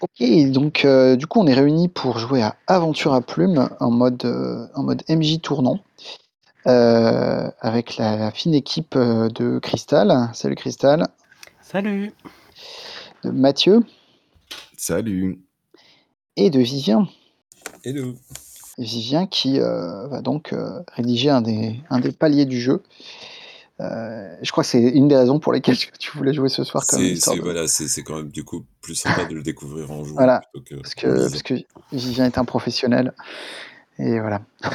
OK, donc heu, du coup, on est réunis pour jouer à Aventure à Plumes en mode, en mode MJ tournant, heu, avec la la fine équipe, de Crystal. Salut Crystal. Salut. De Mathieu. Salut. Et de Vivien. Hello. Vivien qui, va donc, rédiger un des un des paliers du jeu. Heu, je crois que c'est une des raisons pour lesquelles tu voulais jouer ce soir quand même, C'est de voilà, c'est quand même du coup plus sympa de le découvrir en jouant Voilà, parce que parce que Vivien est un professionnel et voilà.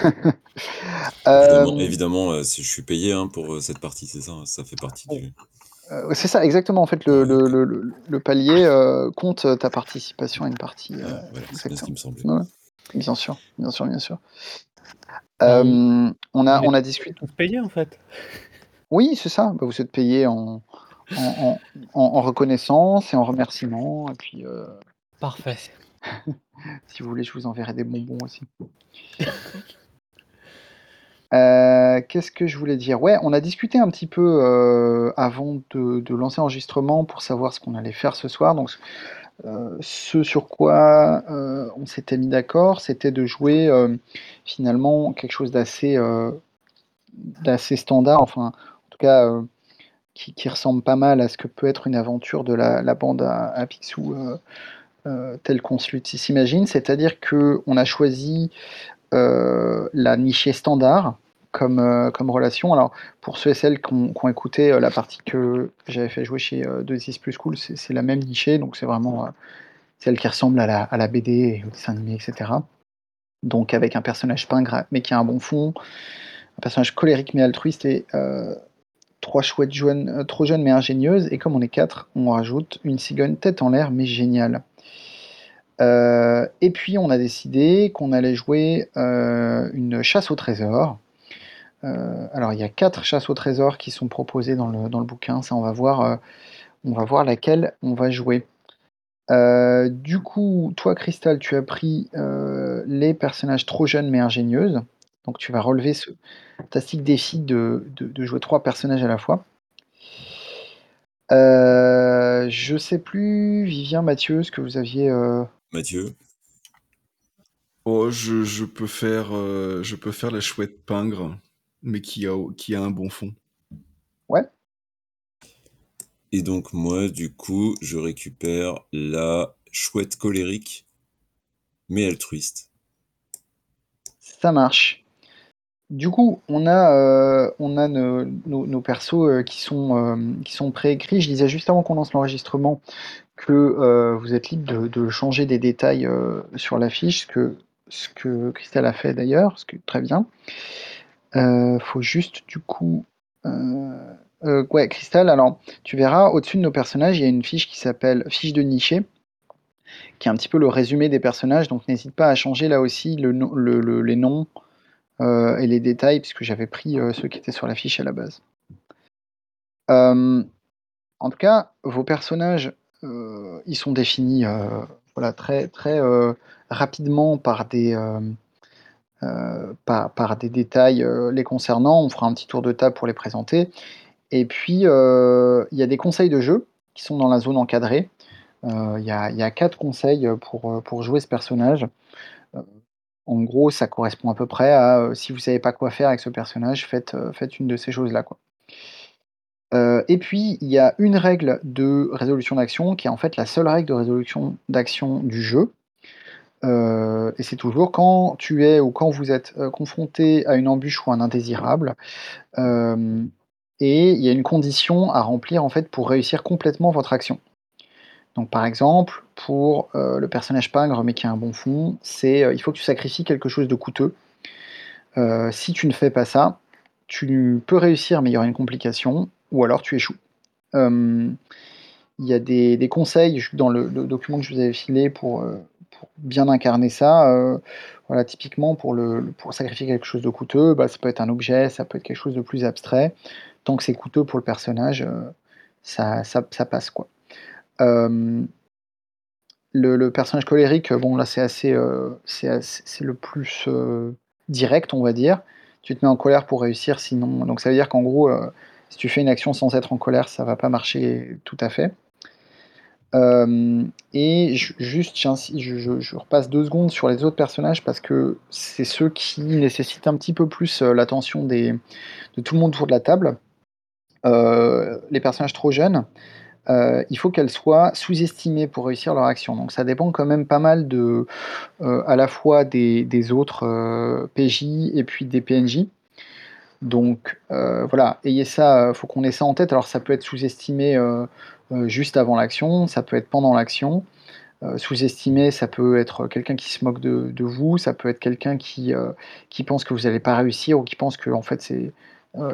Évidemment Hem évidemment, heu, si je suis payé, hein, pour, cette partie, c'est ça, hein? Ça fait partie du c'est ça exactement en fait le palier, compte, ta participation à une partie, Ah voilà, c'est bien ce qui me semblait. Ouais. Bien sûr, bien sûr, bien sûr. On a on a discuté en fait. Oui, c'est ça, bah, vous êtes payés en en en en en reconnaissance et en remerciement et puis, puis Parfait. si vous voulez, je vous enverrai des bonbons aussi. Heu, qu'est-ce que je voulais dire? Ouais, on a discuté un petit peu, heu, avant de de lancer l'enregistrement pour savoir ce qu'on allait faire ce soir. Donc, ce sur quoi, on s'était mis d'accord, c'était de jouer, finalement quelque chose d'assez, standard, enfin, cas, heu, qui ressemble pas mal à ce que peut être une aventure de la bande à à Picsou, heu heu, telle qu'on s'imagine. C'est-à-dire qu'on a choisi, la nichée standard comme, comme relation. Alors, pour ceux et celles qui ont écouté, la partie que j'avais fait jouer chez, heu, 2 6 + Cool, c'est la même nichée, donc c'est vraiment, celle qui ressemble à la à la BD et au dessin animé et cetera. Donc avec un personnage pingre, mais qui a un bon fond, un personnage colérique mais altruiste et 3 chouettes heu, trop jeunes mais ingénieuses et comme on est 4, on rajoute une cigogne tête en l'air mais géniale. Heu et puis on a décidé qu'on allait jouer, heu, une chasse au trésor. Alors il y a 4 chasses au trésor qui sont proposées dans le bouquin, ça on va voir, on va voir laquelle on va jouer. Du coup, toi Crystal, tu as pris, les personnages trop jeunes mais ingénieuses. Donc tu vas relever ce fantastique défi de de de jouer 3 personnages à la fois. Heu, je sais plus, Vivien, Mathieu, ce que vous aviez, heu Mathieu? Oh, je je peux faire, heu, je peux faire la chouette pingre, mais qui a qui a un bon fond. Ouais. Et donc moi, du coup, je récupère la chouette colérique mais altruiste. Ça marche. Du coup, on a, ne nos nos persos, sont, hem, qui sont préécrits. Je disais juste avant qu'on lance l'enregistrement que, vous êtes libre de changer des détails, sur la fiche, ce que ce que Crystal a fait d'ailleurs, ce qui est très bien. Faut juste du coup, ouais, Crystal, alors tu verras au-dessus de nos personnages, il y a une fiche qui s'appelle «Fiche de nichée» qui est un petit peu le résumé des personnages, donc n'hésite pas à changer là aussi les noms, et les détails puisque j'avais pris, heu, ceux qui étaient sur la fiche à la base. Hem, en tout cas, vos personnages, ils sont définis, voilà très très, rapidement par des, par des détails, les concernant. On fera un petit tour de table pour les présenter et puis, il y a des conseils de jeu qui sont dans la zone encadrée. Il y y a 4 conseils, pour, pour jouer ce personnage. En gros, ça correspond à peu près à, heu, si vous savez pas quoi faire avec ce personnage, faites, faites une de ces choses-là. Heu et puis, il y a une règle de résolution d'action qui est en fait la seule règle de résolution d'action du jeu. Et c'est toujours quand tu es ou quand vous êtes, confronté à une embûche ou un indésirable, et il y a une condition à remplir en fait pour réussir complètement votre action. Donc par exemple, pour, heu, le personnage pingre mais qui a un bon fond, c'est, heu, il faut que tu sacrifies quelque chose de coûteux. Heu, si tu ne fais pas ça, tu peux réussir mais il y aura une complication ou alors tu échoues. Il y a des conseils dans le document que je vous avais filé pour, bien incarner ça, voilà, typiquement pour le pour sacrifier quelque chose de coûteux, bah, ça peut être un objet, ça peut être quelque chose de plus abstrait. Tant que c'est coûteux pour le personnage, ça ça passe, quoi. Hem le personnage colérique, bon là c'est assez, heu, c'est le plus, heu, direct, on va dire. Tu te mets en colère pour réussir sinon donc ça veut dire qu'en gros, si tu fais une action sans être en colère, ça va pas marcher tout à fait. Euh, et juste, je, repasse deux secondes sur les autres personnages parce que c'est ceux qui nécessitent un petit peu plus euh, l'attention de tout le monde autour de la table. Euh, les personnages trop jeunes, il faut qu'elles soient sous-estimées pour réussir leur action. Donc ça dépend quand même pas mal de, à la fois des, autres PJ et puis des PNJ. Donc voilà, ayez ça, faut qu'on ait ça en tête. Alors ça peut être sous-estimé euh, juste avant l'action, ça peut être pendant l'action. Euh, sous-estimé, ça peut être quelqu'un qui se moque de, vous, ça peut être quelqu'un qui, euh, qui pense que vous n'allez pas réussir ou qui pense que en fait c'est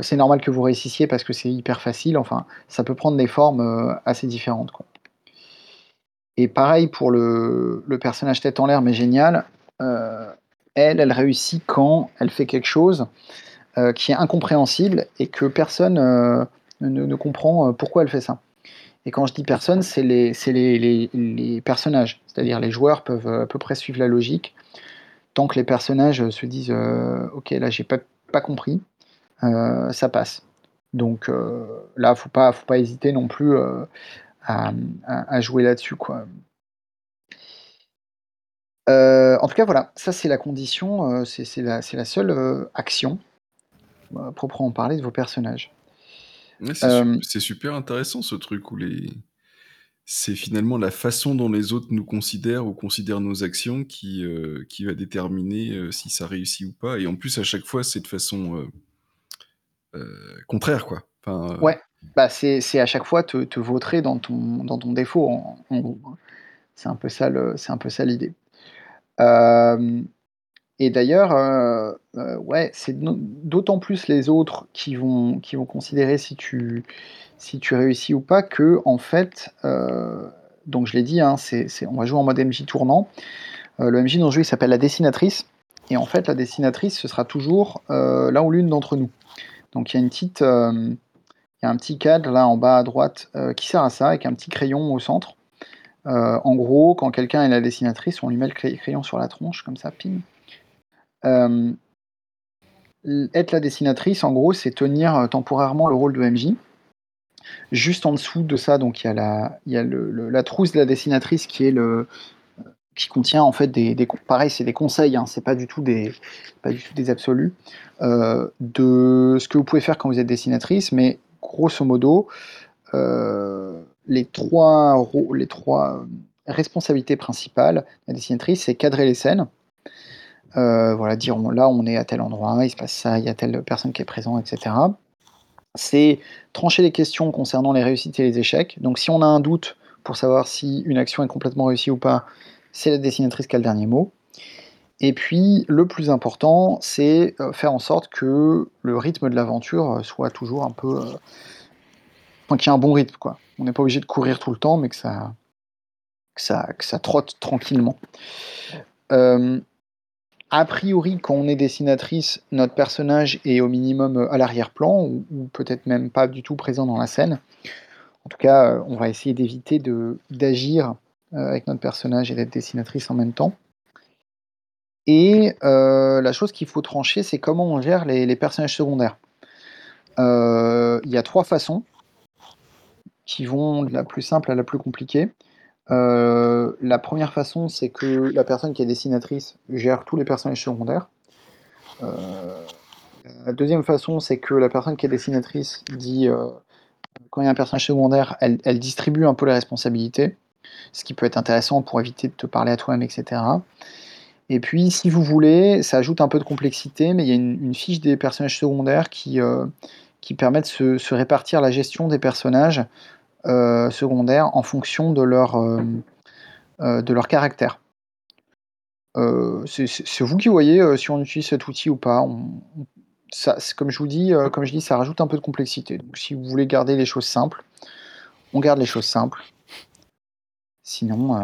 c'est normal que vous réussissiez parce que c'est hyper facile. Enfin, ça peut prendre des formes assez différentes. Quoi. Et pareil pour le, personnage tête en l'air, mais génial. elle, elle réussit quand elle fait quelque chose qui est incompréhensible et que personne ne, comprend pourquoi elle fait ça. Et quand je dis personne, c'est les, personnages. C'est-à-dire les joueurs peuvent à peu près suivre la logique. Tant que les personnages se disent euh, Ok, là, j'ai pas, compris, euh, ça passe. Donc euh, là, faut pas, faut pas hésiter non plus à, à, jouer là-dessus. quoi. en tout cas, voilà, ça c'est la condition, c'est la, la, seule action proprement parler de vos personnages. c'est super intéressant ce truc où les c'est finalement la façon dont les autres nous considèrent ou considèrent nos actions qui, qui va déterminer, si ça réussit ou pas et en plus à chaque fois c'est de façon, contraire quoi. Enfin, Ouais, bah, c'est à chaque fois te te vautrer dans ton dans ton défaut en gros, hein. C'est un peu ça l'idée. Et d'ailleurs, euh, euh, ouais, c'est d'autant plus les autres qui vont, qui vont considérer si tu, si tu réussis ou pas que, en fait, euh, donc je l'ai dit, hein, c'est, on va jouer en mode MJ tournant. le MJ dont je joue, il s'appelle la dessinatrice. Et en fait, la dessinatrice, ce sera toujours l'un ou l'une d'entre nous. Donc il y a une petite, a un petit cadre là en bas à droite qui sert à ça, avec un petit crayon au centre. en gros, quand quelqu'un est la dessinatrice, on lui met le crayon sur la tronche, comme ça, ping. Euh, être la dessinatrice, en gros, c'est tenir euh, temporairement le rôle de MJ. Juste en dessous de ça, donc il y a la trousse de la dessinatrice qui est le, qui contient en fait des, pareil, c'est des conseils, hein, c'est pas du tout des, pas du tout des absolus euh, de ce que vous pouvez faire quand vous êtes dessinatrice, mais grosso modo, les trois, les trois responsabilités principales de la dessinatrice, c'est cadrer les scènes, euh, voilà, dire là on est à tel endroit, il se passe ça, il y a telle personne qui est présente, etc. C'est trancher les questions concernant les réussites et les échecs. Donc si on a un doute pour savoir si une action est complètement réussie ou pas, c'est la dessinatrice qui a le dernier mot. Et puis le plus important, c'est euh, faire en sorte que le rythme de l'aventure euh, soit toujours un peu. enfin, qu'il y ait un bon rythme, quoi. On n'est pas obligé de courir tout le temps, mais que ça, que ça, que ça trotte tranquillement. Euh, a priori, quand on est dessinatrice, notre personnage est au minimum euh, à l'arrière-plan, ou, peut-être même pas du tout présent dans la scène. En tout cas, euh, on va essayer d'éviter d'agir euh, avec notre personnage et d'être dessinatrice en même temps. Et la chose qu'il faut trancher, c'est comment on gère les, personnages secondaires. Il y a trois façons qui vont de la plus simple à la plus compliquée. Euh, la première façon, c'est que la personne qui est dessinatrice gère tous les personnages secondaires. Euh, la deuxième façon, c'est que la personne qui est dessinatrice dit, euh, quand il y a un personnage secondaire, elle, distribue un peu les responsabilités, ce qui peut être intéressant pour éviter de te parler à toi-même, etc. Et puis, si vous voulez, ça ajoute un peu de complexité, mais il y a une, fiche des personnages secondaires qui, qui permet de se, répartir la gestion des personnages euh, secondaires en fonction de leur, euh, euh, de leur caractère. c'est vous qui voyez si on utilise cet outil ou pas. ça, comme je vous dis, comme je dis, ça rajoute un peu de complexité. Donc, si vous voulez garder les choses simples, on garde les choses simples. Sinon,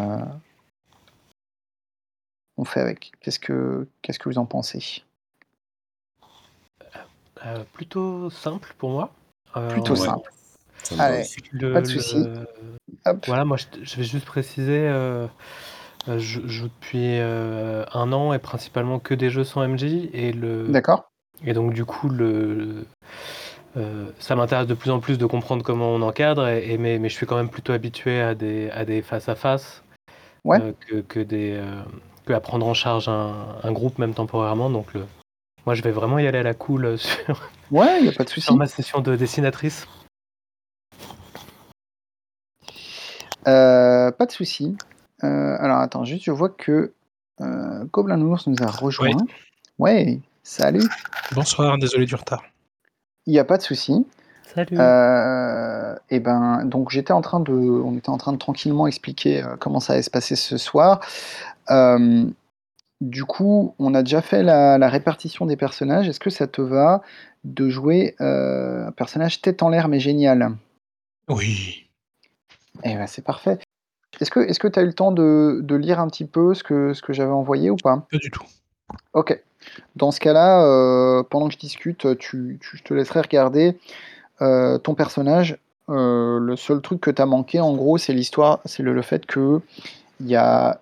on fait avec. Qu'est-ce que qu'est-ce que vous en pensez? Plutôt simple pour moi. Plutôt simple. Allez, pas de souci. Voilà, moi je, vais juste préciser, euh, euh, je joue depuis euh, un an et principalement que des jeux sans MJ et le. D'accord. Et donc du coup le ça m'intéresse de plus en plus de comprendre comment on encadre, et, mais, mais, je suis quand même plutôt habitué à des, à des face-à-face que, que, des, que à prendre en charge un, un, groupe, même temporairement. Donc le, moi, je vais vraiment y aller à la cool sur, ouais, y a pas de souci. sur ma session de dessinatrice. pas de souci. alors attends, juste je vois que euh, Gobelin Nounours nous a rejoint. Ouais, salut. Bonsoir, désolé du retard. Il n'y a pas de souci. Salut. Euh, et ben, donc j'étais en train de, on était en train de tranquillement expliquer euh, comment ça allait se passer ce soir. Euh, du coup, on a déjà fait la, répartition des personnages. Est-ce que ça te va de jouer un personnage tête en l'air mais génial? Oui. Eh ben, c'est parfait. Est-ce que tu as eu le temps de, lire un petit peu ce que, ce que j'avais envoyé ou pas? Pas du tout. Ok. Dans ce cas-là, euh, pendant que je discute, je te laisserai regarder euh, ton personnage. Euh, le seul truc que tu as manqué, en gros, c'est l'histoire, c'est le, fait qu'il y a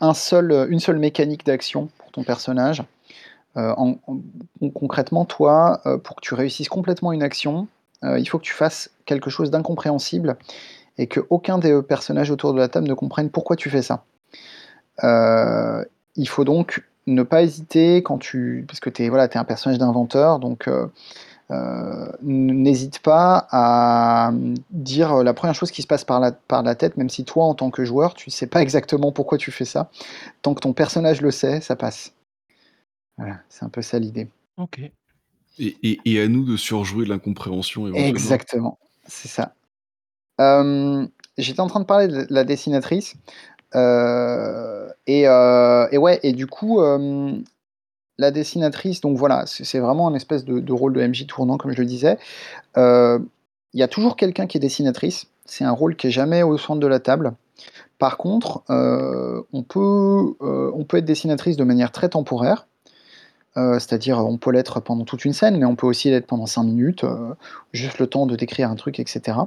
une seule mécanique d'action pour ton personnage. concrètement, toi, pour que tu réussisses complètement une action, il faut que tu fasses quelque chose d'incompréhensible et que aucun des personnages autour de la table ne comprenne pourquoi tu fais ça. Il faut donc ne pas hésiter quand tu. Parce que tu es, voilà, es un personnage d'inventeur, donc euh, euh, n'hésite pas à dire la première chose qui se passe par la, par la tête, même si toi, en tant que joueur, tu ne sais pas exactement pourquoi tu fais ça. Tant que ton personnage le sait, ça passe. Voilà, c'est un peu ça l'idée. Ok. Et, et, à nous de surjouer l'incompréhension. Exactement, c'est ça. Euh, j'étais en train de parler de la dessinatrice. Euh, et, euh, et, ouais, et du coup, la dessinatrice, donc voilà, c'est vraiment un espèce de, rôle de MJ tournant, comme je le disais. Il y a toujours quelqu'un qui est dessinatrice. C'est un rôle qui est jamais au centre de la table. Par contre, on, peut, on peut être dessinatrice de manière très temporaire. C'est-à-dire, on peut l'être pendant toute une scène, mais on peut aussi l'être pendant 5 minutes, juste le temps de décrire un truc, etc.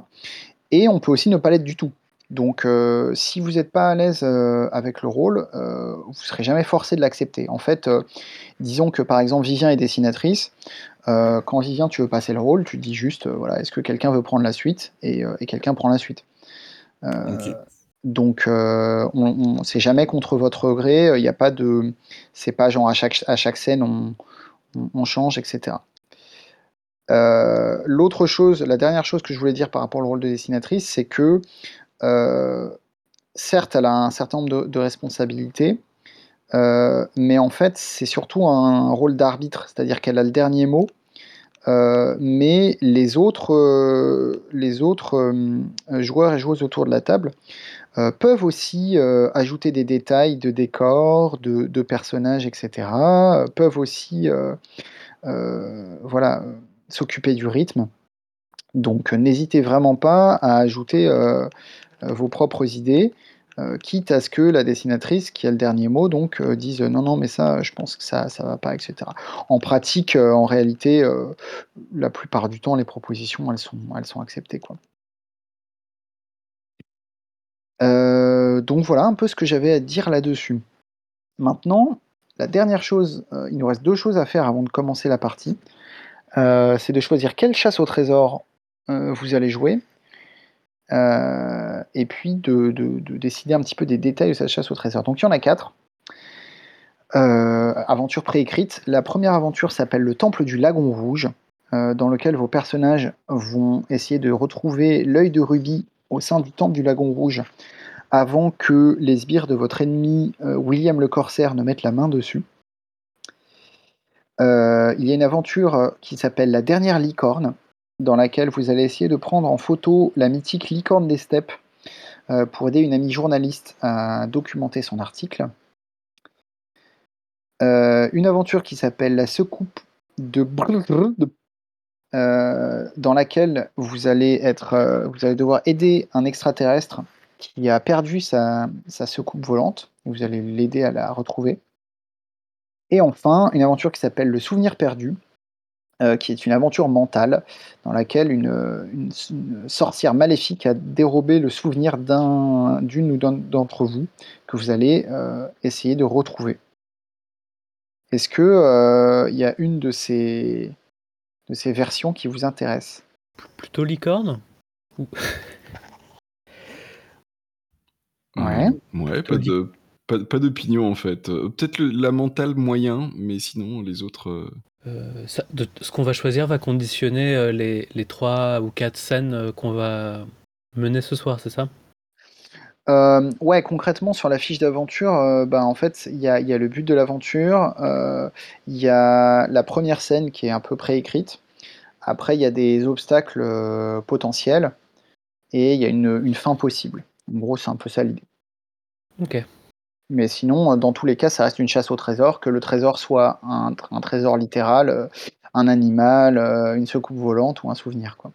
Et on peut aussi ne pas l'être du tout. Donc, euh, si vous n'êtes pas à l'aise euh, avec le rôle, euh, vous ne serez jamais forcé de l'accepter. En fait, disons que par exemple Vivien est dessinatrice. quand Vivien, tu veux passer le rôle, tu dis juste, voilà, est-ce que quelqu'un veut prendre la suite et, quelqu'un prend la suite? Donc, on, c'est jamais contre votre gré. Il n'y a pas de, c'est pas genre à chaque à chaque scène on, on change, etc. Euh, l'autre chose, la dernière chose que je voulais dire par rapport au rôle de dessinatrice, c'est que certes, elle a un certain nombre de, responsabilités, euh, mais en fait, c'est surtout un rôle d'arbitre, c'est-à-dire qu'elle a le dernier mot. mais les autres, les autres joueurs et joueuses autour de la table peuvent aussi ajouter des détails de décors, de, personnages, etc. peuvent aussi, voilà, s'occuper du rythme. Donc euh, n'hésitez vraiment pas à ajouter euh, euh, vos propres idées, quitte à ce que la dessinatrice, qui a le dernier mot, donc dise non, non, mais ça, je pense que ça, ça va pas, etc. En pratique, en réalité, la plupart du temps, les propositions, elles sont, acceptées, donc voilà un peu ce que j'avais à dire là-dessus. Maintenant, la dernière chose, il nous reste deux choses à faire avant de commencer la partie. Euh, c'est de choisir quelle chasse au trésor euh, vous allez jouer. Euh, et puis de, décider un petit peu des détails de cette chasse au trésor. Donc il y en a quatre. aventures préécrites. La première aventure s'appelle le Temple du Lagon Rouge, dans lequel vos personnages vont essayer de retrouver l'œil de rubis au sein du Temple du Lagon Rouge avant que les sbires de votre ennemi William le Corsaire ne mettent la main dessus. Euh, il y a une aventure euh, qui s'appelle La dernière licorne, dans laquelle vous allez essayer de prendre en photo la mythique licorne des steppes euh, pour aider une amie journaliste à documenter son article. une aventure qui s'appelle La secoupe de dans laquelle vous allez, être, vous allez devoir aider un extraterrestre qui a perdu sa, sa secoupe volante. Vous allez l'aider à la retrouver. Et enfin, une aventure qui s'appelle Le Souvenir perdu, euh, qui est une aventure mentale dans laquelle une, sorcière maléfique a dérobé le souvenir d'une ou d'un d'entre vous que vous allez euh, essayer de retrouver. Est-ce que euh, il y a une de ces de ces versions qui vous intéressent Plutôt licorne? Ouais. Ouais, pas de pas, d'opinion en fait. Euh, peut-être la mentale moyen, mais sinon les autres. Euh, euh, ce qu'on va choisir va conditionner les, les trois ou quatre scènes qu'on va mener ce soir, c'est ça? Ouais, concrètement sur la fiche d'aventure, bah, en fait, il y a, y a, le but de l'aventure, il y a la première scène qui est un peu préécrite. Après, il y a des obstacles potentiels et il y a une, une, fin possible. En gros, c'est un peu ça l'idée. Ok. Mais sinon, euh, dans tous les cas, ça reste une chasse au trésor, que le trésor soit un, trésor littéral, euh, un animal, euh, une secoupe volante ou un souvenir. Quoi.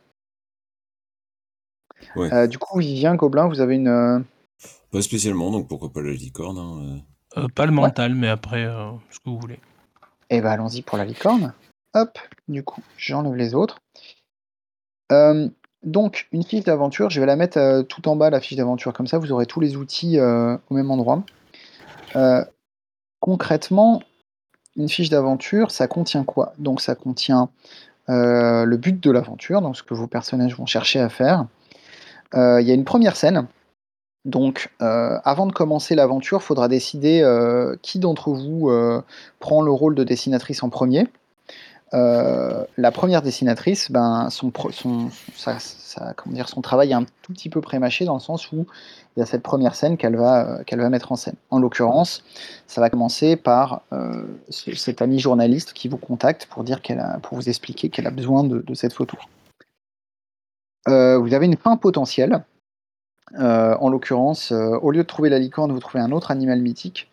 du coup, Vivien, Gobelin, vous avez une. Pas spécialement, donc pourquoi pas la licorne hein, Pas le mental, mais après, ce que vous voulez. Eh ben, allons-y pour la licorne. Hop, du coup, j'enlève les autres. donc, une fiche d'aventure, je vais la mettre tout en bas, la fiche d'aventure, comme ça vous aurez tous les outils au même endroit. Euh, concrètement, une fiche d'aventure, ça contient quoi? Donc ça contient euh, le but de l'aventure, donc ce que vos personnages vont chercher à faire. Euh, il y a une première scène. Donc avant de commencer l'aventure, il faudra décider qui d'entre vous prend le rôle de dessinatrice en premier. Euh, la première dessinatrice, ben, son, travail est un tout petit peu prémâché dans le sens où il y a cette première scène qu'elle va, euh, mettre en scène. En l'occurrence, ça va commencer par euh, cet ami journaliste qui vous contacte pour, vous expliquer qu'elle a besoin de, cette photo. vous avez une fin potentielle. en l'occurrence, au lieu de trouver la licorne, vous trouvez un autre animal mythique.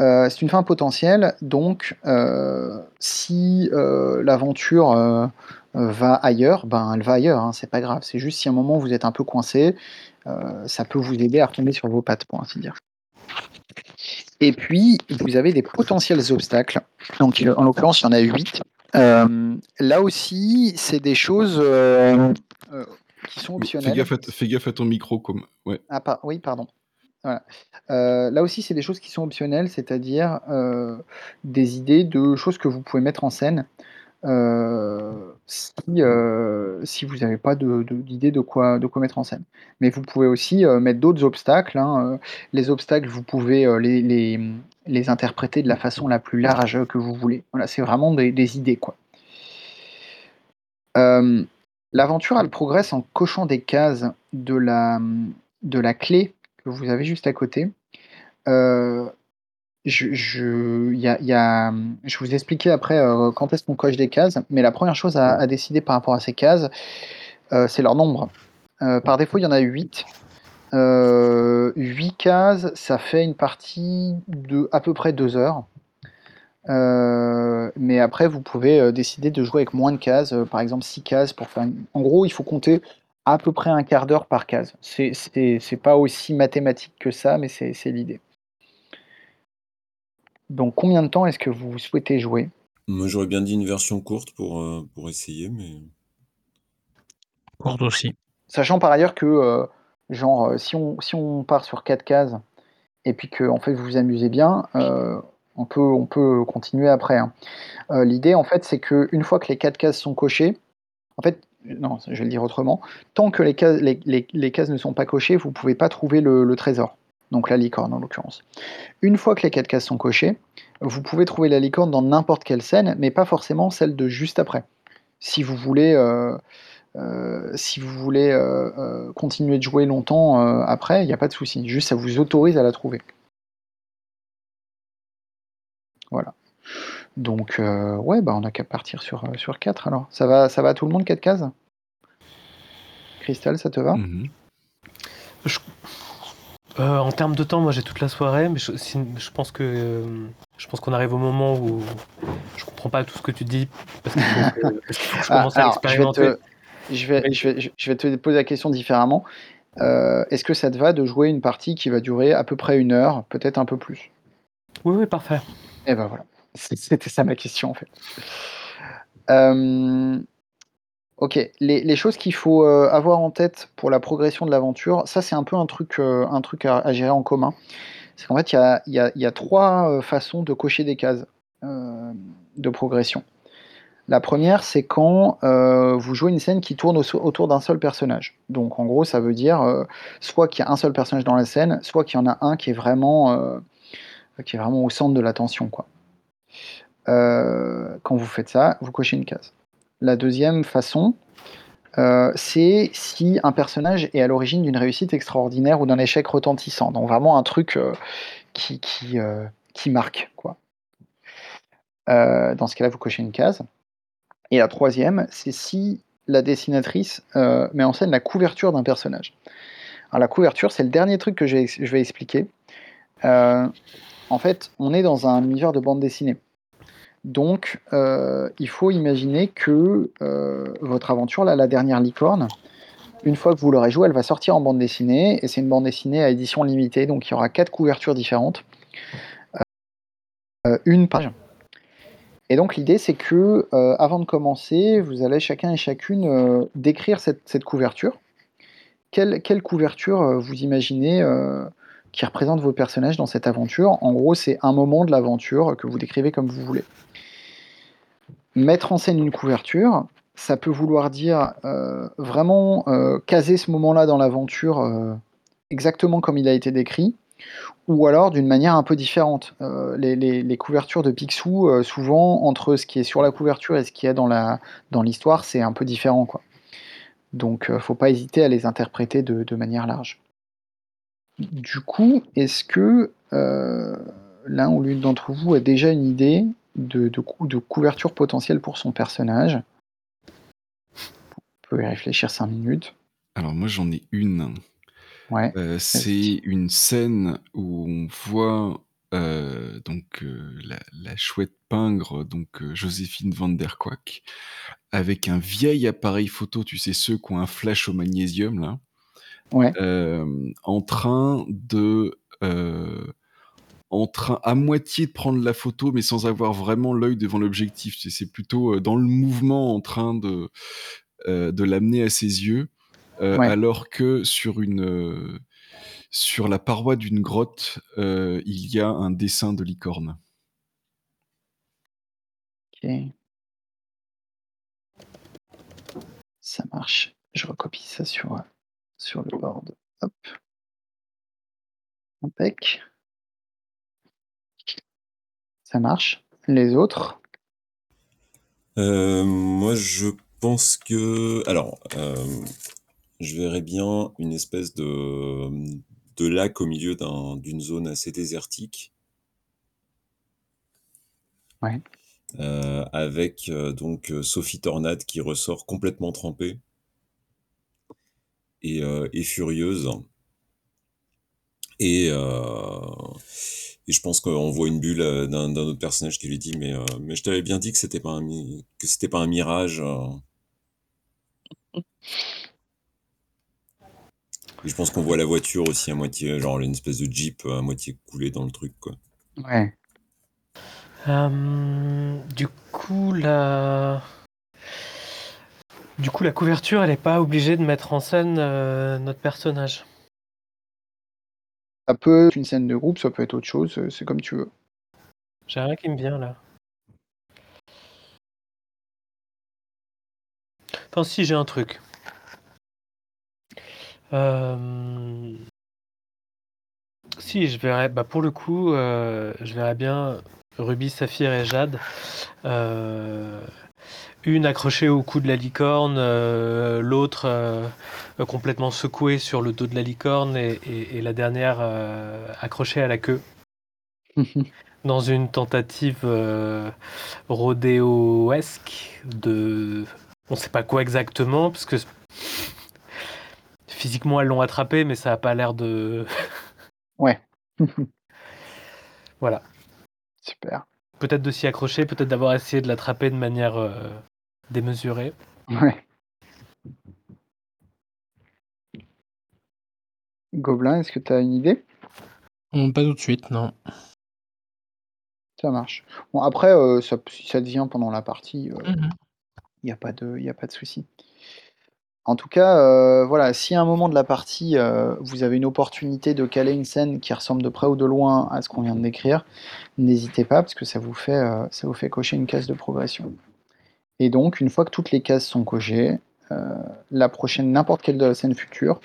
Euh, c'est une fin potentielle, donc euh, si euh, l'aventure va ailleurs, ben elle va ailleurs, hein, c'est pas grave. C'est juste si à un moment vous êtes un peu coincé, ça peut vous aider à retomber sur vos pattes, pour ainsi dire. Et puis, vous avez des potentiels obstacles. Donc, en l'occurrence, il y en a 8. là aussi, c'est des choses qui sont optionnelles. Fais gaffe à, ton micro. Comme... Ouais. Ah, oui, pardon. Euh, là aussi, c'est des choses qui sont optionnelles, c'est-à-dire euh, des idées de choses que vous pouvez mettre en scène euh, si, vous n'avez pas d'idée de, quoi, mettre en scène. Mais vous pouvez aussi mettre d'autres obstacles. Hein, les obstacles, vous pouvez les, interpréter de la façon la plus large que vous voulez. Voilà, c'est vraiment des, idées. quoi. L'aventure, elle progresse en cochant des cases de la clé que vous avez juste à côté. Euh, je, je, y a, je vous expliquer après euh, quand est-ce qu'on coche des cases, mais la première chose à, décider par rapport à ces cases, euh, c'est leur nombre. par défaut, il y en a 8. 8 cases, ça fait une partie de à peu près 2 heures. mais après, vous pouvez décider de jouer avec moins de cases, par exemple 6 cases pour faire. En gros, il faut compter à peu près un quart d'heure par case. C'est pas aussi mathématique que ça, mais c'est l'idée. Donc combien de temps est-ce que vous souhaitez jouer? Moi j'aurais bien dit une version courte pour, euh, pour essayer, mais... Courte aussi. Sachant par ailleurs que, euh, genre, euh, si on, si on part sur 4 cases, et puis que en fait vous vous amusez bien, on, peut, on peut continuer après. Hein. L'idée en fait c'est qu'une fois que les 4 cases sont cochées, en fait non, je vais le dire autrement, tant que les cases, ne sont pas cochées, vous ne pouvez pas trouver le, trésor, donc la licorne en l'occurrence. Une fois que les quatre cases sont cochées, vous pouvez trouver la licorne dans n'importe quelle scène, mais pas forcément celle de juste après. Si vous voulez, euh, euh, euh, continuer de jouer longtemps après, il n'y a pas de souci, juste ça vous autorise à la trouver. Voilà. Donc, euh, ouais, bah, on n'a qu'à partir sur, euh, sur 4 alors. Ça va, ça va à tout le monde, 4 cases? Cristal, ça te va? Mhm. euh, En termes de temps, moi j'ai toute la soirée, mais je, je pense que je pense qu'on arrive au moment où je comprends pas tout ce que tu dis parce que, je commence à expérimenter. Je vais, je, vais, je vais, te poser la question différemment. Est-ce que ça te va de jouer une partie qui va durer à peu près une heure, peut-être un peu plus? Oui, oui, parfait. Et eh ben voilà. C'était ça ma question en fait. Euh, ok, les, choses qu'il faut euh, avoir en tête pour la progression de l'aventure, ça c'est un peu un truc, euh, à, gérer en commun. C'est qu'en fait, il y a, trois façons de cocher des cases de progression. La première, c'est quand vous jouez une scène qui tourne autour d'un seul personnage. Donc en gros, ça veut dire soit qu'il y a un seul personnage dans la scène, soit qu'il y en a un qui est vraiment, au centre de l'attention. Quand vous faites ça, vous cochez une case. La deuxième façon, c'est si un personnage est à l'origine d'une réussite extraordinaire ou d'un échec retentissant. Donc vraiment un truc qui, qui, qui marque. Quoi. dans ce cas-là, vous cochez une case. Et la troisième, c'est si la dessinatrice euh, met en scène la couverture d'un personnage. Alors la couverture, c'est le dernier truc que je vais expliquer. Euh, en fait, on est dans un univers de bande dessinée. Donc, euh, il faut imaginer que votre aventure, la dernière licorne, une fois que vous l'aurez jouée, elle va sortir en bande dessinée, et c'est une bande dessinée à édition limitée, donc il y aura quatre couvertures différentes. une page et donc l'idée, c'est que euh, avant de commencer, vous allez chacun et chacune euh, décrire cette, couverture. Quelle, couverture euh, vous imaginez qui représente vos personnages dans cette aventure En gros, c'est un moment de l'aventure que vous décrivez comme vous voulez. Mettre en scène une couverture, ça peut vouloir dire vraiment caser ce moment-là dans l'aventure exactement comme il a été décrit, ou alors d'une manière un peu différente. Euh, les, couvertures de Picsou, euh, souvent, entre ce qui est sur la couverture et ce qui est dans, l'histoire, c'est un peu différent. Quoi. Donc, euh, faut pas hésiter à les interpréter de, manière large. Du coup, est-ce que l'un ou l'une d'entre vous a déjà une idée de, de, de couverture potentielle pour son personnage? Vous pouvez réfléchir 5 minutes. Alors moi j'en ai une. Euh, c'est une scène où on voit, euh, donc, euh, la chouette pingre, donc, Joséphine van der Kwak, avec un vieil appareil photo, tu sais, ceux qui ont un flash au magnésium là, en train de, en train à moitié de prendre la photo, mais sans avoir vraiment l'œil devant l'objectif. c'est plutôt, dans le mouvement en train de, de l'amener à ses yeux. Euh, alors que sur une euh, sur la paroi d'une grotte, euh, il y a un dessin de licorne. Ok. Ça marche. Je recopie ça sur, sur le board. Hop. Impec. Ça marche. Les autres? Moi, je pense que. Alors, je verrais bien une espèce de, de lac au milieu d'une zone assez désertique. Ouais. Euh, avec euh, donc euh, Sophie Tornade qui ressort complètement trempée et, furieuse. Et, je pense qu'on voit une bulle d'un autre personnage qui lui dit mais, mais je t'avais bien dit que c'était pas un que c'était pas un mirage. je pense qu'on voit la voiture aussi à moitié, genre une espèce de Jeep à moitié coulée dans le truc, quoi. Ouais. du coup, la... Du coup, la couverture, elle n'est pas obligée de mettre en scène euh, notre personnage. Ça peut être une scène de groupe, ça peut être autre chose, euh, c'est comme tu veux. J'ai rien qui me vient là. Enfin, si, j'ai un truc. Euh, si, je verrais, bah pour le coup, euh, je verrais bien Ruby, Saphir et Jade. Euh, une accrochée au cou de la licorne, l'autre complètement secouée sur le dos de la licorne et, la dernière accrochée à la queue. dans une tentative rodéoesque de. On sait pas quoi exactement, parce que Physiquement, elles l'ont attrapé, mais ça n'a pas l'air de. ouais. voilà. Super. Peut-être de s'y accrocher, peut-être d'avoir essayé de l'attraper de manière euh, démesurée. Ouais. Gobelin, est-ce que tu as une idée? Hum, Pas tout de suite, non. Ça marche. Bon, après, euh, ça, si ça devient pendant la partie, il euh, n'y mmh a pas de, a pas de souci. En tout cas, euh, voilà, si à un moment de la partie, euh, vous avez une opportunité de caler une scène qui ressemble de près ou de loin à ce qu'on vient de décrire, n'hésitez pas parce que ça vous fait, euh, ça vous fait cocher une case de progression. Et donc, une fois que toutes les cases sont cochées, la prochaine, n'importe quelle de la scène future,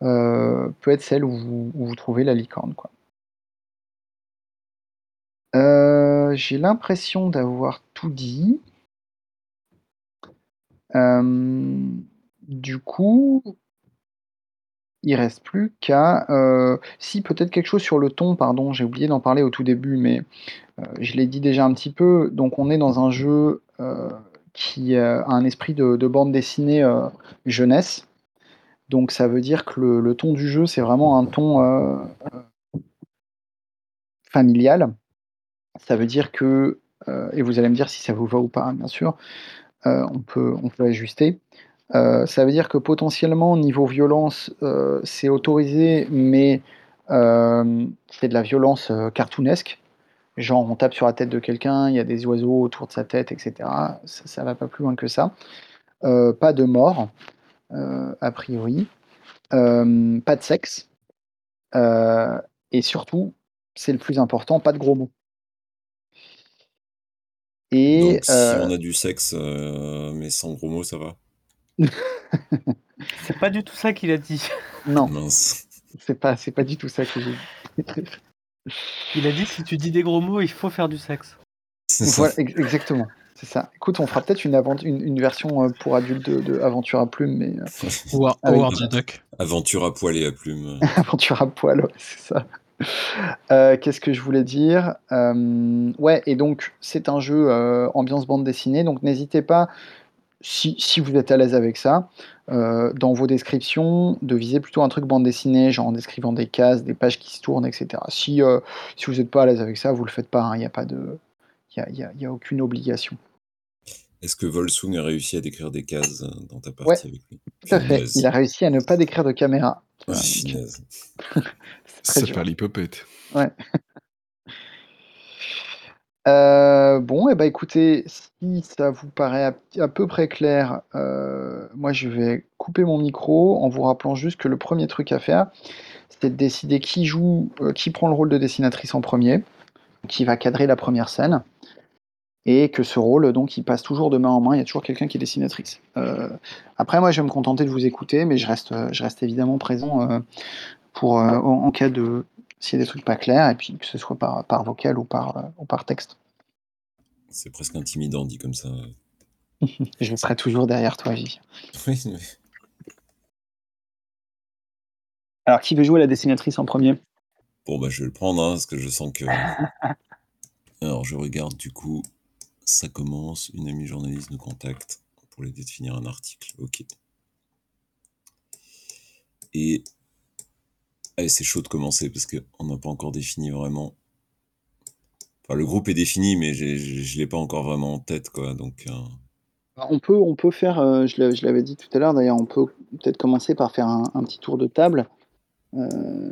peut être celle où vous, trouvez la licorne. Euh, j'ai l'impression d'avoir tout dit. Euh, du coup, il reste plus qu'à, euh, si peut-être quelque chose sur le ton, pardon, j'ai oublié d'en parler au tout début, mais je l'ai dit déjà un petit peu. Donc on est dans un jeu, qui, a un esprit de bande dessinée, jeunesse. Donc ça veut dire que le ton du jeu, c'est vraiment un ton, familial. Ça veut dire que, euh, et vous allez me dire si ça vous va ou pas, bien sûr, euh, on, peut, on peut ajuster. Euh, ça veut dire que potentiellement, niveau violence, c'est autorisé, mais c'est de la violence cartoonesque. Genre, on tape sur la tête de quelqu'un, il y a des oiseaux autour de sa tête, etc. Ça, ne va pas plus loin que ça. pas de mort, a priori. pas de sexe. et surtout, c'est le plus important, pas de gros mots. Et si euh on a du sexe, euh, mais sans gros mots, ça va? C'est pas du tout ça qu'il a dit. Non. C'est pas c'est pas du tout ça que j'ai dit. Il a dit: «Si tu dis des gros mots, il faut faire du sexe». exactement, c'est ça. Écoute, on fera peut-être une une version, euh, pour adultes de Aventure à plumes, mais, Ou Howard Duck. Aventure à poil et à plumes, Aventure à poil, c'est ça. Euh, qu'est-ce que je voulais dire? Euh, Ouais, et donc c'est un jeu euh, ambiance bande dessinée, donc n'hésitez pas, si, si, vous êtes à l'aise avec ça, dans vos descriptions, de viser plutôt un truc bande dessinée, genre en décrivant des cases, des pages qui se tournent, etc. Si, si vous n'êtes pas à l'aise avec ça, vous le faites pas, hein, il n'y a pas de. Il y a, y a, aucune obligation. Est-ce que Volsoon a réussi à décrire des cases dans ta partie avec lui? Tout à fait. Il a réussi à ne pas décrire de caméra. Ah, Ça perd l'hypopète. Ouais. Euh, bon, et eh ben, écoutez, si ça vous paraît à, peu près clair, euh, moi je vais couper mon micro en vous rappelant juste que le premier truc à faire, c'est de décider qui joue, euh, qui prend le rôle de dessinatrice en premier, qui va cadrer la première scène, et que ce rôle, donc, il passe toujours de main en main, il y a toujours quelqu'un qui est dessinatrice. après, moi je vais me contenter de vous écouter, mais je reste, je reste évidemment présent en, cas de s'il y a des trucs pas clairs, et puis que ce soit par, par vocal ou par, euh, ou par texte. C'est presque intimidant dit comme ça. je serai toujours derrière toi, Vivien. Oui, Alors, qui veut jouer la dessinatrice en premier? Bon, bah, je vais le prendre, hein, parce que je sens que. Alors, je regarde du coup, ça commence. Une amie journaliste nous contacte pour l'aider de finir un article. Ok. Et c'est chaud de commencer parce qu'on n'a pas encore défini vraiment. Le groupe est défini, mais je ne l'ai pas encore vraiment en tête, quoi. Donc, euh. bah, on, peut, on peut faire, euh, je l'avais dit tout à l'heure d'ailleurs, on peut peut-être commencer par faire un, petit tour de table euh,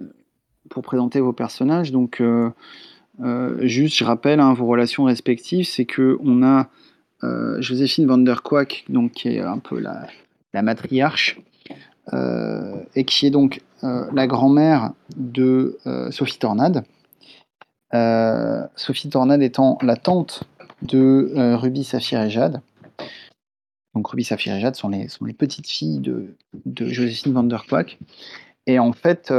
pour présenter vos personnages. Donc, juste, je rappelle hein, vos relations respectives c'est que on a Joséphine van der Quack, donc, qui est un peu la matriarche, et qui est donc euh, la grand-mère de euh, Sophie Tornade. Euh, Sophie Tornade étant la tante de Ruby, Saphir et Jade. Donc Ruby, Saphir et Jade sont les, sont les petites filles de, de Joséphine van der Quack. Et en fait,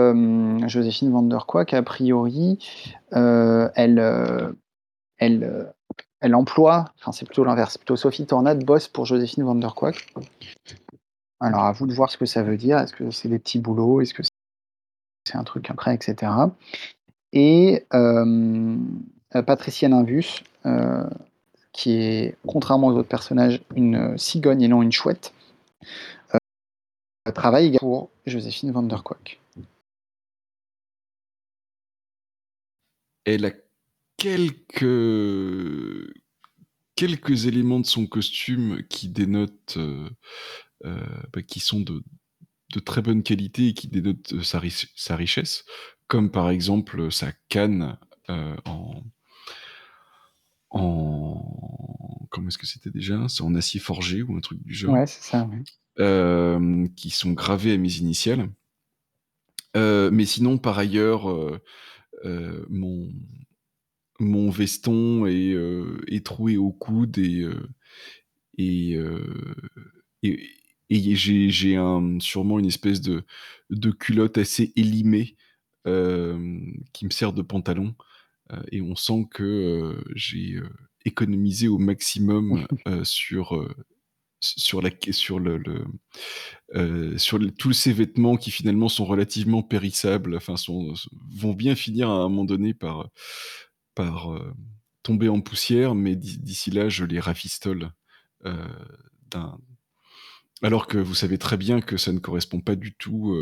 Joséphine van der Quack, a priori, elle, elle, elle emploie, enfin c'est plutôt l'inverse, plutôt Sophie Tornade bosse pour Joséphine van der Quack. Alors à vous de voir ce que ça veut dire. Est-ce que c'est des petits boulots? Est-ce que c'est un truc après, etc. Et euh, Patricia Nimbus, euh, qui est, contrairement aux autres personnages, une cigogne et non une chouette, euh, travaille pour Joséphine van der Quack. Elle a quelques éléments de son costume qui dénotent euh, bah, qui sont de, de, très bonne qualité et qui dénotent euh, sa, sa richesse, comme par exemple sa canne euh, en, en comment est-ce que c'était déjà? C'est en acier forgé ou un truc du genre. Ouais, c'est ça. qui sont gravés à mes initiales. mais sinon, par ailleurs, mon mon veston est, est troué au coude et et, et, j'ai un, sûrement une espèce de, de culotte assez élimée qui me sert de pantalon. et on sent que j'ai économisé au maximum sur sur la sur le, sur tous ces vêtements qui finalement sont relativement périssables, enfin sont, vont bien finir à un moment donné par par tomber en poussière, mais d'ici là je les rafistole d'un alors que vous savez très bien que ça ne correspond pas du tout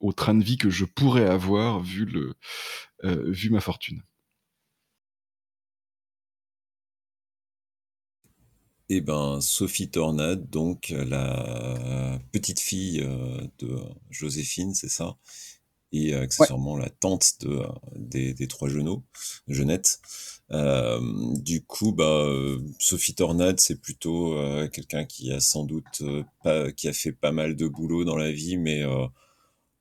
au train de vie que je pourrais avoir vu le vu ma fortune. Eh ben, Sophie Tornade, donc la petite fille euh, de Joséphine, c'est ça, et accessoirement la tante de, euh, des, trois genoux, Jeunette. Euh, du coup, bah, Sophie Tornade, c'est plutôt quelqu'un qui a sans doute pas, qui a fait pas mal de boulot dans la vie, mais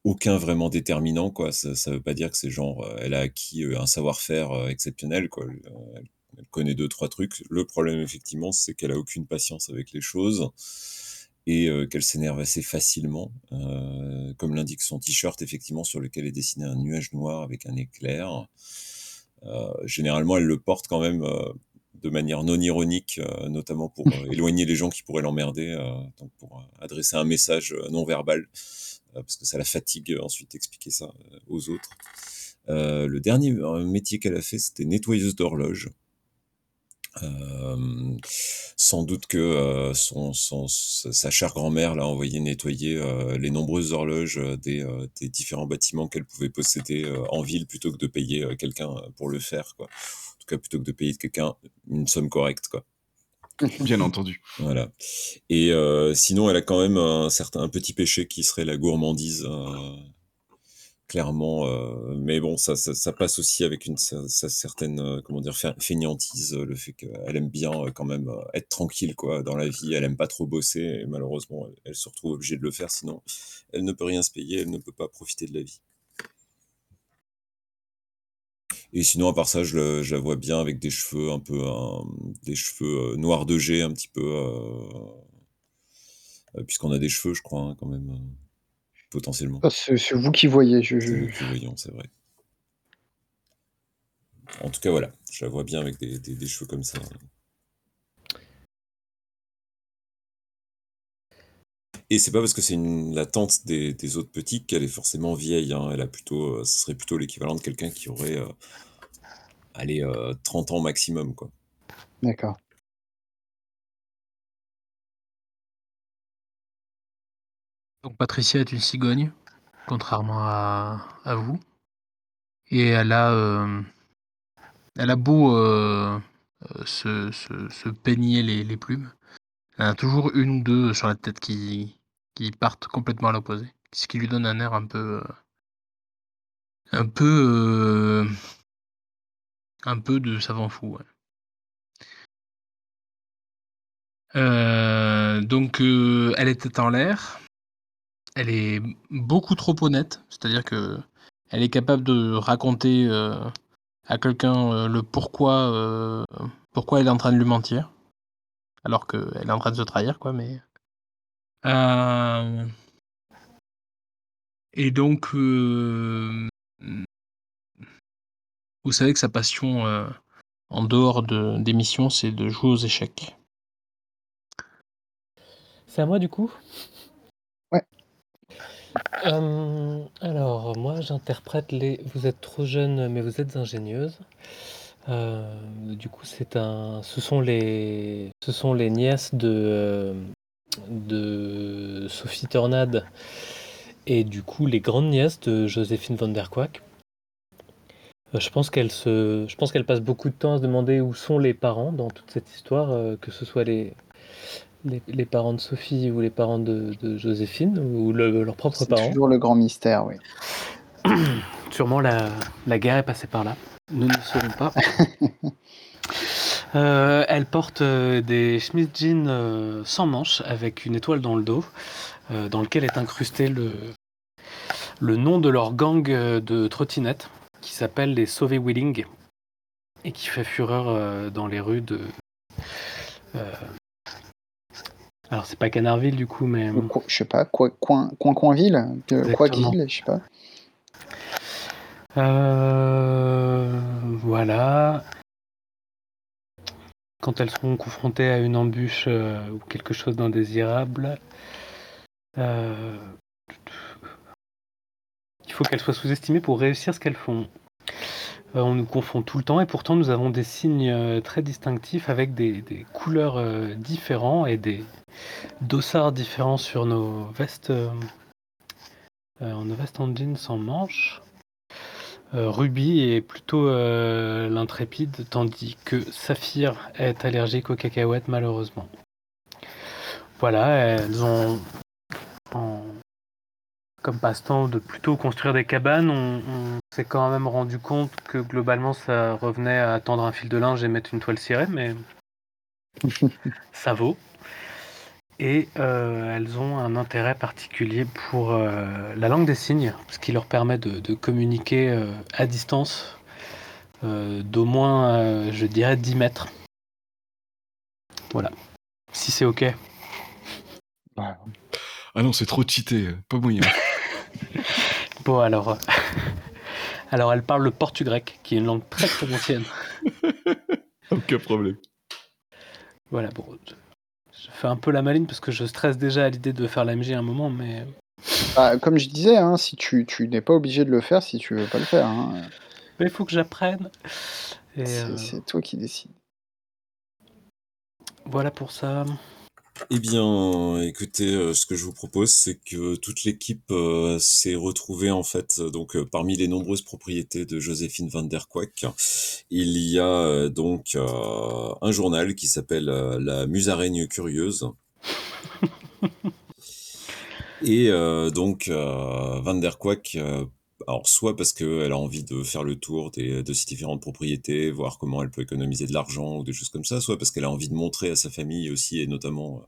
aucun vraiment déterminant, quoi. Ça, ça veut pas dire que c'est genre, elle a acquis un savoir-faire exceptionnel, quoi elle connaît deux, trois trucs. Le problème, effectivement, c'est qu'elle a aucune patience avec les choses et euh, qu'elle s'énerve assez facilement, euh, comme l'indique son t-shirt, effectivement, sur lequel est dessiné un nuage noir avec un éclair. Euh, généralement, elle le porte quand même de manière non ironique, notamment pour éloigner les gens qui pourraient l'emmerder, donc pour adresser un message non verbal, parce que ça la fatigue ensuite d'expliquer ça aux autres. le dernier métier qu'elle a fait, c'était nettoyeuse d'horloge. Euh, sans doute que euh, son, son, sa chère grand-mère l'a envoyé nettoyer euh, les nombreuses horloges des, des différents bâtiments qu'elle pouvait posséder en ville plutôt que de payer quelqu'un pour le faire. Quoi. En tout cas, plutôt que de payer quelqu'un une somme correcte. Quoi. Bien entendu. Voilà. Et sinon, elle a quand même un certain un petit péché qui serait la gourmandise clairement. Euh, mais bon, ça, ça, passe aussi avec une certaine, euh, comment dire, fainéantise, euh, le fait qu'elle aime bien quand même être tranquille quoi dans la vie. Elle aime pas trop bosser et malheureusement, elle, se retrouve obligée de le faire, sinon elle ne peut rien se payer, elle ne peut pas profiter de la vie. Et sinon, à part ça, je, je la vois bien avec des cheveux un peu, des cheveux noirs de jet, un petit peu, puisqu'on a des cheveux, je crois, hein, quand même potentiellement. Ah, c'est vous qui voyez. Je, c'est vrai. En tout cas, voilà, je la vois bien avec des, cheveux comme ça. Et c'est pas parce que c'est la tante des, autres petits qu'elle est forcément vieille. Hein. Elle a plutôt, euh, ce serait plutôt l'équivalent de quelqu'un qui aurait, euh, allez, 30 euh, ans maximum, quoi. D'accord. Donc Patricia est une cigogne, contrairement à, vous. Et elle a, euh, elle a beau euh, euh, se, peigner les, plumes. Elle a toujours une ou deux sur la tête qui, qui partent complètement à l'opposé. Ce qui lui donne un air un peu. un peu. un peu de savant fou. donc elle était en l'air elle est beaucoup trop honnête, c'est-à-dire que elle est capable de raconter euh, à quelqu'un euh, le pourquoi, euh, pourquoi elle est en train de lui mentir, alors qu'elle est en train de se trahir, quoi. Mais et donc vous savez que sa passion en dehors de, des missions, c'est de jouer aux échecs. C'est à moi du coup? Ouais. Euh, alors, moi, j'interprète les «Vous êtes trop jeune, mais vous êtes ingénieuse». Euh, du coup, c'est un ce sont les ce sont les nièces de, euh, de Sophie Tornade et du coup, les grandes nièces de Joséphine der Quack. je pense se je pense qu'elles passent beaucoup de temps à se demander où sont les parents dans toute cette histoire, que ce soit les les, parents de Sophie ou les parents de, Joséphine ou leurs propres parents. C'est toujours le grand mystère, oui. Sûrement la, guerre est passée par là. Nous ne le saurons pas. Euh, elle porte euh, des Schmidt jeans euh, sans manches avec une étoile dans le dos, dans lequel est incrusté le, le nom de leur gang de trottinettes qui s'appelle les Sauvé Wheeling et qui fait fureur dans les rues de, Alors c'est pas Canardville du coup, mais je sais pas, quoi, coin, coin, coinville, quoi ville, je sais pas. Euh, voilà. Quand elles seront confrontées à une embûche euh, ou quelque chose d'indésirable, euh, il faut qu'elles soient sous-estimées pour réussir ce qu'elles font. On nous confond tout le temps et pourtant nous avons des signes très distinctifs avec des, couleurs différents et des dossards différents sur nos vestes, nos vestes en jeans sans manches. Euh, Ruby est plutôt euh, l'intrépide, tandis que Saphir est allergique aux cacahuètes, malheureusement. Voilà, elles ont comme passe-temps de plutôt construire des cabanes. On, on s'est quand même rendu compte que globalement ça revenait à tendre un fil de linge et mettre une toile cirée, mais ça vaut et euh, elles ont un intérêt particulier pour euh, la langue des signes, ce qui leur permet de, communiquer euh, à distance d'au moins, je dirais, 10 mètres. Voilà. Si c'est OK. Ah non, c'est trop cheaté, pas moyen. bon, alors. alors, elle parle le portugais, qui est une langue très très ancienne. Aucun problème. Voilà, bon, fais un peu la maline parce que je stresse déjà à l'idée de faire l'AMG à un moment, mais. Bah, comme je disais, hein, si tu, tu n'es pas obligé de le faire si tu veux pas le faire. Hein. Mais il faut que j'apprenne. Euh, c'est toi qui décides. Voilà pour ça. Eh bien, écoutez, euh, ce que je vous propose, c'est que toute l'équipe euh, s'est retrouvée en fait, donc euh, parmi les nombreuses propriétés de Joséphine van der Quack, il y a donc un journal qui s'appelle La Musaraigne curieuse. Et donc Van der Quack alors soit parce qu'elle a envie de faire le tour de ces différentes propriétés, voir comment elle peut économiser de l'argent ou des choses comme ça, soit parce qu'elle a envie de montrer à sa famille aussi et notamment euh,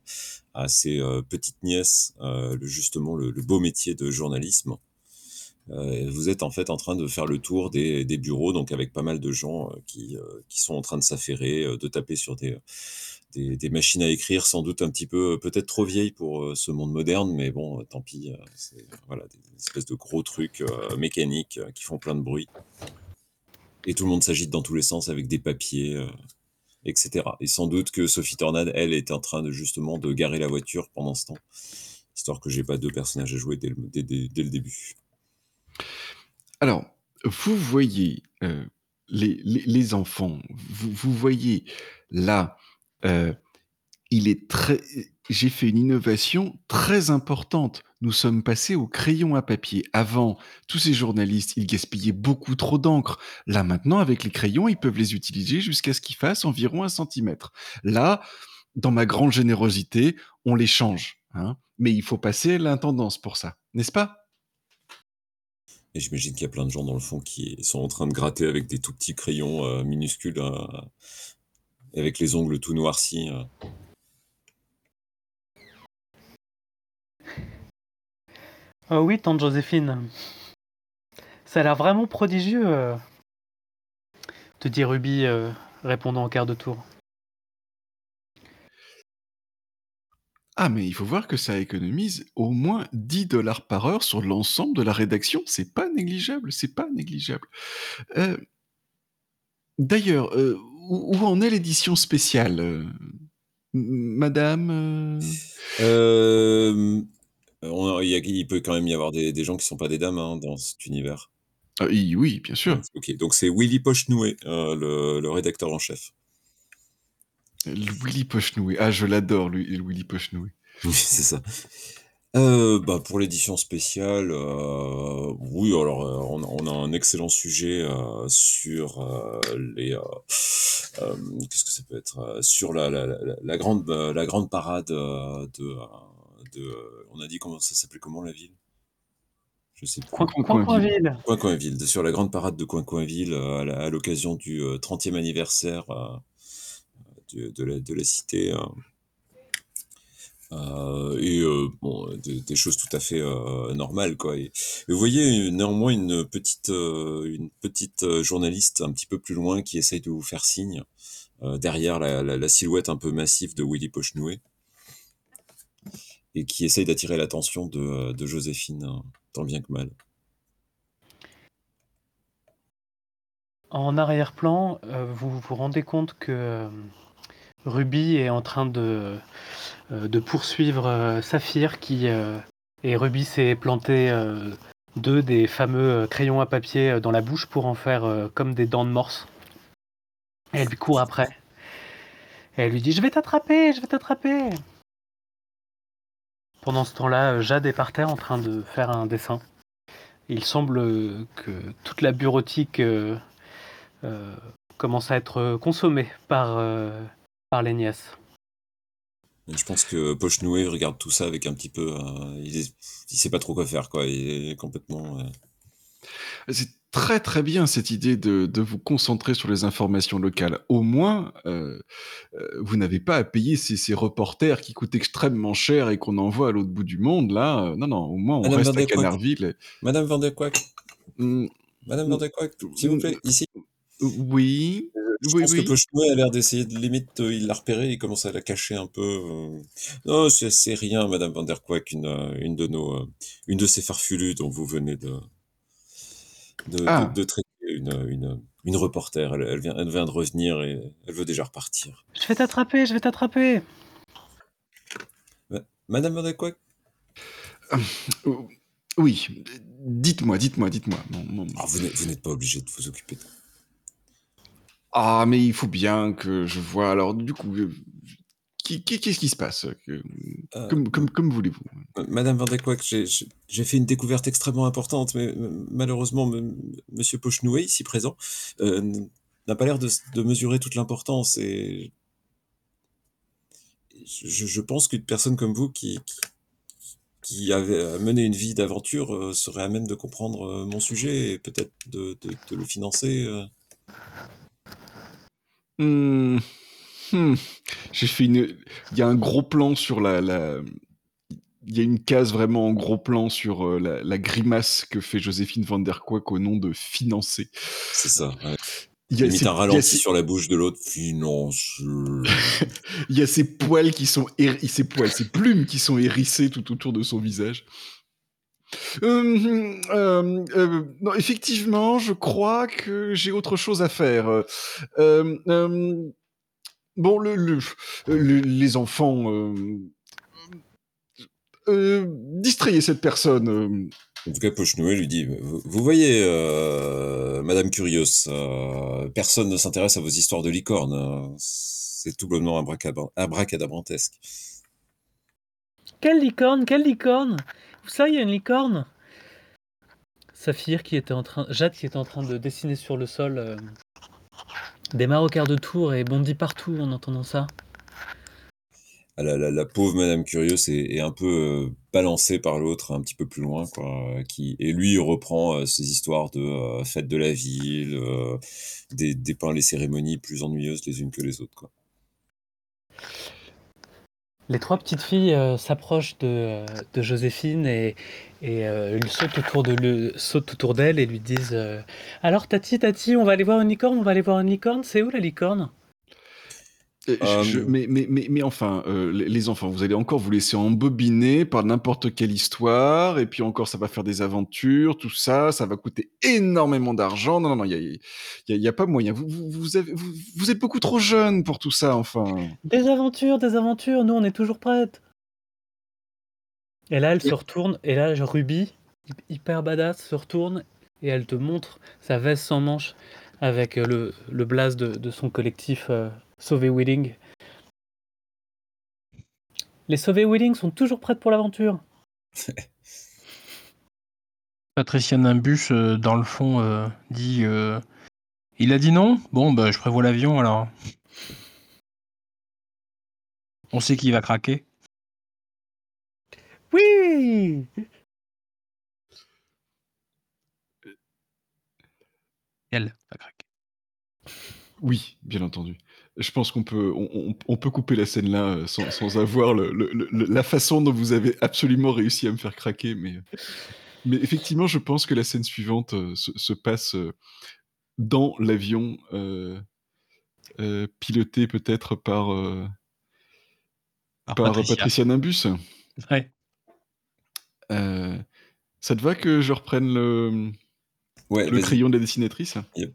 à ses euh, petites nièces euh, justement le, beau métier de journalisme. vous êtes en fait en train de faire le tour des, bureaux, donc avec pas mal de gens qui sont en train de s'affairer, de taper sur des des, machines à écrire sans doute un petit peu peut-être trop vieilles pour euh, ce monde moderne, mais bon, euh, tant pis, euh, c'est voilà, des espèces de gros trucs mécaniques qui font plein de bruit. Et tout le monde s'agite dans tous les sens avec des papiers, etc. Et sans doute que Sophie Tornade, elle, est en train de justement de garer la voiture pendant ce temps, histoire que j'ai pas deux personnages à jouer dès le, début. Alors, vous voyez les, enfants, vous, vous voyez là euh, il est très j'ai fait une innovation très importante. Nous sommes passés au crayon à papier. Avant, tous ces journalistes, ils gaspillaient beaucoup trop d'encre. Là, maintenant, avec les crayons, ils peuvent les utiliser jusqu'à ce qu'ils fassent environ un centimètre. Là, dans ma grande générosité, on les change. Hein. Mais il faut passer l'intendance pour ça, n'est-ce pas? Et j'imagine qu'il y a plein de gens dans le fond qui sont en train de gratter avec des tout petits crayons euh, minuscules euh, avec les ongles tout noircis. Euh. Oh oui, tante Joséphine. Ça a l'air vraiment prodigieux, euh, te dit Ruby, euh, répondant en quart de tour. Ah, mais il faut voir que ça économise au moins 10 dollars par heure sur l'ensemble de la rédaction. C'est pas négligeable, c'est pas négligeable. D'ailleurs, où, en est l'édition spéciale euh, Madame euh? Euh, il, peut quand même y avoir des, gens qui ne sont pas des dames hein, dans cet univers. Ah, oui, bien sûr. Ok, donc c'est Willy Pochenoué, le, rédacteur en chef. Willy Pochenoué, ah je l'adore, lui, Willy Pochenoué. Oui, c'est ça. Euh, bah, pour l'édition spéciale, euh, oui, alors euh, on, a un excellent sujet sur les. Qu'est-ce que ça peut être Sur la, la, grande, la grande parade de, de. On a dit comment ça s'appelait comment la ville? Je sais plus. Coin-Coin-Ville. Coin-Coin-Ville, sur la grande parade de Coin-Coin-Ville à l'occasion du 30e anniversaire de, de, la, de la cité. Euh, et euh, bon, des, choses tout à fait euh, normales quoi. Et, vous voyez néanmoins une petite une petite journaliste un petit peu plus loin qui essaye de vous faire signe derrière la, silhouette un peu massive de Willy Pochenoué. et qui essaye d'attirer l'attention de, de Joséphine, hein, tant bien que mal. En arrière-plan, vous vous rendez compte que Ruby est en train de, de poursuivre Saphir qui et Ruby s'est planté deux des fameux crayons à papier dans la bouche pour en faire comme des dents de morse. Elle lui court après. Elle lui dit Je vais t'attraper, je vais t'attraper. Pendant ce temps-là, Jade est par terre en train de faire un dessin. Il semble que toute la bureautique euh, euh, commence à être consommée par, euh, par les nièces. Je pense que Poche Noué regarde tout ça avec un petit peu. il, est, sait pas trop quoi faire, quoi. Il est complètement. C'est très très bien cette idée de, vous concentrer sur les informations locales. Au moins, euh, euh, vous n'avez pas à payer ces, reporters qui coûtent extrêmement cher et qu'on envoie à l'autre bout du monde. Là, euh, non, non, au moins on reste à Canardville. Madame Van der Quack. Hmm. Madame s'il vous plaît, ici. Oui. Je pense que Pochouet a l'air d'essayer de limite, il l'a repéré, il commence à la cacher un peu. Non, c'est rien, Madame Van der Quack, une, une de nos, une de ces farfelus dont vous venez de, ah. de, traiter une, une, reporter. Elle, vient, elle vient de revenir et elle veut déjà repartir. Je vais t'attraper, je vais t'attraper. Madame Van euh, Oui, dites-moi, dites-moi, dites-moi. Ah, vous n'êtes pas obligé de vous occuper de... Ah, mais il faut bien que je vois. Alors, du coup, euh, Qu'est-ce qui se passe euh, comme, voulez-vous. Madame Van j'ai fait une découverte extrêmement importante, mais malheureusement, Monsieur Pochenoué, ici présent, euh, n'a pas l'air de, mesurer toute l'importance. Et je, pense qu'une personne comme vous qui, qui, avait mené une vie d'aventure euh, serait à même de comprendre mon sujet et peut-être de, le financer. Hmm. J'ai fait une. Il y a un gros plan sur la. la... Il y a une case vraiment en gros plan sur euh, la, grimace que fait Joséphine Van Der Quack au nom de financer. C'est ça. Il y a un ralenti sur la bouche de l'autre. Finance. il y a ces poils qui sont ces poils, ces plumes qui sont hérissées tout autour de son visage. Euh, euh, non, effectivement, je crois que j'ai autre chose à faire. Bon, le, les enfants. Euh, euh, distrayez cette personne. Euh. En tout cas, Pochenoué lui dit Vous, voyez, Madame Curios, personne ne s'intéresse à vos histoires de licorne. C'est tout bonnement abracadabrantesque. Quelle licorne Quelle licorne? Savez, il y a une licorne Saphir qui était en train. Jade qui était en train de dessiner sur le sol Démarre au quart de tour et bondit partout en entendant ça. Ah, la, pauvre Madame Curious est, un peu euh, balancée par l'autre un petit peu plus loin, quoi, et lui reprend euh, ses histoires de euh, fêtes de la ville, des, dépeint les cérémonies plus ennuyeuses les unes que les autres. Quoi. Les trois petites filles s'approchent de, de, Joséphine et, euh, sautent autour de sautent autour d'elle et lui disent euh, Alors Tati, Tati, on va aller voir une licorne, on va aller voir une licorne. C'est où la licorne? Euh, mais, mais, mais, mais, enfin, les enfants, vous allez encore vous laisser embobiner par n'importe quelle histoire, et puis encore, ça va faire des aventures, tout ça, ça va coûter énormément d'argent. Non, non, non, il n'y a, y a, pas moyen. Vous, vous, vous, avez, vous, vous êtes beaucoup trop jeune pour tout ça, enfin. Des aventures, des aventures, nous, on est toujours prêtes. Et là, elle se retourne, et là, Ruby, hyper badass, se retourne et elle te montre sa veste sans manche avec euh, le, le blaze de, son collectif euh, Sauvé Willing. Les Sauvé Willing sont toujours prêtes pour l'aventure. Patricia Nimbus, euh, dans le fond, dit Il a dit non? Bon, bah, je prévois l'avion alors. On sait qui va craquer. Oui Elle va craquer. Oui, bien entendu. Je pense qu'on peut, on, peut couper la scène là euh, sans, avoir la façon dont vous avez absolument réussi à me faire craquer, mais, mais effectivement, je pense que la scène suivante euh, se, passe euh, dans l'avion piloté peut-être par, par, Patricia. Nimbus. Ouais. ça te va que je reprenne le, Ouais, le crayon de la dessinatrice? Yep.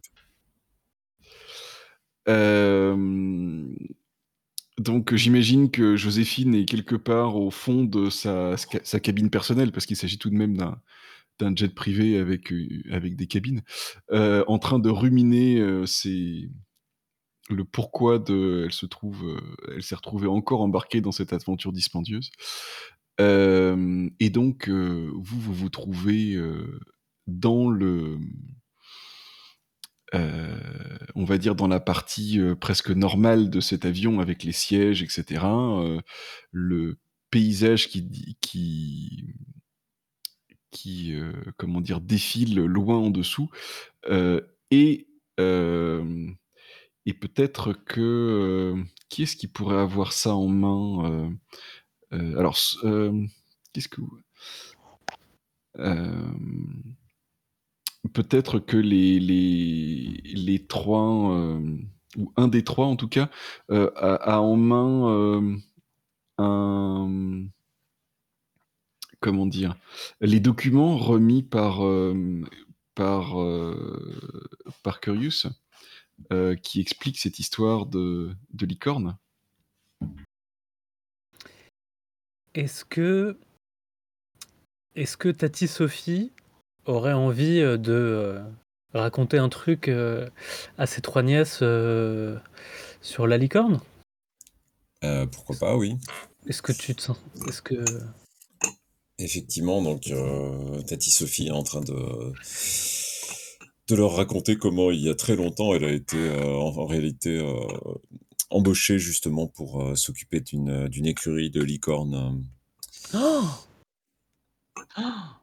Donc j'imagine que Joséphine est quelque part au fond de sa, cabine personnelle, parce qu'il s'agit tout de même d'un jet privé avec, avec des cabines, en train de ruminer le pourquoi de, elle se trouve, elle s'est retrouvée encore embarquée dans cette aventure dispendieuse. et donc, vous, vous vous trouvez dans le, on va dire dans la partie presque normale de cet avion avec les sièges, etc. le paysage qui, qui, qui comment dire, défile loin en dessous. et et peut-être que qui est-ce qui pourrait avoir ça en main Alors, qu'est-ce que peut-être que les, les, trois, ou un des trois en tout cas, a, en main un. Comment dire Les documents remis par, par, par Curious qui expliquent cette histoire de, de licorne. Est-ce que. Est-ce que Tati Sophie aurait envie de raconter un truc à ses trois nièces sur la licorne? Pourquoi pas, oui. Est-ce que tu te sens Est-ce que Effectivement, donc Tati Sophie est en train de de leur raconter comment il y a très longtemps elle a été en, réalité embauchée justement pour s'occuper d'une d'une écurie de licorne. Oh oh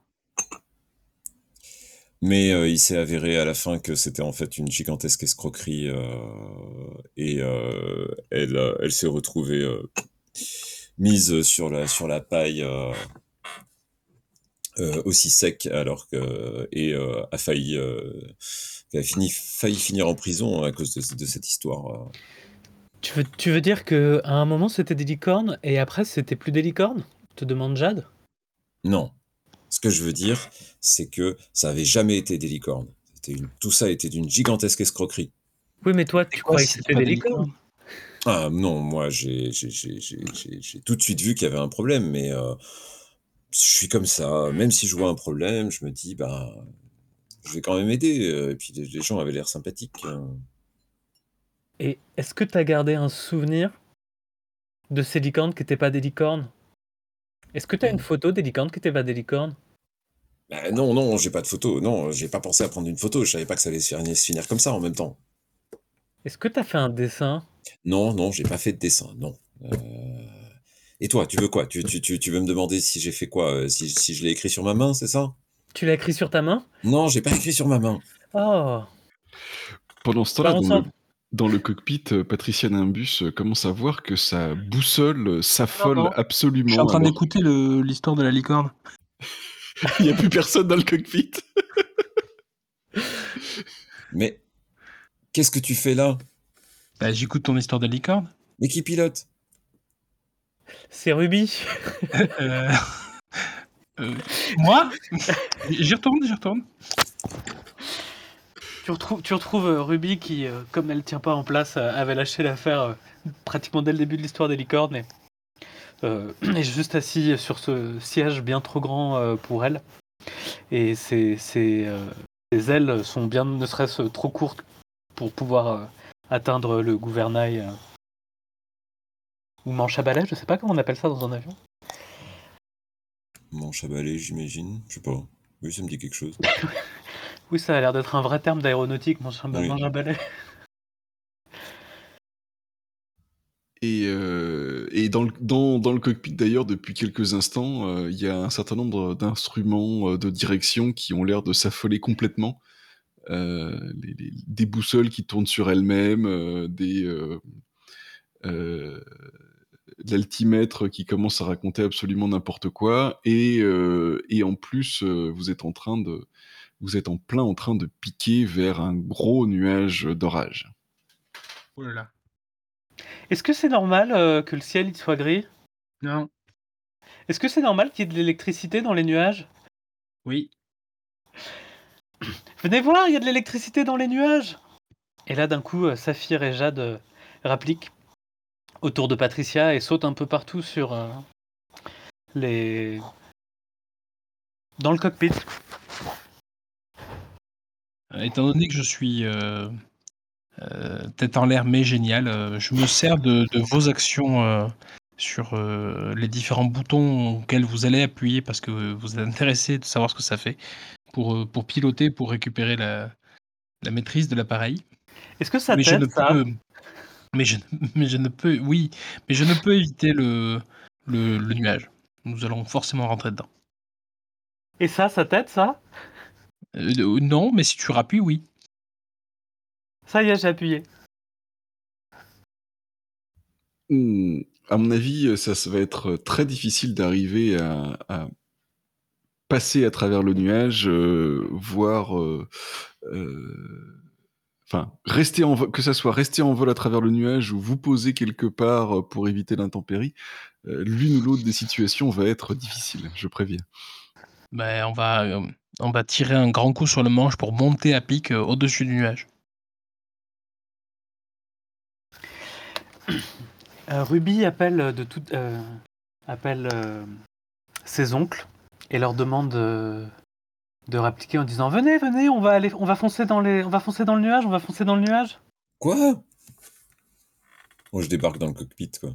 mais euh, il s'est avéré à la fin que c'était en fait une gigantesque escroquerie euh, et euh, elle, elle s'est retrouvée mise sur la, sur la paille aussi sec alors que et a failli a fini failli finir en prison à cause de, de cette histoire. Tu veux, tu veux dire que à un moment c'était des licornes et après c'était plus des licornes? Te demande Jade. Non, ce que je veux dire, c'est que ça avait jamais été des licornes. tout ça était d'une gigantesque escroquerie. Oui, mais toi, tu croyais que c'était des licornes Ah non, moi, j'ai tout de suite vu qu'il y avait un problème, mais euh, je suis comme ça. Même si je vois un problème, je me dis, bah, je vais quand même aider. Et puis les, gens avaient l'air sympathiques. Hein. Et est-ce que tu as gardé un souvenir de ces licornes qui n'étaient pas des licornes? Est-ce que tu as une photo des licornes qui pas des licornes bah, non, non, j'ai pas de photo. Non, j'ai pas pensé à prendre une photo. Je savais pas que ça allait se, finir comme ça en même temps. Est-ce que tu as fait un dessin? Non, non, j'ai pas fait de dessin, non. Euh, et toi, tu veux quoi? Tu, tu, veux me demander si j'ai fait quoi? Euh, si, si, je l'ai écrit sur ma main, c'est ça? Tu l'as écrit sur ta main? Non, j'ai pas écrit sur ma main. Oh Pendant ce temps-là, dans le cockpit, euh, Patricia Nimbus euh, commence à voir que sa boussole euh, s'affole absolument? Je suis en train d'écouter l'histoire de la licorne. Il n'y a plus personne dans le cockpit. Mais qu'est-ce que tu fais là? Bah, J'écoute ton histoire de la licorne. Mais qui pilote? C'est Ruby. moi? J'y retourne, j'y retourne. Tu retrouves, euh, Ruby qui, euh, comme elle tient pas en place, euh, avait lâché l'affaire pratiquement dès le début de l'histoire des licornes et est juste assis sur ce siège bien trop grand pour elle. Et ses, ailes sont bien, ne serait-ce trop courtes pour pouvoir atteindre le gouvernail ou manche à balai, je sais pas comment on appelle ça dans un avion. Manche à balai, j'imagine. Je sais pas. Oui, ça me dit quelque chose. Oui, ça a l'air d'être un vrai terme d'aéronautique, mon cher oui. balai. Et, euh, et dans, le, dans, dans, le cockpit d'ailleurs, depuis quelques instants, euh, il y a un certain nombre d'instruments euh, de direction qui ont l'air de s'affoler complètement. des boussoles qui tournent sur elles-mêmes, des l'altimètre qui commence à raconter absolument n'importe quoi, et, et en plus, vous êtes en train de vous êtes en plein en train de piquer vers un gros nuage d'orage. Oh là là. Est-ce que c'est normal euh, que le ciel il soit gris? Non. Est-ce que c'est normal qu'il y ait de l'électricité dans les nuages? Oui. Venez voir, il y a de l'électricité dans les nuages Et là, d'un coup, Saphir et Jade rappliquent autour de Patricia et sautent un peu partout sur les. dans le cockpit. Étant donné que je suis tête en l'air mais génial, je me sers de, vos actions sur les différents boutons auxquels vous allez appuyer parce que vous êtes intéressé de savoir ce que ça fait pour, pour piloter, pour récupérer la, la maîtrise de l'appareil. Est-ce que ça t'aide ça? mais je, mais je ne peux, oui, mais je ne peux éviter le, le, le nuage. Nous allons forcément rentrer dedans. Et ça, ça t'aide, ça? Euh, Non, mais si tu rappuies, oui. Ça y est, j'ai appuyé. Mmh, à mon avis, ça, ça, va être très difficile d'arriver à, passer à travers le nuage, euh, voire euh, enfin, rester en que ça soit rester en vol à travers le nuage ou vous poser quelque part pour éviter l'intempérie, l'une ou l'autre des situations va être difficile, je préviens. Ben, on va, euh, on va tirer un grand coup sur le manche pour monter à pic, euh, au-dessus du nuage. Euh, Ruby appelle de tout, appelle ses oncles et leur demande de répliquer en disant venez venez on va aller on va foncer dans les on va foncer dans le nuage on va foncer dans le nuage Quoi? Moi je débarque dans le cockpit quoi.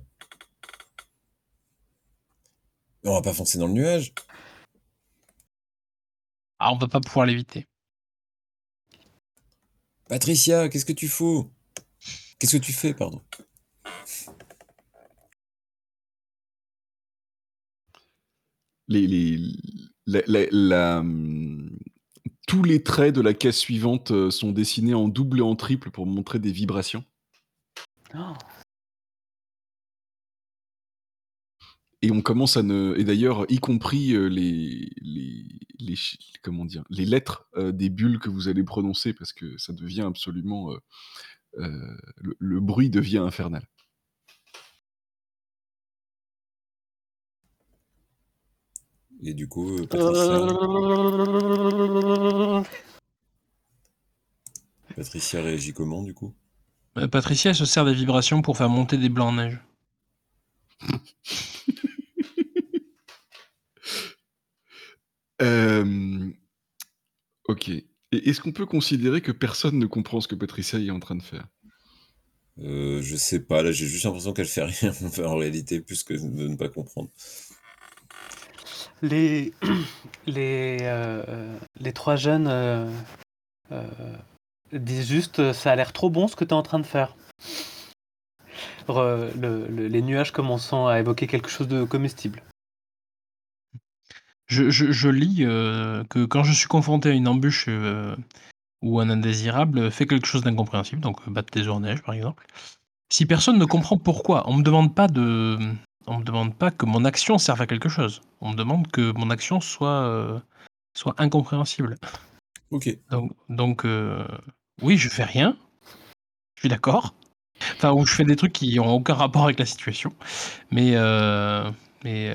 On va pas foncer dans le nuage. Ah, on va pas pouvoir l'éviter. Patricia, qu'est-ce que tu fous? Qu'est-ce que tu fais, pardon? Les, les, la, tous les traits de la caisse suivante euh, sont dessinés en double et en triple pour montrer des vibrations. Oh. Et on commence à ne. Et d'ailleurs, y compris euh, les, les, les, comment dire, les lettres euh, des bulles que vous allez prononcer, parce que ça devient absolument. Euh, le, bruit devient infernal. Et du coup, Patricia. Patricia réagit comment, du coup? Patricia se sert des vibrations pour faire monter des blancs en neige. ok. Et est-ce qu'on peut considérer que personne ne comprend ce que Patricia est en train de faire? Euh, Je sais pas, là j'ai juste l'impression qu'elle fait rien en réalité, plus que de ne pas comprendre. Les, les, euh, les trois jeunes euh, disent juste ça a l'air trop bon ce que tu es en train de faire. les nuages commençant à évoquer quelque chose de comestible. Je, lis euh, que quand je suis confronté à une embûche euh, ou un indésirable fait quelque chose d'incompréhensible, donc euh, battre des ours neige par exemple. Si personne ne comprend pourquoi, on me demande pas de, on me demande pas que mon action serve à quelque chose. On me demande que mon action soit soit incompréhensible. Ok. Donc, donc oui, je fais rien. Je suis d'accord. Enfin, ou je fais des trucs qui ont aucun rapport avec la situation, mais mais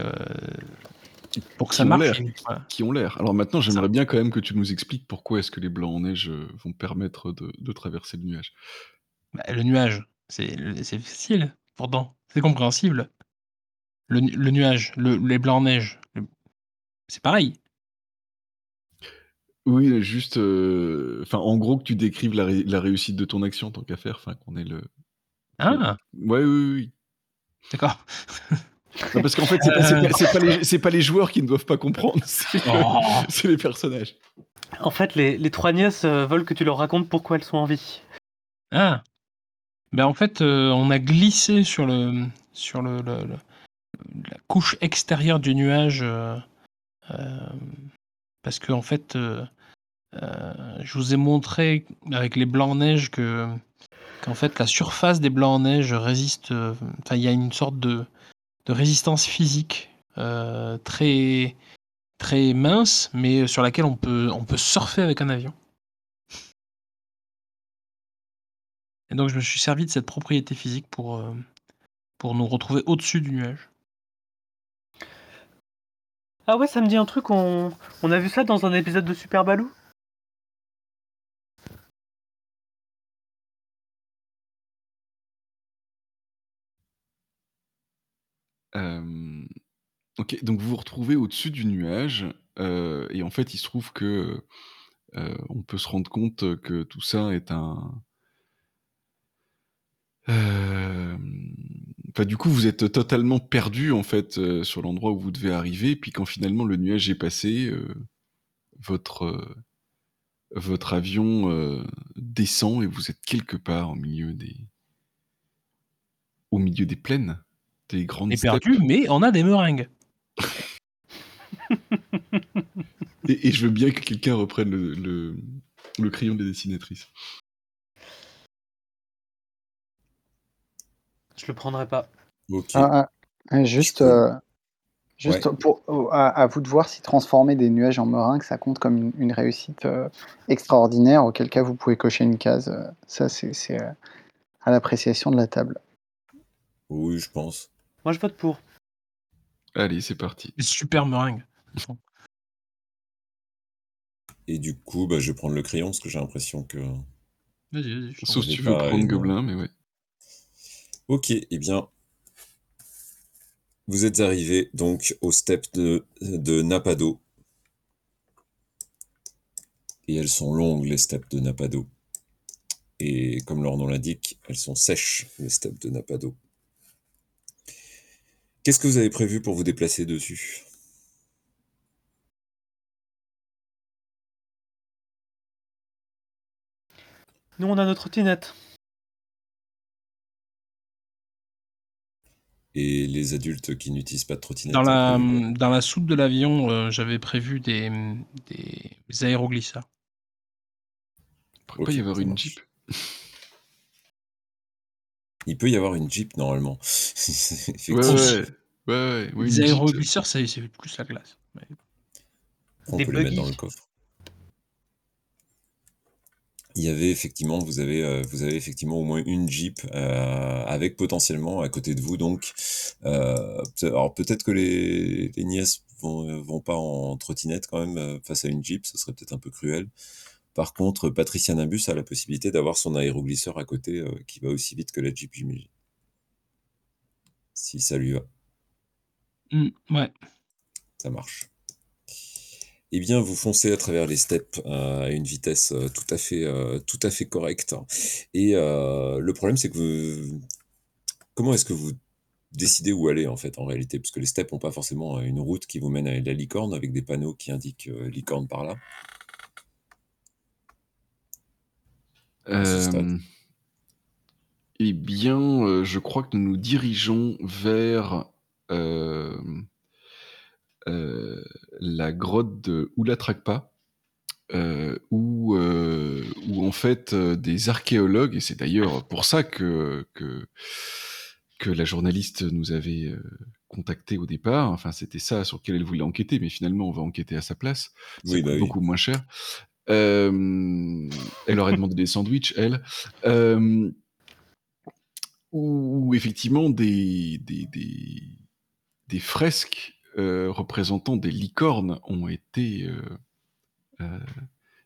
pour que ça marche. Qui ont l'air. Alors maintenant, j'aimerais bien quand même que tu nous expliques pourquoi est-ce que les blancs en neige euh, vont permettre de, traverser le nuage. Bah, le nuage, c'est facile, pourtant. C'est compréhensible. Le, nuage, les blancs en neige, c'est pareil. Oui, juste, euh, enfin, en gros, que tu décrives la, réussite de ton action, tant qu'à faire, enfin, qu'on est le. Ah. Ouais, oui, oui. D'accord. parce qu'en fait, c'est pas, les joueurs qui ne doivent pas comprendre, c'est oh. les personnages. En fait, les, trois nièces euh, veulent que tu leur racontes pourquoi elles sont en vie. Ah. Ben en fait, euh, on a glissé sur le sur le, la couche extérieure du nuage euh, parce que en fait, je vous ai montré avec les blancs en neige que qu'en fait la surface des blancs en neige résiste. Enfin, il y a une sorte de de résistance physique euh, très, très mince, mais sur laquelle on peut, on peut surfer avec un avion. Et donc je me suis servi de cette propriété physique pour, euh, pour nous retrouver au-dessus du nuage. Ah ouais, ça me dit un truc, on, on a vu ça dans un épisode de Super Baloo OK, donc vous vous retrouvez au-dessus du nuage, et en fait, il se trouve que, on peut se rendre compte, que tout ça est un enfin, du coup, vous êtes totalement perdu, en fait, sur l'endroit où vous devez arriver, puis quand finalement le nuage est passé, votre, votre avion, descend et vous êtes quelque part au milieu des au milieu des plaines, des grandes est perdu, mais on a des meringues. et, je veux bien que quelqu'un reprenne le, le, crayon des dessinatrices. Je le prendrai pas. Ah, ah, juste, euh, juste pour, oh, à, vous de voir si transformer des nuages en meringues, ça compte comme une, réussite euh, extraordinaire, auquel cas vous pouvez cocher une case. Euh, ça, c'est à l'appréciation de la table. Oui, je pense. Moi, je vote pour. Allez, c'est parti. Super meringue. Et du coup, bah, je vais prendre le crayon parce que j'ai l'impression que. Vas-y, vas-y. Sauf si tu veux prendre Gobelin, mais ouais. Ok, eh bien. Vous êtes arrivé donc au step de, de Napado. Et elles sont longues, les steppes de Napado. Et comme leur nom l'indique, elles sont sèches, les steppes de Napado. Qu'est-ce que vous avez prévu pour vous déplacer dessus? Nous, on a notre trottinette. Et les adultes qui n'utilisent pas de trottinette Dans la, dans la soupe de l'avion, euh, j'avais prévu des, des aéroglisseurs. Pourquoi pas y avoir une Jeep? Il peut y avoir une Jeep normalement. ouais, ouais, ouais, les aéroglisseurs, c'est plus la glace. On peut les mettre dans le coffre. Il y avait effectivement, vous avez, euh, vous avez effectivement au moins une Jeep euh, avec potentiellement à côté de vous. Donc, euh, alors peut-être que les, les nièces vont, vont pas en trottinette quand même face à une Jeep, ce serait peut-être un peu cruel. Par contre, Patricia Nabus a la possibilité d'avoir son aéroglisseur à côté qui va aussi vite que la Jeep, j'imagine. Si ça lui va. Mmh, ouais. Ça marche eh bien, vous foncez à travers les steppes euh, à une vitesse euh, tout à fait, euh, tout à fait correcte. Et le problème, c'est que vous... comment est-ce que vous décidez où aller en fait en réalité? Parce que les steppes n'ont pas forcément une route qui vous mène à la licorne avec des panneaux qui indiquent licorne par là? eh bien, je crois que nous nous dirigeons vers la grotte de Oula-Trakpa, euh, où, euh, où, en fait des archéologues, et c'est d'ailleurs pour ça que, que, que, la journaliste nous avait contacté au départ, enfin c'était ça sur lequel elle voulait enquêter, mais finalement on va enquêter à sa place, c'est bah beaucoup moins cher. elle aurait demandé des sandwichs, elle. où, effectivement des, des, des, des fresques euh, représentant des licornes ont été euh, euh,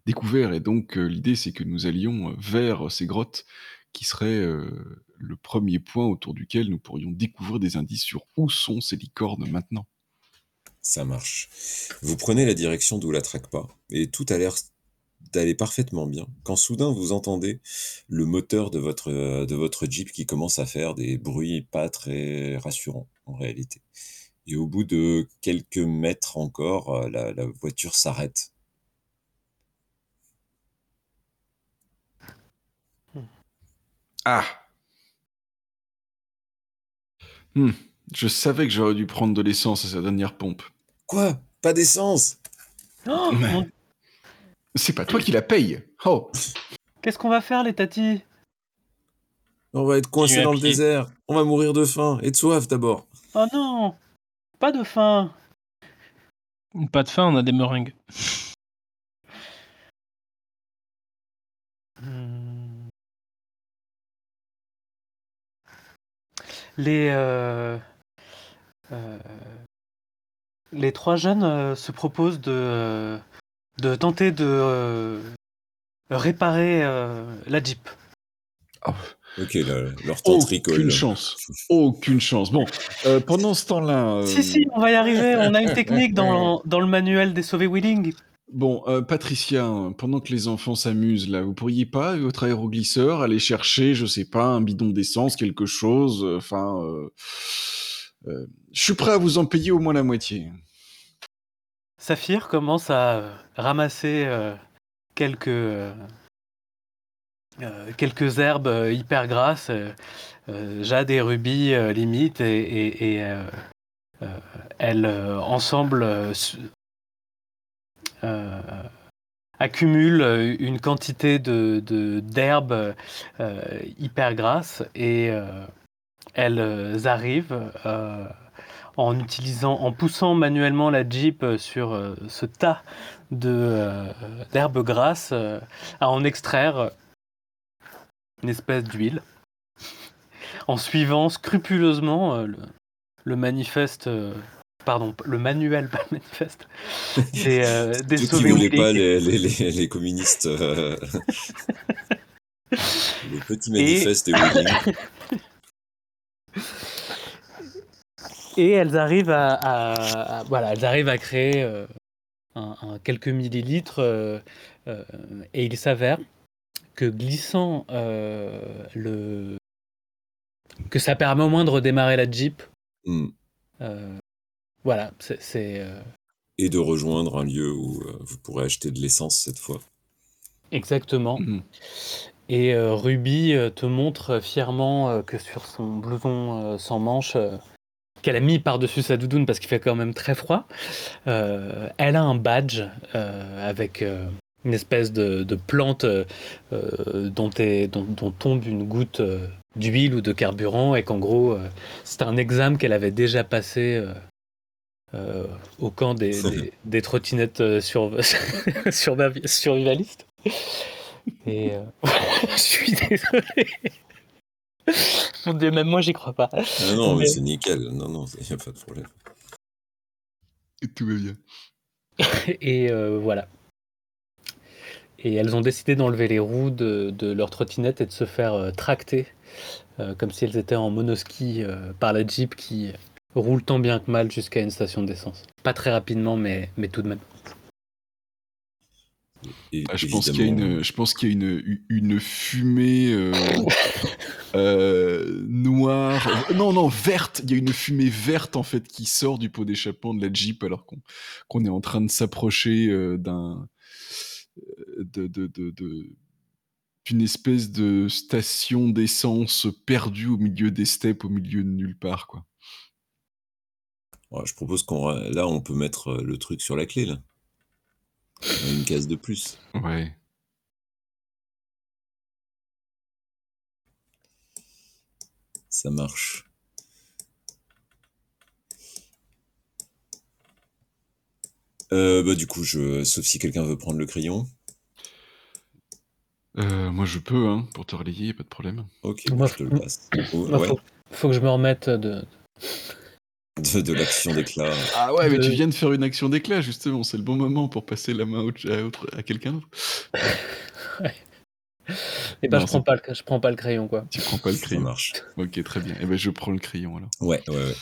découverts. Et donc, l'idée, c'est que nous allions vers ces grottes qui seraient le premier point autour duquel nous pourrions découvrir des indices sur où sont ces licornes maintenant. Ça marche. Vous prenez la direction d'où la traque pas, et tout a l'air d'aller parfaitement bien, quand soudain vous entendez le moteur de votre, de votre Jeep qui commence à faire des bruits pas très rassurants en réalité. Et au bout de quelques mètres encore, euh, la, voiture s'arrête. Ah hmm. Je savais que j'aurais dû prendre de l'essence à sa dernière pompe. Quoi? Pas d'essence? Oh, C'est pas toi qui la paye Oh Qu'est-ce qu'on va faire, les tatis? On va être coincé dans le désert. On va mourir de faim et de soif d'abord. Oh non pas de faim. Pas de faim, on a des meringues. Hmm. Les, euh, euh, les trois jeunes se proposent de, de tenter de réparer la Jeep. Oh. Ok, leur temps Aucune chance. Aucune chance. Bon, euh, pendant ce temps-là. Si, euh, si, on va y arriver. On a une technique dans, dans le manuel des sauvés Wheeling. Bon, euh, Patricia, pendant que les enfants s'amusent, là, vous pourriez pas, avec votre aéroglisseur, aller chercher, je sais pas, un bidon d'essence, quelque chose. Enfin. je suis prêt à vous en payer au moins la moitié. Saphir commence à ramasser quelques euh, quelques herbes euh, hyper grasses, euh, jade et rubis limite, et, et, elles ensemble accumulent une quantité de d'herbes hyper grasses et elles arrivent en utilisant, en poussant manuellement la Jeep sur ce tas d'herbes grasses à en extraire une espèce d'huile, en suivant scrupuleusement euh, le, manifeste, euh, pardon, le manuel, pas le manifeste, des, euh, des Ceux qui pas les, les, les, communistes. le petit manifeste Et... Et elles arrivent à, voilà, elles arrivent à créer un, quelques millilitres et il s'avère que glissant euh, le. que ça permet au moins de redémarrer la Jeep. Hmm. Euh, voilà, c'est. Euh, Et de rejoindre un lieu où vous pourrez acheter de l'essence cette fois. Exactement. Hmm. Et Ruby te montre fièrement que sur son blouson sans manches, qu'elle a mis par-dessus sa doudoune parce qu'il fait quand même très froid, elle a un badge avec une espèce de, plante euh, dont, dont, tombe une goutte euh, d'huile ou de carburant et qu'en gros euh, c'est un examen qu'elle avait déjà passé au camp des, des, trottinettes sur, survivalistes. Et je suis désolé. Mon dieu, même moi j'y crois pas. Non, non, mais, c'est nickel. Non, non, il n'y a pas de problème. Et tout va bien. Et voilà. Et elles ont décidé d'enlever les roues de, leur trottinette et de se faire euh, tracter, euh, comme si elles étaient en monoski euh, par la Jeep qui roule tant bien que mal jusqu'à une station d'essence. Pas très rapidement, mais, mais tout de même. Ah, je, pense qu'il y a une, je pense qu'il y a une, une fumée noire, non non verte. Il y a une fumée verte en fait qui sort du pot d'échappement de la Jeep alors qu'on qu'on est en train de s'approcher d'un de, d'une espèce de station d'essence perdue au milieu des steppes, au milieu de nulle part, quoi. je propose qu'on là on peut mettre euh, le truc sur la clé là. Une case de plus. Ouais. Ça marche. Euh, bah, du coup, je... sauf si quelqu'un veut prendre le crayon. Euh, moi, je peux, hein, pour te relayer, pas de problème. Ok, moi, je te le passe. faut, que je me remette de. De, l'action d'éclat. Ah ouais, mais tu viens de faire une action d'éclat, justement. C'est le bon moment pour passer la main à, à quelqu'un d'autre. ouais. Et ben, je prends, pas le, je prends pas le crayon, quoi. Tu prends pas le crayon. Ça marche. Ok, très bien. Et ben, je prends le crayon, alors. Ouais, ouais, ouais.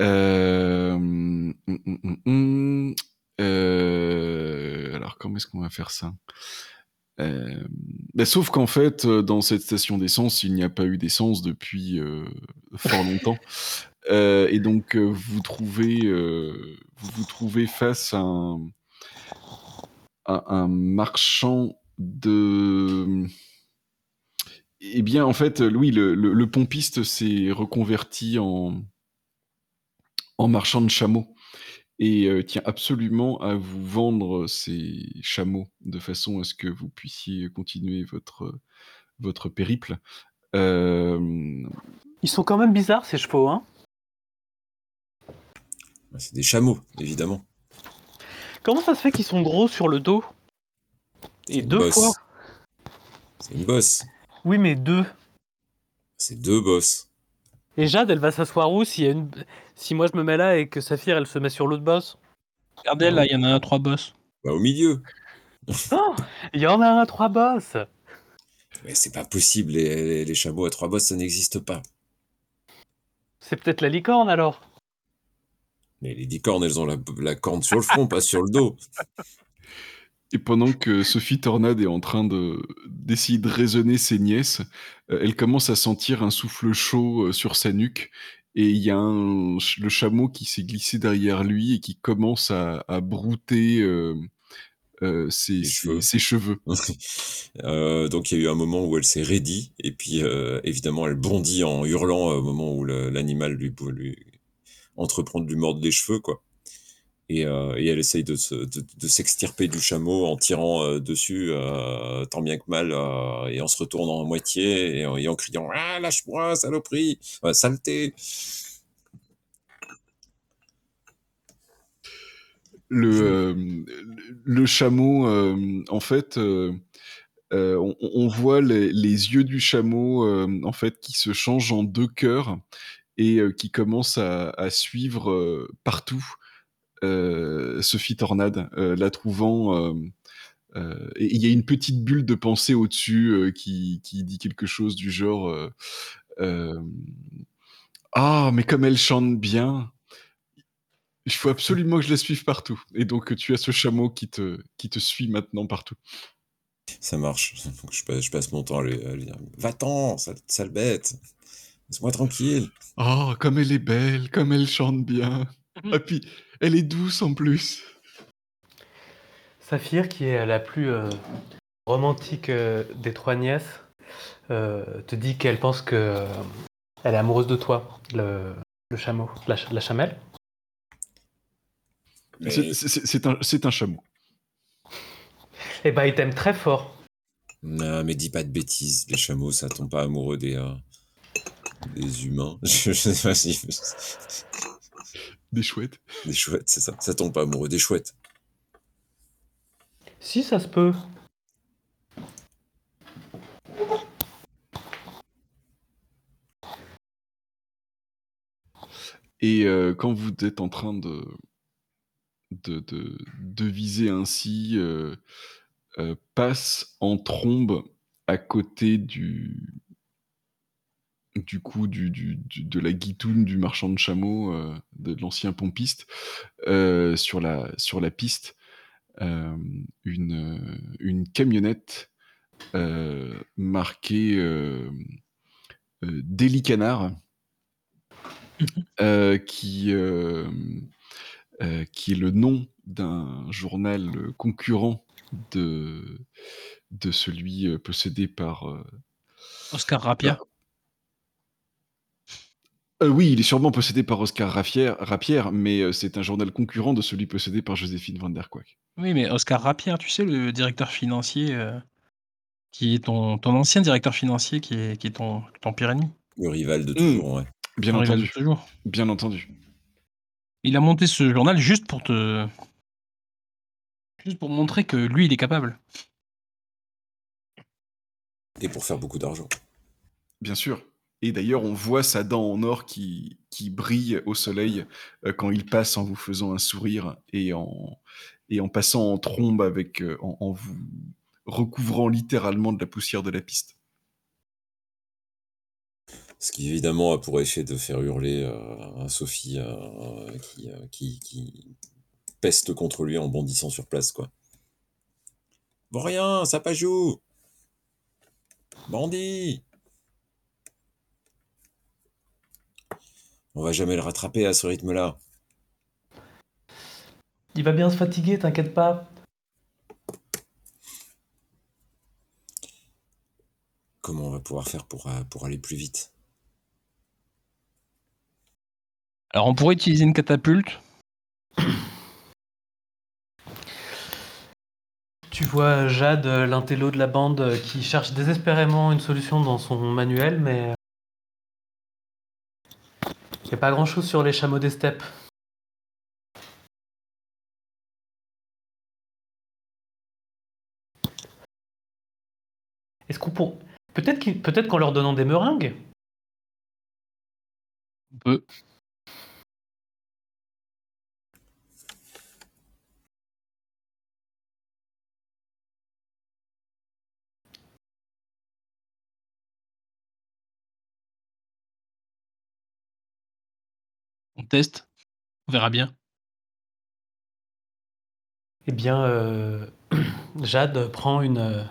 Euh, hum, hum, hum, euh... Alors, comment est-ce qu'on va faire ça? Euh... bah, Sauf qu'en fait, euh, dans cette station d'essence, il n'y a pas eu d'essence depuis euh, fort longtemps. Et donc, vous trouvez, vous vous trouvez face à un, à un marchand de. Eh bien, en fait, Louis, le, le, le pompiste s'est reconverti en, en marchand de chameaux et euh, tient absolument à vous vendre ces chameaux de façon à ce que vous puissiez continuer votre, votre périple. Euh, Ils sont quand même bizarres ces chevaux, hein bah, C'est des chameaux, évidemment. Comment ça se fait qu'ils sont gros sur le dos? Et deux fois C'est une bosse. Oui, mais deux. C'est deux bosses. Et Jade, elle va s'asseoir où si, une... si moi je me mets là et que Saphir elle se met sur l'autre boss? Regardez là, il y en a trois boss. Bah, au milieu. Oh Il y en a un trois boss Mais c'est pas possible, les, les, chameaux à trois boss, ça n'existe pas. C'est peut-être la licorne alors Mais les licornes, elles ont la, la corne sur le front, pas sur le dos. Et pendant que Sophie Tornade est en train de d'essayer de raisonner ses nièces, euh, elle commence à sentir un souffle chaud euh, sur sa nuque et il y a un, le chameau qui s'est glissé derrière lui et qui commence à, à brouter euh, ses, cheveux. donc il y a eu un moment où elle s'est raidie et puis évidemment elle bondit en hurlant au moment où l'animal lui, lui entreprend de lui mordre les cheveux quoi. Et, euh, et, elle essaye de, se, de, de s'extirper du chameau en tirant euh, dessus euh, tant bien que mal et en se retournant à moitié et en, et en criant ah lâche-moi saloperie saleté! Le le chameau en fait on, on, voit les, les, yeux du chameau en fait qui se changent en deux cœurs et qui commencent à, à suivre partout Sophie Tornade, euh, la trouvant. Euh, et il y a une petite bulle de pensée au-dessus qui, qui, dit quelque chose du genre Ah, mais comme elle chante bien, il faut absolument que je la suive partout. Et donc, tu as ce chameau qui te, qui te suit maintenant partout. Ça marche. Je passe, je passe mon temps à lui, à lui dire Va-t'en, sale, sale bête. Laisse-moi tranquille. Oh, comme elle est belle, comme elle chante bien. Et puis, elle est douce en plus. Saphir, qui est la plus euh, romantique euh, des trois nièces, euh, te dit qu'elle pense que euh, elle est amoureuse de toi, le, le chameau, la, la, chamelle. Mais... C'est un, un, chameau. Eh ben, il t'aime très fort. Non, mais dis pas de bêtises. Les chameaux, ça tombe pas amoureux des, des humains. Je sais pas si. Des chouettes. Des chouettes, c'est ça. Ça tombe pas amoureux des chouettes. Si, ça se peut. Et euh, quand vous êtes en train de, de, de, de viser ainsi, euh, euh, passe en trombe à côté du, du coup du, du, du, de la guitoune du marchand de chameaux, euh, de, l'ancien pompiste, euh, sur, la, sur la piste, euh, une, une camionnette euh, marquée euh, euh, Délit Canard, qui, qui est le nom d'un journal concurrent de, de celui possédé par... Oscar Rapier. Par, euh, oui, il est sûrement possédé par Oscar Rapier, mais euh, c'est un journal concurrent de celui possédé par Joséphine Van der Quack. Oui, mais Oscar Rapier, tu sais, le directeur financier, euh, qui est ton, ton, ancien directeur financier, qui est, qui est ton, ton pire ennemi. Le rival de toujours, mmh. ouais. Bien ton entendu. toujours. Bien entendu. Il a monté ce journal juste pour te. Juste pour montrer que lui, il est capable. Et pour faire beaucoup d'argent. Bien sûr. Et d'ailleurs, on voit sa dent en or qui, brille au soleil euh, quand il passe en vous faisant un sourire et en, passant en trombe avec, euh, en, vous recouvrant littéralement de la poussière de la piste. Ce qui évidemment a pour effet de faire hurler euh, Sophie qui, peste contre lui en bondissant sur place. quoi. Bon rien, ça pas joue Bandit On va jamais le rattraper à ce rythme-là. Il va bien se fatiguer, t'inquiète pas. Comment on va pouvoir faire pour, euh, pour aller plus vite? Alors on pourrait utiliser une catapulte. Tu vois Jade, l'intello de la bande, qui cherche désespérément une solution dans son manuel, mais il n'y a pas grand chose sur les chameaux des steppes. Est-ce qu'on pour... Peut-être qu'en leur donnant des meringues? On. On verra bien. Eh bien, euh, Jade prend une, euh,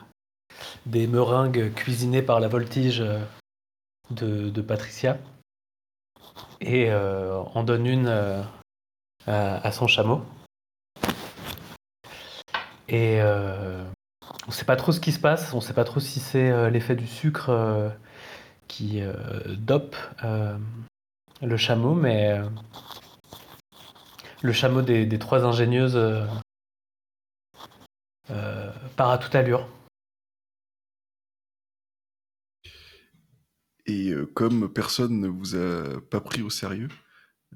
des meringues cuisinées par la voltige euh, de, Patricia et en donne une à, son chameau. Et on ne sait pas trop ce qui se passe, on ne sait pas trop si c'est l'effet du sucre qui dope le chameau, mais le chameau des trois ingénieuses euh, part à toute allure. Et euh, comme personne ne vous a pas pris au sérieux,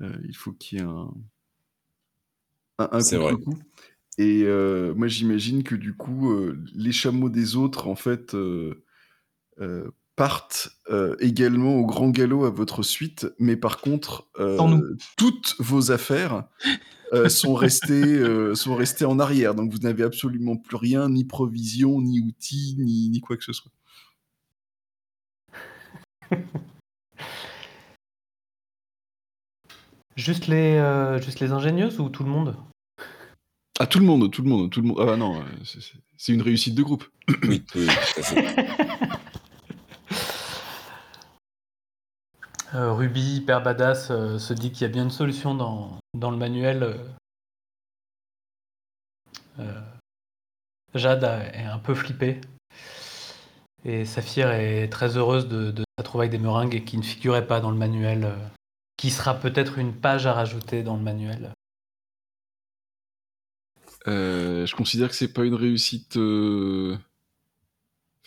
euh, il faut qu'il y ait un, un, contre-coup. Et moi, j'imagine que du coup, les chameaux des autres, en fait, partent également au grand galop à votre suite, mais par contre, toutes vos affaires euh, sont, restés, euh, sont restés en arrière. Donc vous n'avez absolument plus rien, ni provision, ni outils, ni, ni quoi que ce soit. juste, les, euh, juste les ingénieuses ou tout le monde? Ah, tout le monde, tout le monde, tout le monde. Ah non, c'est une réussite de groupe. oui, oui, Ruby, hyper badass, se dit qu'il y a bien une solution dans, le manuel, euh, euh, Jade est un peu flippée. Et Saphir est très heureuse de, sa trouvaille des meringues et qui ne figurait pas dans le manuel, euh, qui sera peut-être une page à rajouter dans le manuel. je considère que c'est pas une réussite.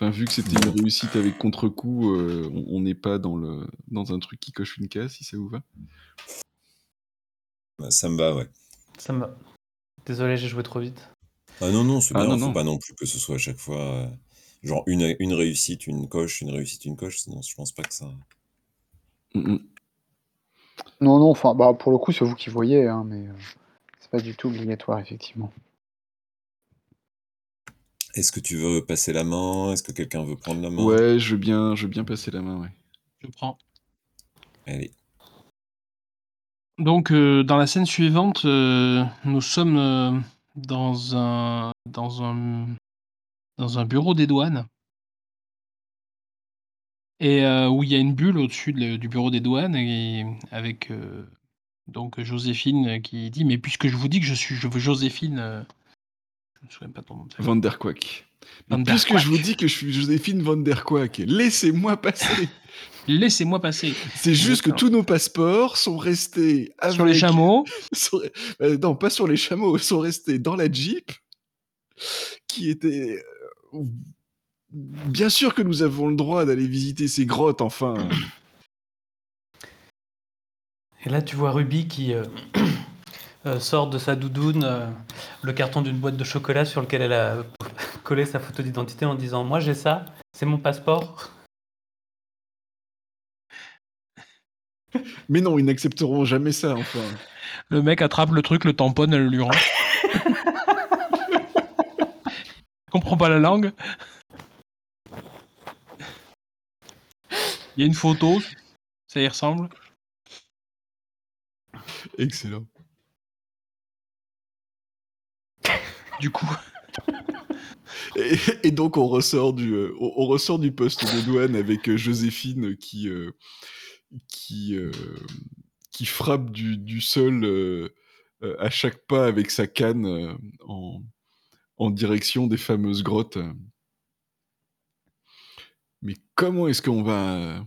Enfin, vu que c'était une réussite avec contre-coup, on n'est pas dans, le, dans un truc qui coche une case, si ça vous va. Bah, ça me va, ouais. Ça me va. Désolé, j'ai joué trop vite. Ah non, non, c'est ah, bien, non, faut pas non plus que ce soit à chaque fois euh, genre une, une réussite, une coche, une réussite, une coche, sinon je pense pas que ça. Non, non, enfin, bah, pour le coup, c'est vous qui voyez, hein, mais euh, c'est pas du tout obligatoire, effectivement. Est-ce que tu veux passer la main? Est-ce que quelqu'un veut prendre la main? Ouais, je veux bien, je veux bien passer la main, ouais. Je prends. Allez. Donc, euh, dans la scène suivante, euh, nous sommes euh, dans un dans un dans un bureau des douanes et où il y a une bulle au-dessus du bureau des douanes et avec, donc Joséphine qui dit: «Mais puisque je vous dis que je suis je veux Joséphine», je souviens pas ton nom Van der Quack. Puisque je vous dis que je suis Joséphine Van der Quack, laissez-moi passer. Laissez-moi passer. C'est juste que tous nos passeports sont restés sur les chameaux. Euh, non, pas sur les chameaux, sont restés dans la Jeep, qui était. Euh, bien sûr que nous avons le droit d'aller visiter ces grottes, enfin. Et là, tu vois Ruby qui euh, sort de sa doudoune le carton d'une boîte de chocolat sur lequel elle a collé sa photo d'identité en disant Moi j'ai ça, c'est mon passeport. Mais non, ils n'accepteront jamais ça, enfin. Le mec attrape le truc, le tamponne, elle lui rend. comprend pas la langue. Il y a une photo, ça y ressemble. Excellent. Du coup. Et, donc on ressort du, euh, on, ressort du poste de douane avec euh, Joséphine qui, euh, qui, qui frappe du, du sol à chaque pas avec sa canne en, en, direction des fameuses grottes. Mais comment est-ce qu'on va...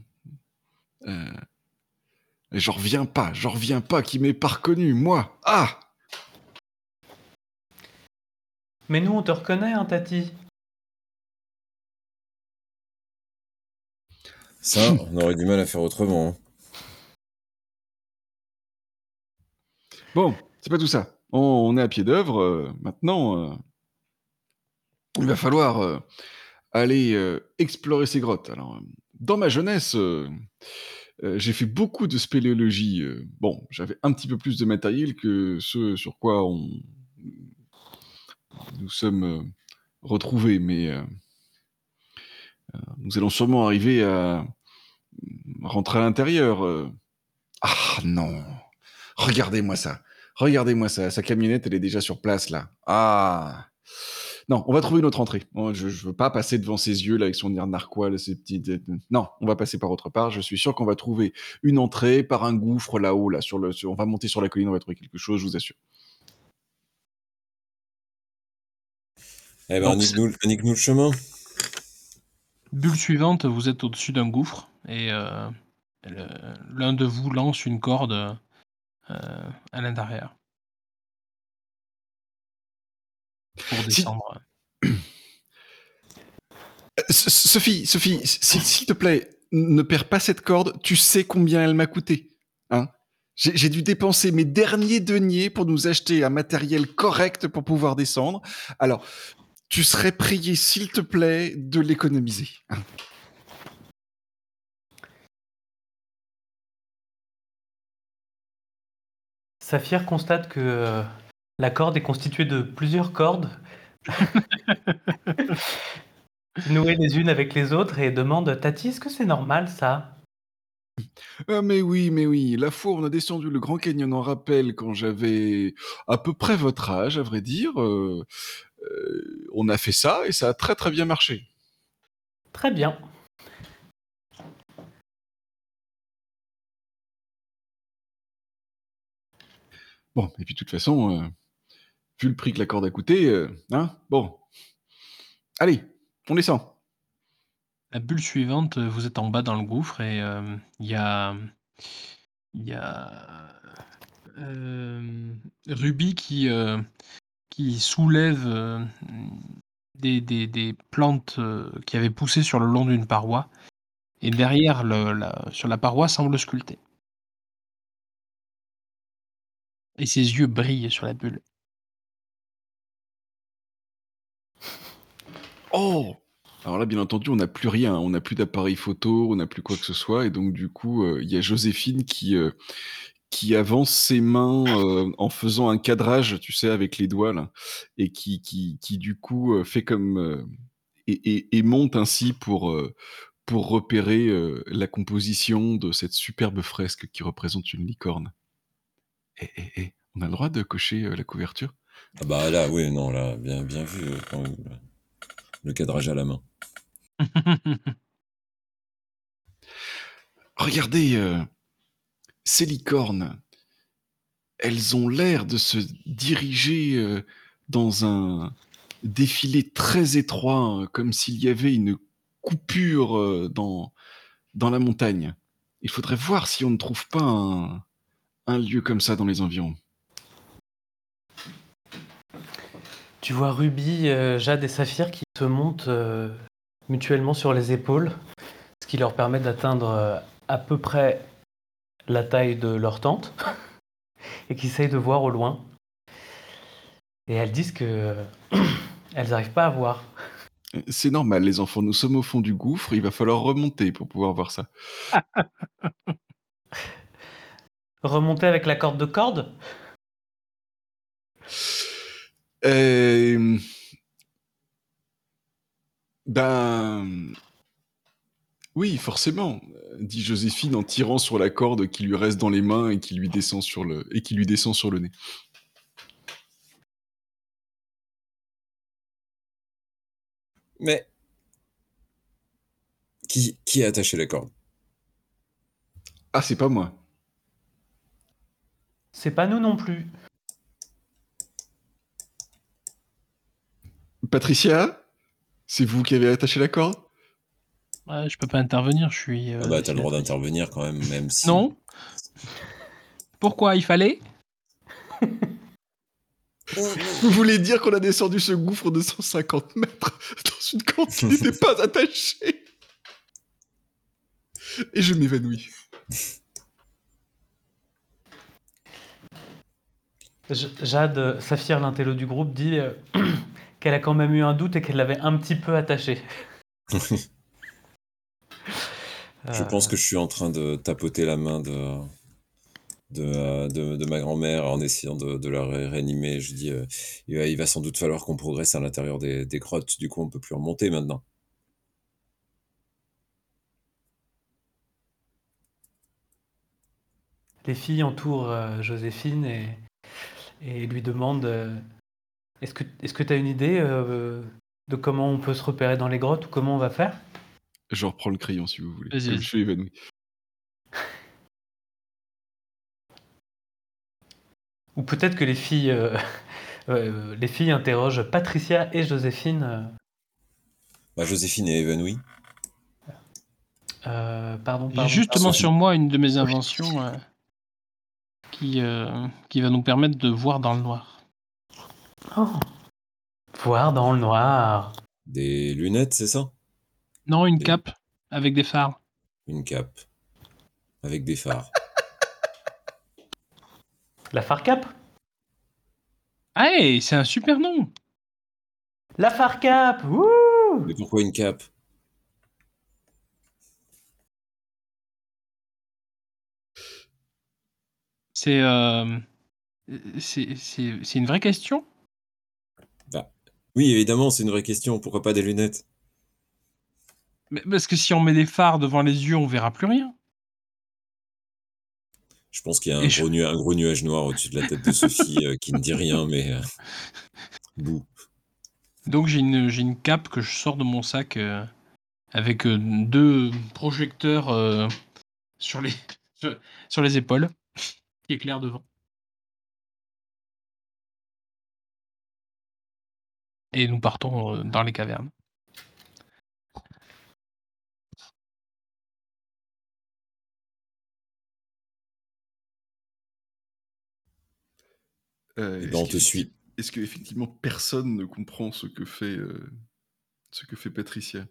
J'en reviens pas, j'en reviens pas, qui m'est pas reconnu, moi Ah Mais nous, on te reconnaît, hein, Tati Ça, on aurait du mal à faire autrement. Hein. Bon, c'est pas tout ça. On, est à pied d'œuvre. Euh, maintenant, euh, il va falloir euh, aller explorer ces grottes. Alors, dans ma jeunesse, euh, j'ai fait beaucoup de spéléologie. Euh, bon, j'avais un petit peu plus de matériel que ce sur quoi on nous sommes retrouvés, mais nous allons sûrement arriver à rentrer à l'intérieur. Ah non! Regardez-moi ça! Regardez-moi ça! Sa camionnette, elle est déjà sur place là. Ah! Non, on va trouver une autre entrée. Je, je veux pas passer devant ses yeux là avec son air narquois, ses petites. Non, on va passer par autre part. Je suis sûr qu'on va trouver une entrée par un gouffre là-haut là sur le. on va monter sur la colline, on va trouver quelque chose, je vous assure. Eh ben, indique-nous le chemin. Bulle suivante, vous êtes au-dessus d'un gouffre et euh, l'un de vous lance une corde euh, à l'intérieur. pour descendre. Sophie, Sophie, s'il te plaît, ne perds pas cette corde. Tu sais combien elle m'a coûté. Hein J'ai dû dépenser mes derniers deniers pour nous acheter un matériel correct pour pouvoir descendre. Alors, tu serais prié, s'il te plaît, de l'économiser. Saphir constate que euh, la corde est constituée de plusieurs cordes nouées les unes avec les autres et demande Tati, est-ce que c'est normal ça? Ah mais oui, mais oui, la fois on a descendu le Grand Canyon en rappel quand j'avais à peu près votre âge, à vrai dire, euh, euh, on a fait ça et ça a très très bien marché. Très bien. Bon, et puis de toute façon, euh, vu le prix que la corde a coûté, euh, hein, bon. Allez, on descend. La bulle suivante, vous êtes en bas dans le gouffre et euh, il y a, y a euh, Ruby qui, qui soulève des, des, plantes qui avaient poussé sur le long d'une paroi et derrière le, la, sur la paroi semble sculpter. Et ses yeux brillent sur la bulle. Oh Alors là, bien entendu, on n'a plus rien. On n'a plus d'appareil photo, on n'a plus quoi que ce soit. Et donc, du coup, euh, il y a Joséphine qui, euh, qui avance ses mains euh, en faisant un cadrage, tu sais, avec les doigts, là, et qui, qui, qui du coup, fait comme. Et, et, monte ainsi pour, pour repérer la composition de cette superbe fresque qui représente une licorne. Eh, eh, eh, on a le droit de cocher la couverture? Ah bah là, oui, non, là, bien, bien vu. Quand le cadrage à la main. Regardez, euh, ces licornes, elles ont l'air de se diriger euh, dans un défilé très étroit, comme s'il y avait une coupure euh, dans, dans la montagne. Il faudrait voir si on ne trouve pas un, lieu comme ça dans les environs. Tu vois Ruby, euh, Jade et Saphir qui se montent euh, mutuellement sur les épaules, ce qui leur permet d'atteindre euh, à peu près la taille de leur tente, et qui essayent de voir au loin. Et elles disent que elles n'arrivent pas à voir. C'est normal, les enfants, nous sommes au fond du gouffre, il va falloir remonter pour pouvoir voir ça. remonter avec la corde de corde? Euh, ben. Oui, forcément, dit Joséphine en tirant sur la corde qui lui reste dans les mains et qui lui descend sur le, et qui lui descend sur le nez. Mais. Qui, qui a attaché la corde? Ah, c'est pas moi. C'est pas nous non plus. Patricia, c'est vous qui avez attaché la corde? Je peux pas intervenir, je suis. Euh, ah bah, t'as le droit d'intervenir quand même, même si. Non. Pourquoi il fallait? Vous voulez dire qu'on a descendu ce gouffre de 150 mètres dans une corde qui n'était pas attachée? Et je m'évanouis. Jade, Saphir, l'intello du groupe, dit euh, qu'elle a quand même eu un doute et qu'elle l'avait un petit peu attaché. Je pense que je suis en train de tapoter la main de de, de, ma grand-mère en essayant de, la réanimer. Je dis, il, va, sans doute falloir qu'on progresse à l'intérieur des, des, grottes. Du coup, on peut plus remonter maintenant. Les filles entourent Joséphine et, et lui demandent Est-ce que tu as une idée de comment on peut se repérer dans les grottes ou comment on va faire? Je reprends le crayon si vous voulez. je suis évanoui. Ou peut-être que les filles, euh, euh, les filles interrogent Patricia et Joséphine. Euh. Bah, Joséphine est évanouie. pardon, J'ai justement sur moi une de mes inventions qui, qui va nous permettre de voir dans le noir. Oh. Voir dans le noir. Des lunettes, c'est ça? Non, une cape avec des phares. Une cape avec des phares. La Farcap Ah, c'est un super nom La Farcap Wouh Mais pourquoi une cape? C'est euh, c'est une vraie question? Bah, Oui, évidemment, c'est une vraie question. Pourquoi pas des lunettes? Mais Parce que si on met des phares devant les yeux, on verra plus rien? Je pense qu'il y a un gros, nuage noir au-dessus de la tête de Sophie euh, qui ne dit rien, mais euh, bouh. Donc j'ai une, j'ai une cape que je sors de mon sac euh, avec deux projecteurs sur, les, sur, les épaules qui éclairent devant. Et nous partons dans les cavernes. Euh, ben, on te suit. Est-ce qu'effectivement personne ne comprend ce que fait, euh, ce que fait Patricia?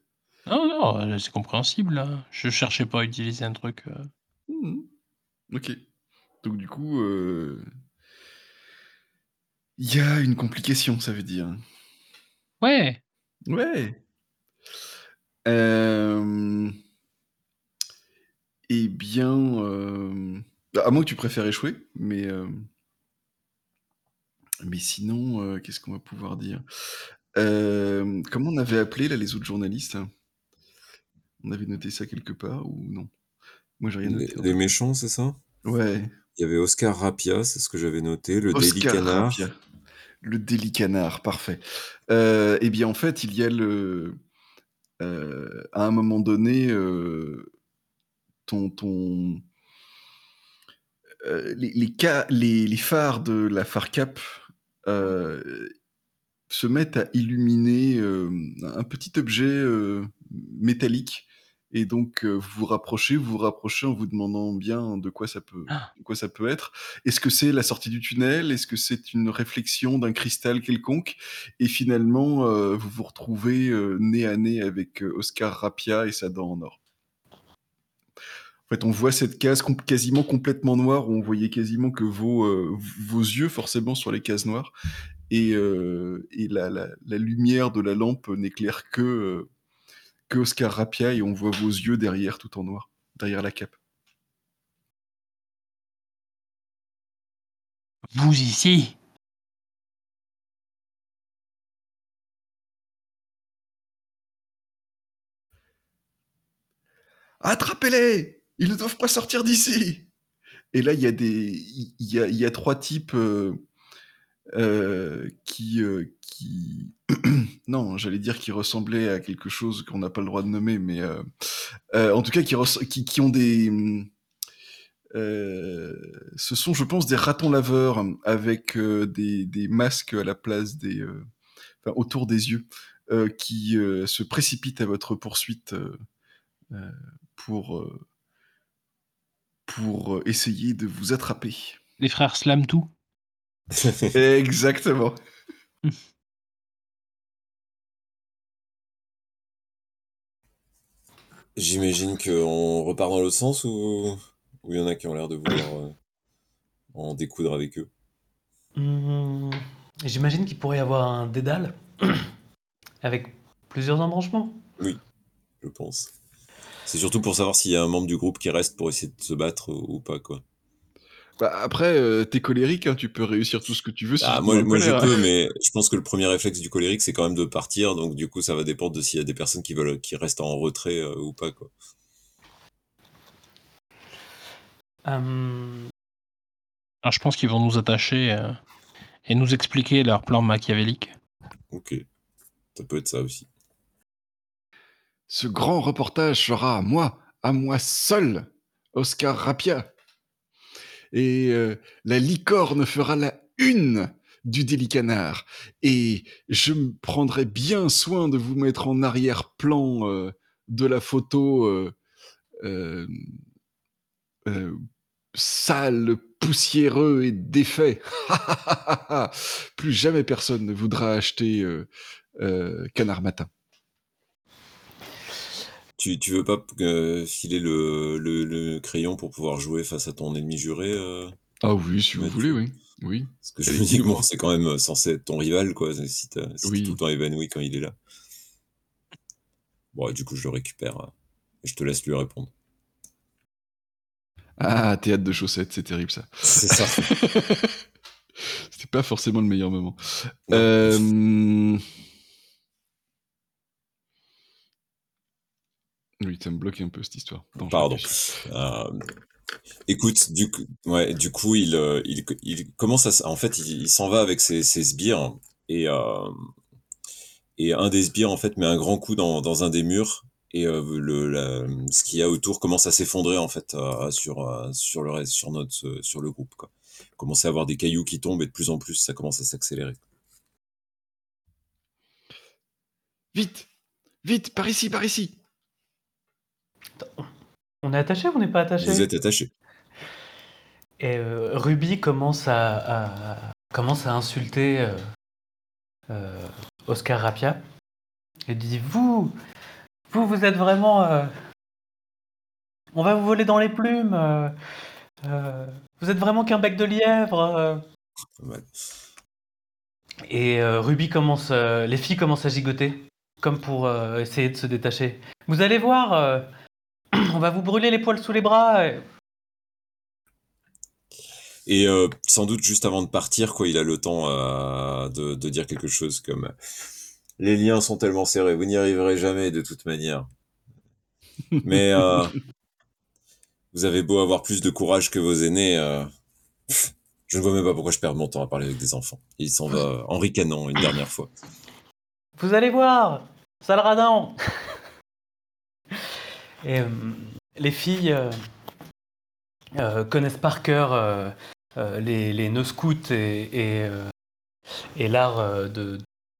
Non, non, euh, c'est compréhensible. Là. Je cherchais pas à utiliser un truc. Mmh ok. Donc du coup, il y a une complication, ça veut dire. Ouais. Ouais. Euh... Eh bien, à moins que tu préfères échouer, mais mais sinon, euh, qu'est-ce qu'on va pouvoir dire? Euh, Comment on avait appelé là les autres journalistes On avait noté ça quelque part ou non? Moi j'ai rien noté. Les, méchants, c'est ça? Ouais. Il y avait Oscar Rapia, c'est ce que j'avais noté, le Daily Canard. Le Daily Canard, parfait. Euh, eh bien en fait, il y a le... à un moment donné, ton... ton les, les, les, phares de la FARCAP euh, se mettent à illuminer euh, un petit objet euh, métallique et donc vous vous rapprochez, vous vous rapprochez en vous demandant bien de quoi ça peut, ah. quoi ça peut être. Est-ce que c'est la sortie du tunnel? Est-ce que c'est une réflexion d'un cristal quelconque? Et finalement, vous vous retrouvez nez à nez avec Oscar Rapia et sa dent en or. En fait, on voit cette case quasiment complètement noire, où on voyait quasiment que vos, euh, vos yeux, forcément, sur les cases noires, et, euh, et la, la, la, lumière de la lampe n'éclaire que, euh, que Oscar Rapia, et on voit vos yeux derrière, tout en noir, derrière la cape. Vous ici? Attrapez-les ils ne doivent pas sortir d'ici. Et là, il y a des, il y a, il y a trois types euh, euh, qui, euh, qui, non, j'allais dire qui ressemblaient à quelque chose qu'on n'a pas le droit de nommer, mais en tout cas qui, ont des, ce sont, je pense, des ratons laveurs avec des, des, masques à la place des, autour des yeux, qui se précipitent à votre poursuite pour pour euh, essayer de vous attraper. Les frères Slam tout. Exactement. J'imagine qu'on repart dans l'autre sens ou il y en a qui ont l'air de vouloir euh, en découdre avec eux? Mmh, J'imagine qu'il pourrait y avoir un dédale avec plusieurs embranchements. Oui, je pense. C'est surtout pour savoir s'il y a un membre du groupe qui reste pour essayer de se battre ou, pas, quoi. Bah après, euh, t'es colérique, hein, tu peux réussir tout ce que tu veux. Ah, moi, moi je peux, mais je pense que le premier réflexe du colérique, c'est quand même de partir. Donc du coup, ça va dépendre de s'il y a des personnes qui veulent, qui restent en retrait euh, ou pas, quoi. Alors, je pense qu'ils vont nous attacher euh, et nous expliquer leur plan machiavélique. Ok, ça peut être ça aussi. Ce grand reportage sera à moi, à moi seul, Oscar Rapia. Et euh, la licorne fera la une du Délicanard. Et je prendrai bien soin de vous mettre en arrière-plan euh, de la photo euh, sale, poussiéreux et défait. Plus jamais personne ne voudra acheter Canard Matin. Tu, tu veux pas euh, filer le, le, crayon pour pouvoir jouer face à ton ennemi juré euh, Ah oui, si vous voulez, oui. oui. Parce que je me dis que bon, c'est quand même censé être ton rival, quoi, si tu oui. tout le temps évanoui quand il est là. Bon, du coup, je le récupère. Hein, et je te laisse lui répondre. Ah, théâtre de chaussettes, c'est terrible ça. C'est ça. C'était pas forcément le meilleur moment. Euh... Oui, ça me bloque un peu cette histoire. Pardon. Euh, écoute, du coup, ouais, du coup, il, euh, il, il commence à, en fait, il, s'en va avec ses, ses sbires et euh, et un des sbires en fait met un grand coup dans, dans un des murs et le ce qu'il y a autour commence à s'effondrer en fait sur sur le reste, sur notre sur le groupe quoi. Commence à avoir des cailloux qui tombent et de plus en plus ça commence à s'accélérer. Vite, vite, par ici, par ici. On est attaché ou on n'est pas attaché Vous êtes attaché. Et euh, Ruby commence à, commence à insulter euh, euh, Oscar Rapia et dit Vous, vous, vous êtes vraiment. on va vous voler dans les plumes. vous êtes vraiment qu'un bec de lièvre. Et Ruby commence. les filles commencent à gigoter, comme pour essayer de se détacher. Vous allez voir on va vous brûler les poils sous les bras. Et, euh, sans doute juste avant de partir, quoi, il a le temps euh, de, dire quelque chose comme les liens sont tellement serrés, vous n'y arriverez jamais de toute manière. Mais euh, vous avez beau avoir plus de courage que vos aînés, je ne vois même pas pourquoi je perds mon temps à parler avec des enfants. Il s'en va en ricanant une dernière fois. Vous allez voir, sale radin euh, les filles euh, euh, connaissent par cœur les, les nœuds scouts et, l'art de,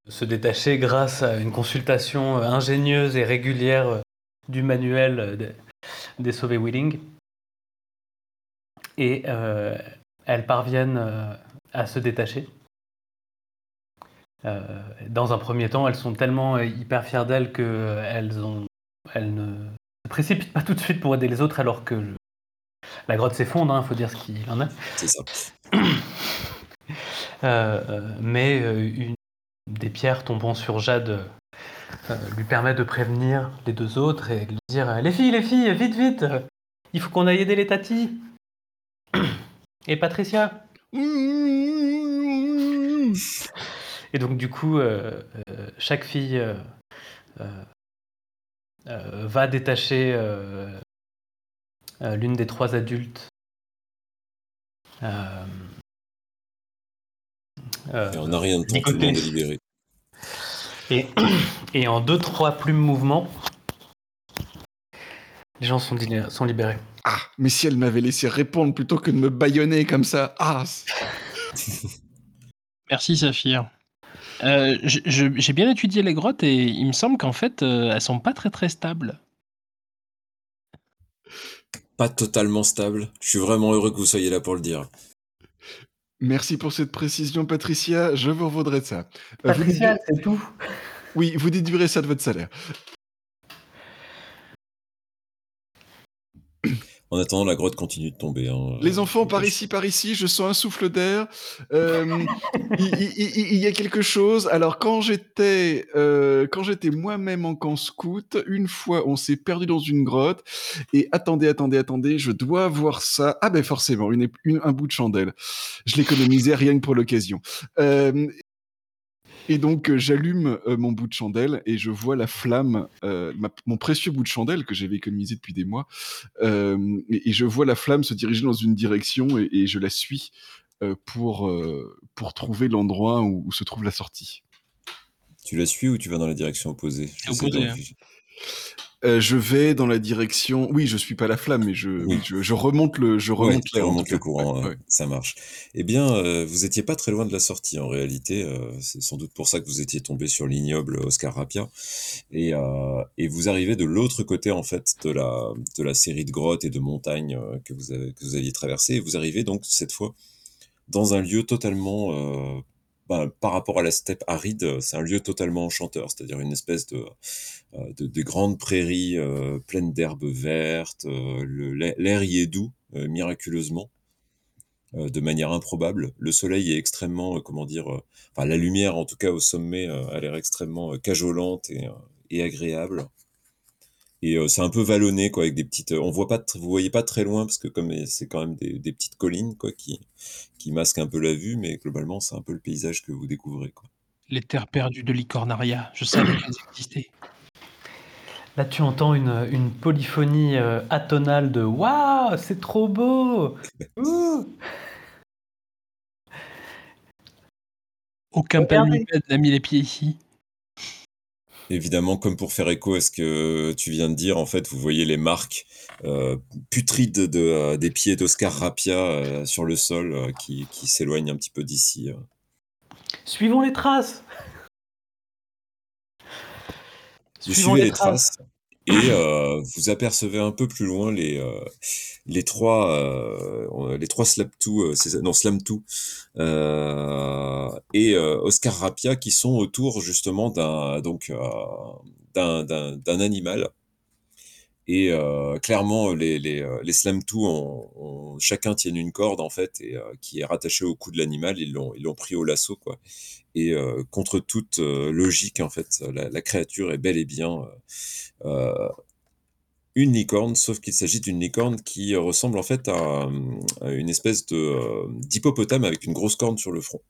se détacher grâce à une consultation ingénieuse et régulière du manuel des sauvés Willing. Et elles parviennent à se détacher. dans un premier temps, elles sont tellement hyper fières d'elles qu'elles ont, elles ne précipite pas tout de suite pour aider les autres alors que la grotte s'effondre, il hein, faut dire ce qu'il en est. C'est ça. Euh, euh, mais euh, une des pierres tombant sur Jade lui permet de prévenir les deux autres et de dire Les filles, les filles, vite, vite Il faut qu'on aille aider les tatis Et Patricia Et donc, du coup, chaque fille va détacher euh, euh, l'une des trois adultes. et on n'a rien de temps, tout le monde est libéré. Et, et en deux, trois plumes mouvements, les gens sont, sont libérés. Ah, mais si elle m'avait laissé répondre plutôt que de me baïonner comme ça. Ah Merci Saphir. Euh, j'ai bien étudié les grottes et il me semble qu'en fait, euh, elles sont pas très très stables. Pas totalement stables. Je suis vraiment heureux que vous soyez là pour le dire. Merci pour cette précision, Patricia. Je vous revaudrai de ça. Euh, Patricia, c'est tout. Oui, vous déduirez ça de votre salaire. En attendant, la grotte continue de tomber, hein, Les enfants, par ici, par ici, je sens un souffle d'air. il, y a quelque chose. Alors, quand j'étais, euh, quand j'étais moi-même en camp scout, une fois, on s'est perdu dans une grotte. Et attendez, attendez, attendez, je dois voir ça. Ah ben forcément, une, un bout de chandelle. Je l'économisais rien que pour l'occasion. Euh, et donc, euh, j'allume euh, mon bout de chandelle et je vois la flamme, euh, mon précieux bout de chandelle que j'avais économisé depuis des mois, et, je vois la flamme se diriger dans une direction et, je la suis pour, pour trouver l'endroit où, se trouve la sortie. Tu la suis ou tu vas dans la direction opposée? Euh, je vais dans la direction. Oui, je suis pas la flamme, mais je, je, remonte le, je remonte, le courant. Ça marche. Eh bien, euh, vous étiez pas très loin de la sortie en réalité. Euh, c'est sans doute pour ça que vous étiez tombé sur l'ignoble Oscar Rapia. Et, et vous arrivez de l'autre côté en fait de la de la série de grottes et de montagnes que vous avez que vous aviez traversé. Et vous arrivez donc cette fois dans un lieu totalement bah, par rapport à la steppe aride, c'est un lieu totalement enchanteur, c'est-à-dire une espèce de, euh, de, grandes prairies euh, pleines d'herbes vertes, euh, l'air y est doux, miraculeusement, de manière improbable. Le soleil est extrêmement, comment dire, enfin la lumière en tout cas au sommet a l'air extrêmement cajolante et, et agréable et c'est un peu vallonné quoi avec des petites on voit pas vous voyez pas très loin parce que comme c'est quand même des, des, petites collines quoi qui qui masquent un peu la vue mais globalement c'est un peu le paysage que vous découvrez quoi. Les terres perdues de l'Icornaria, je savais qu'elles existaient. Là, tu entends une, une polyphonie atonale de Waouh, c'est trop beau Aucun palmipède n'a mis les pieds ici. Évidemment, comme pour faire écho à ce que tu viens de dire, en fait, vous voyez les marques euh, putrides de, euh, des pieds d'Oscar Rapia euh, sur le sol qui, qui s'éloignent un petit peu d'ici. Suivons les traces Vous suivez les traces. Et vous apercevez un peu plus loin les, les trois, euh, les trois Slaptou, non Slamtou, et Oscar Rapia qui sont autour justement d'un donc d'un, d'un, animal. Et clairement, les, les, les Slamtou ont, chacun tiennent une corde en fait et qui est rattachée au cou de l'animal. Ils l'ont ils l'ont pris au lasso quoi. Et contre toute logique en fait, la, la, créature est bel et bien une licorne, sauf qu'il s'agit d'une licorne qui ressemble en fait à, une espèce de d'hippopotame avec une grosse corne sur le front.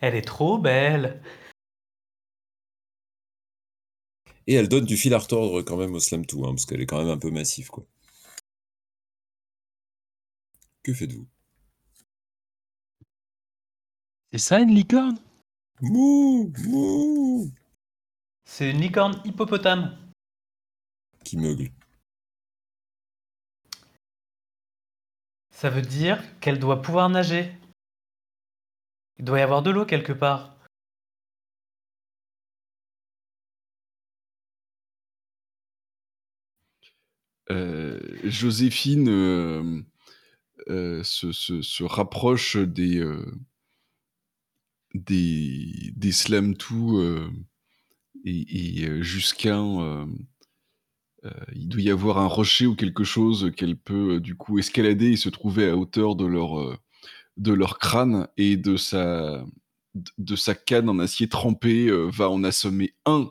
Elle est trop belle. Et elle donne du fil à retordre quand même au Slam 2, hein, parce qu'elle est quand même un peu massive, quoi. Que faites-vous? C'est ça une licorne? Mouh Mouh C'est une licorne hippopotame. Qui meugle. Ça veut dire qu'elle doit pouvoir nager. Il doit y avoir de l'eau quelque part. Joséphine euh, euh, se, rapproche des, des, des Slam 2 et, jusqu'à il doit y avoir un rocher ou quelque chose qu'elle peut du coup escalader et se trouver à hauteur de leur, de leur crâne et de sa canne en acier trempé va en assommer un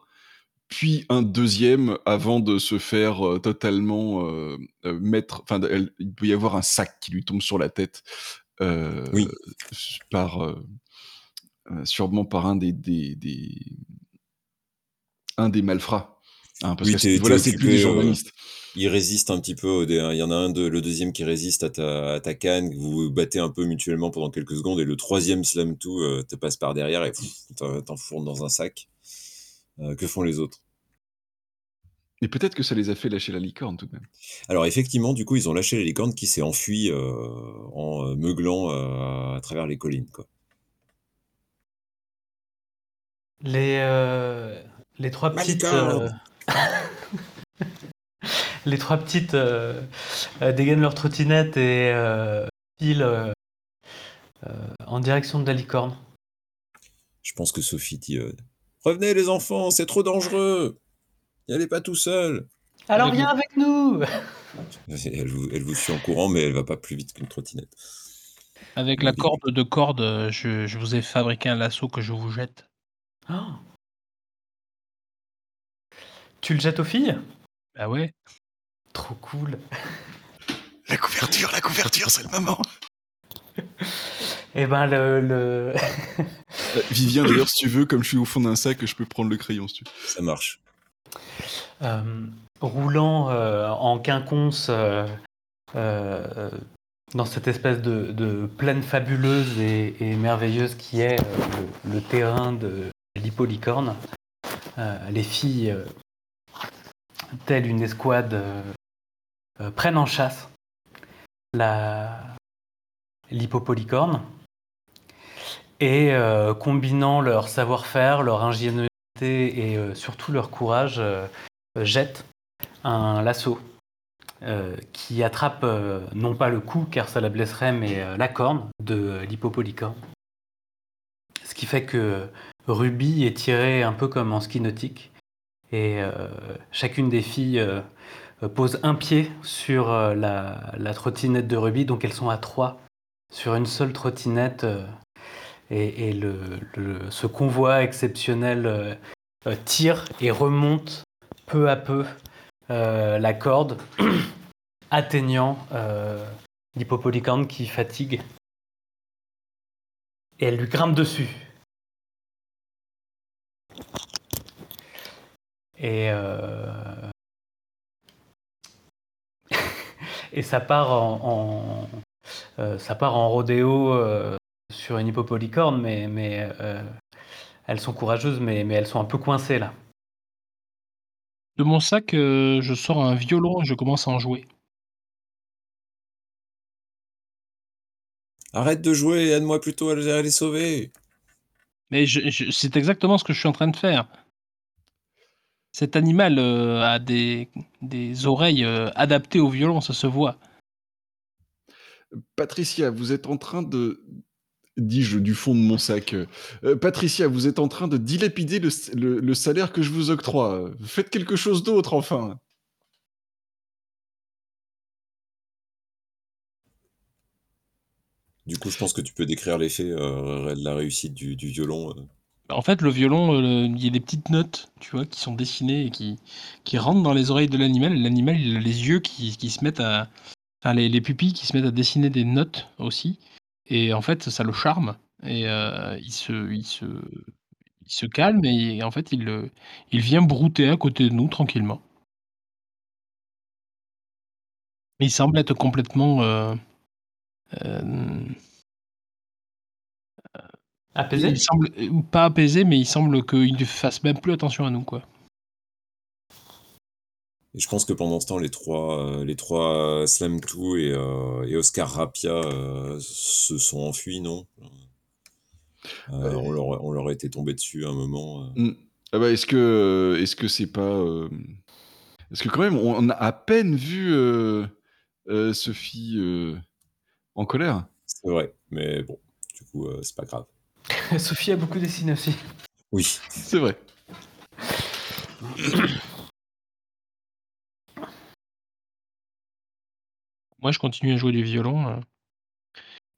puis un deuxième avant de se faire euh, totalement euh, euh, mettre. Enfin, il peut y avoir un sac qui lui tombe sur la tête. oui. Par sûrement par un des, des, des, un des malfrats. Hein, parce que voilà, c'est plus des journalistes. il résiste un petit peu. Il y en a un de, le deuxième qui résiste à ta, à ta canne. Vous vous battez un peu mutuellement pendant quelques secondes et le troisième slam tout te passe par derrière et t'enfourne dans un sac. Euh, que font les autres. Et peut-être que ça les a fait lâcher la licorne tout de même. Alors effectivement, du coup, ils ont lâché la licorne qui s'est enfuie euh, en euh, meuglant à travers les collines. Quoi. Les, les trois petites... les trois petites dégainent leur trottinette et filent en direction de la licorne. Je pense que Sophie dit Revenez les enfants, c'est trop dangereux. N'y allez pas tout seul. Alors viens avec nous. Elle vous, elle vous suit en courant, mais elle va pas plus vite qu'une trottinette. Avec la corde de corde, je, je vous ai fabriqué un lasso que je vous jette. Ah. Tu le jettes aux filles? Bah ouais. Trop cool. La couverture, la couverture, c'est le moment. Eh ben le. le... Euh, Vivien, d'ailleurs, si tu veux, comme je suis au fond d'un sac, je peux prendre le crayon si tu veux. Ça marche. Euh, roulant euh, en quinconce euh, euh, dans cette espèce de, de plaine fabuleuse et, et merveilleuse qui est euh, le, le terrain de l'hippolycorne, euh, les filles, euh, telles une escouade, euh, euh, prennent en chasse la l'hippopolycorne et euh, combinant leur savoir-faire, leur ingéniosité et euh, surtout leur courage, euh, jettent un lasso euh, qui attrape non pas le cou car ça la blesserait, mais la corne de l'hippopolycorne. Ce qui fait que Ruby est tirée un peu comme en ski nautique et chacune des filles pose un pied sur la trottinette de Ruby, donc elles sont à trois sur une seule trottinette. Et, le, le- ce convoi exceptionnel euh, euh, tire et remonte peu à peu euh, la corde, atteignant euh, qui fatigue. Et elle lui grimpe dessus. Et, et ça part en, en- ça part en rodéo sur une hippopolycorne, mais, mais euh, elles sont courageuses, mais, mais elles sont un peu coincées là. De mon sac, euh, je sors un violon et je commence à en jouer. Arrête de jouer et aide-moi plutôt à les, à les sauver. Mais je- je- c'est exactement ce que je suis en train de faire. Cet animal euh, a des, des oreilles euh, adaptées au violon, ça se voit. Patricia, vous êtes en train de. Dis-je du fond de mon sac. Euh, Patricia, vous êtes en train de dilapider le, le- le salaire que je vous octroie. Faites quelque chose d'autre, enfin. Du coup, je pense que tu peux décrire l'effet euh, de la réussite du, du violon. euh. En fait, le violon, euh, il y a des petites notes, tu vois, qui sont dessinées et qui, qui rentrent dans les oreilles de l'animal. L'animal, il a les yeux qui, qui se mettent à. Enfin, les, les pupilles qui se mettent à dessiner des notes aussi. Et en fait, ça le charme. Et euh, il, se, il, se, il se calme et en fait, il, euh, il vient brouter à côté de nous tranquillement. Mais il semble être complètement. euh, Apaisé? il semble pas apaisé, mais il semble qu'il ne fasse même plus attention à nous, quoi. Et je pense que pendant ce temps, les trois, euh, les trois Slam 2 et, euh, et Oscar Rapia euh, se sont enfuis, non? Euh, on, leur, on leur était tombé dessus à un moment. euh. Hmm. Ah bah, est-ce que est-ce que c'est pas euh, Est-ce que quand même on a à peine vu euh, euh, Sophie euh, en colère? C'est vrai, mais bon, du coup, euh, c'est pas grave. Sophie a beaucoup dessiné aussi. Oui. C'est vrai. Moi, je continue à jouer du violon. euh,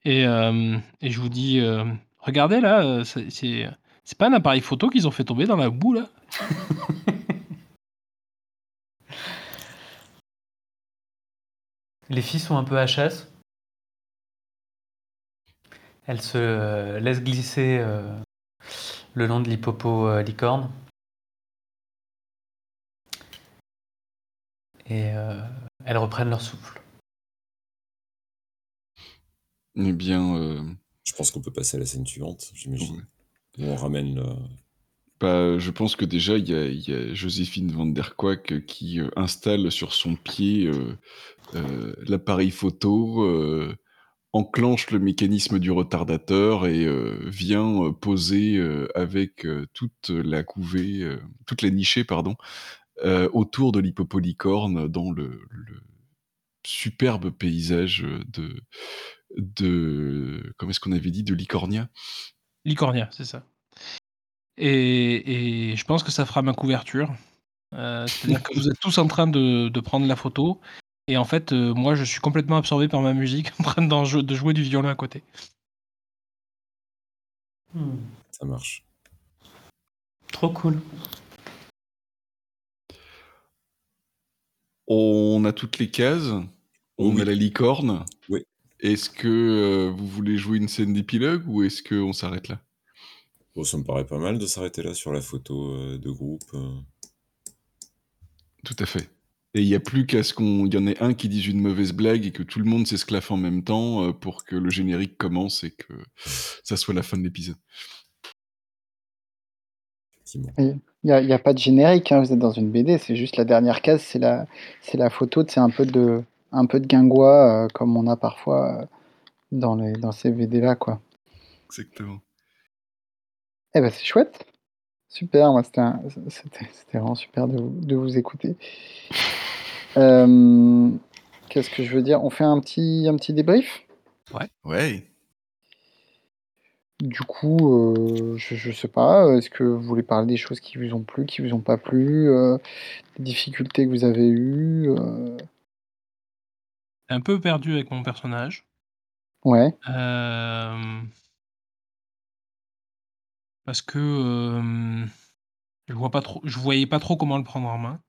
et, euh, et je vous dis, euh, regardez là, c'est c'est pas un appareil photo qu'ils ont fait tomber dans la boue là Les filles sont un peu HS. Elles se laissent glisser le long de l'hippopo licorne. Et elles reprennent leur souffle. Eh bien, euh, Je pense qu'on peut passer à la scène suivante, j'imagine. Où on ramène bah, je pense que déjà il y a, il y a Joséphine van der Quack qui euh, installe sur son pied euh, euh, l'appareil photo, euh, enclenche le mécanisme du retardateur et euh, vient euh, poser euh, avec euh, toute la couvée, euh, toute la nichée, pardon, euh, autour de l'hippopolycorne dans le, le superbe paysage de, de comment est-ce qu'on avait dit, de Licornia. Licornia, c'est ça. Et, et je pense que ça fera ma couverture. Euh, C'est-à-dire que vous êtes tous en train de, de prendre la photo. Et en fait, moi, je suis complètement absorbé par ma musique en train de jouer du violon à côté. Hmm. Ça marche. Trop cool. On a toutes les cases. On a la licorne. Est-ce que euh, vous voulez jouer une scène d'épilogue ou est-ce qu'on s'arrête là? Bon, ça me paraît pas mal de s'arrêter là sur la photo euh, de groupe. Euh. Tout à fait. Et il n'y a plus qu'à ce qu'il y en ait un qui dise une mauvaise blague et que tout le monde s'esclaffe en même temps pour que le générique commence et que ça soit la fin de l'épisode. Il n'y a, a, pas de générique, hein, vous êtes dans une BD, c'est juste la dernière case, c'est la, c'est la photo, c'est un peu de, un peu de guingois, euh, comme on a parfois euh, dans, les, dans ces BD-là, quoi. Exactement. Eh ben, c'est chouette. Super, moi, c'était, c'était, vraiment super de, de vous écouter. Euh, qu'est-ce que je veux dire? On fait un petit, un petit débrief? Ouais. Ouais. Du coup, je, je sais pas, est-ce que vous voulez parler des choses qui vous ont plu, qui vous ont pas plu, des difficultés que vous avez eues Un peu perdu avec mon personnage. Ouais. Parce que, je vois pas trop je voyais pas trop comment le prendre en main.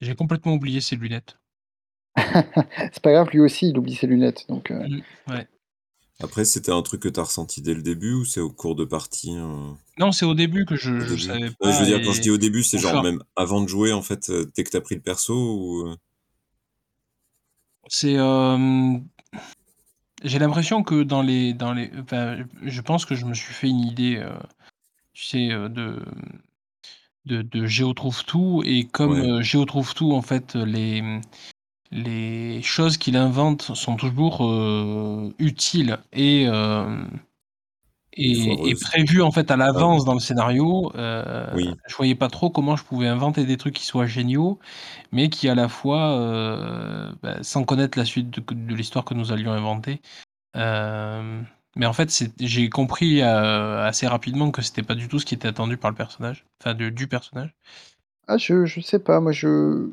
j'ai complètement oublié ses lunettes. C'est pas grave, lui aussi, il oublie ses lunettes, donc mmh, ouais. Après, c'était un truc que tu as ressenti dès le début ou c'est au cours de partie euh? Non, c'est au début que je, je savais pas. je veux dire, quand je dis au début, c'est genre même avant de jouer, en fait, euh, dès que tu as pris le perso ou... Euh? C'est. J'ai l'impression que dans les. Dans les je pense que je me suis fait une idée, tu sais, de. De, de Géo trouve tout, et comme Géo trouve tout, en fait, les, les choses qu'il invente sont toujours euh, utiles et, euh, et, prévues en fait à l'avance dans le scénario. Euh, oui. Je voyais pas trop comment je pouvais inventer des trucs qui soient géniaux, mais qui à la fois, euh, bah, sans connaître la suite de, l'histoire que nous allions inventer. mais en fait, j'ai compris assez rapidement que c'était pas du tout ce qui était attendu par le personnage, enfin du personnage. Ah, je, je sais pas, moi je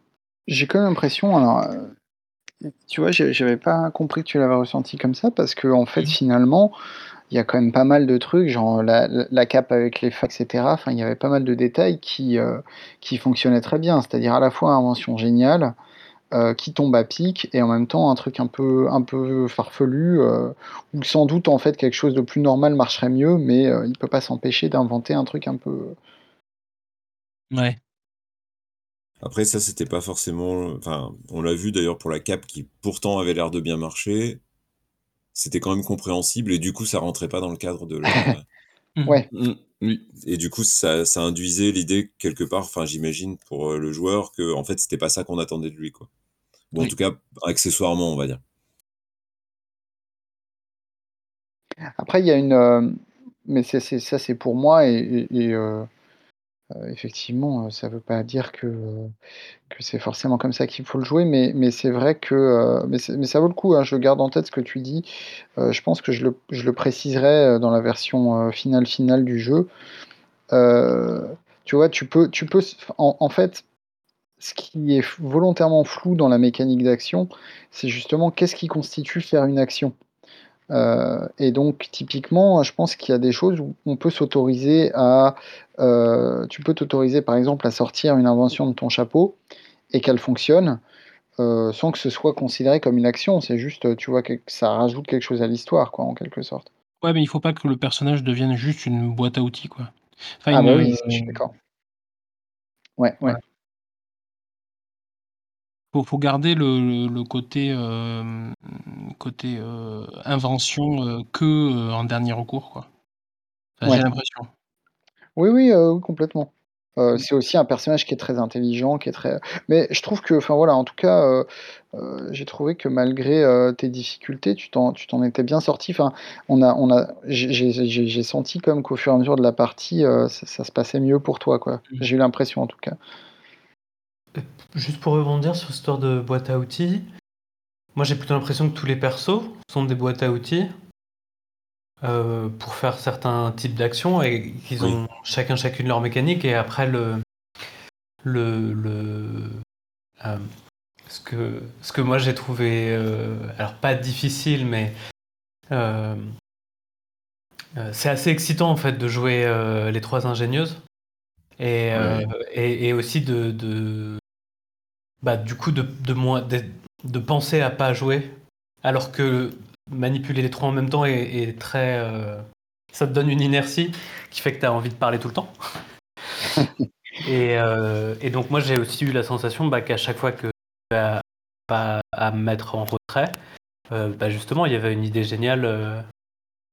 j'ai quand même l'impression, alors, euh, tu vois, j'avais pas compris que tu l'avais ressenti comme ça parce que en fait, finalement, il y a quand même pas mal de trucs, genre la la cape avec les facs et enfin, il y avait pas mal de détails qui, euh, qui fonctionnaient très bien. C'est-à-dire à la fois invention géniale, euh, qui tombe à pic et en même temps un truc un peu un peu farfelu, où sans doute, en fait, quelque chose de plus normal marcherait mieux, mais il peut pas s'empêcher d'inventer un truc un peu Ouais. Après, ça, c'était pas forcément. Enfin, on l'a vu d'ailleurs pour la cape qui pourtant avait l'air de bien marcher. C'était quand même compréhensible et du coup, ça rentrait pas dans le cadre de la. ouais. Mmh, oui. Et du coup, ça, ça induisait l'idée quelque part, enfin, j'imagine pour euh, le joueur que en fait, c'était pas ça qu'on attendait de lui, quoi. Ou en tout cas, accessoirement, on va dire. Après, il y a une. Euh, mais ça, c'est pour moi et, euh, euh, effectivement, euh, ça ne veut pas dire que, euh, que c'est forcément comme ça qu'il faut le jouer, mais c'est vrai que, mais ça vaut le coup, hein, je garde en tête ce que tu dis. je pense que je le préciserai, dans la version, finale, finale du jeu. tu vois, tu peux tu peux en fait, ce qui est volontairement flou dans la mécanique d'action, c'est justement qu'est-ce qui constitue faire une action? Euh, et donc, typiquement, je pense qu'il y a des choses où on peut s'autoriser à. Euh, tu peux t'autoriser, par exemple, à sortir une invention de ton chapeau et qu'elle fonctionne euh, sans que ce soit considéré comme une action. C'est juste, tu vois, que ça rajoute quelque chose à l'histoire, quoi, en quelque sorte. Ouais, mais il faut pas que le personnage devienne juste une boîte à outils, quoi. ah, bah oui, je suis d'accord. Ouais, ouais. Faut faut garder le le côté, côté, invention, que, en dernier recours, quoi. j'ai l'impression. Oui, oui, complètement. Mmh. c'est aussi un personnage qui est très intelligent, qui est très mais je trouve que enfin voilà, en tout cas, j'ai trouvé que malgré, tes difficultés, tu t'en tu t'en étais bien sorti. Enfin, on a on a j'ai senti comme qu'au fur et à mesure de la partie, ça se passait mieux pour toi, quoi. Mmh. J'ai eu l'impression, en tout cas. Juste pour rebondir sur cette histoire de boîte à outils, moi j'ai plutôt l'impression que tous les persos sont des boîtes à outils euh, pour faire certains types d'actions et qu'ils ont chacun chacune leur mécanique et après le, le, ce, que, ce que moi j'ai trouvé, alors pas difficile, mais c'est assez excitant en fait de jouer les trois ingénieuses. Et, et, aussi de, de, bah, du coup de, de, moins, de, penser à pas jouer alors que manipuler les trois en même temps est, très. Euh, ça te donne une inertie qui fait que tu as envie de parler tout le temps. Euh, et, donc, moi, j'ai aussi eu la sensation bah, qu'à chaque fois que pas à, me mettre en retrait, euh, bah, justement, il y avait une idée géniale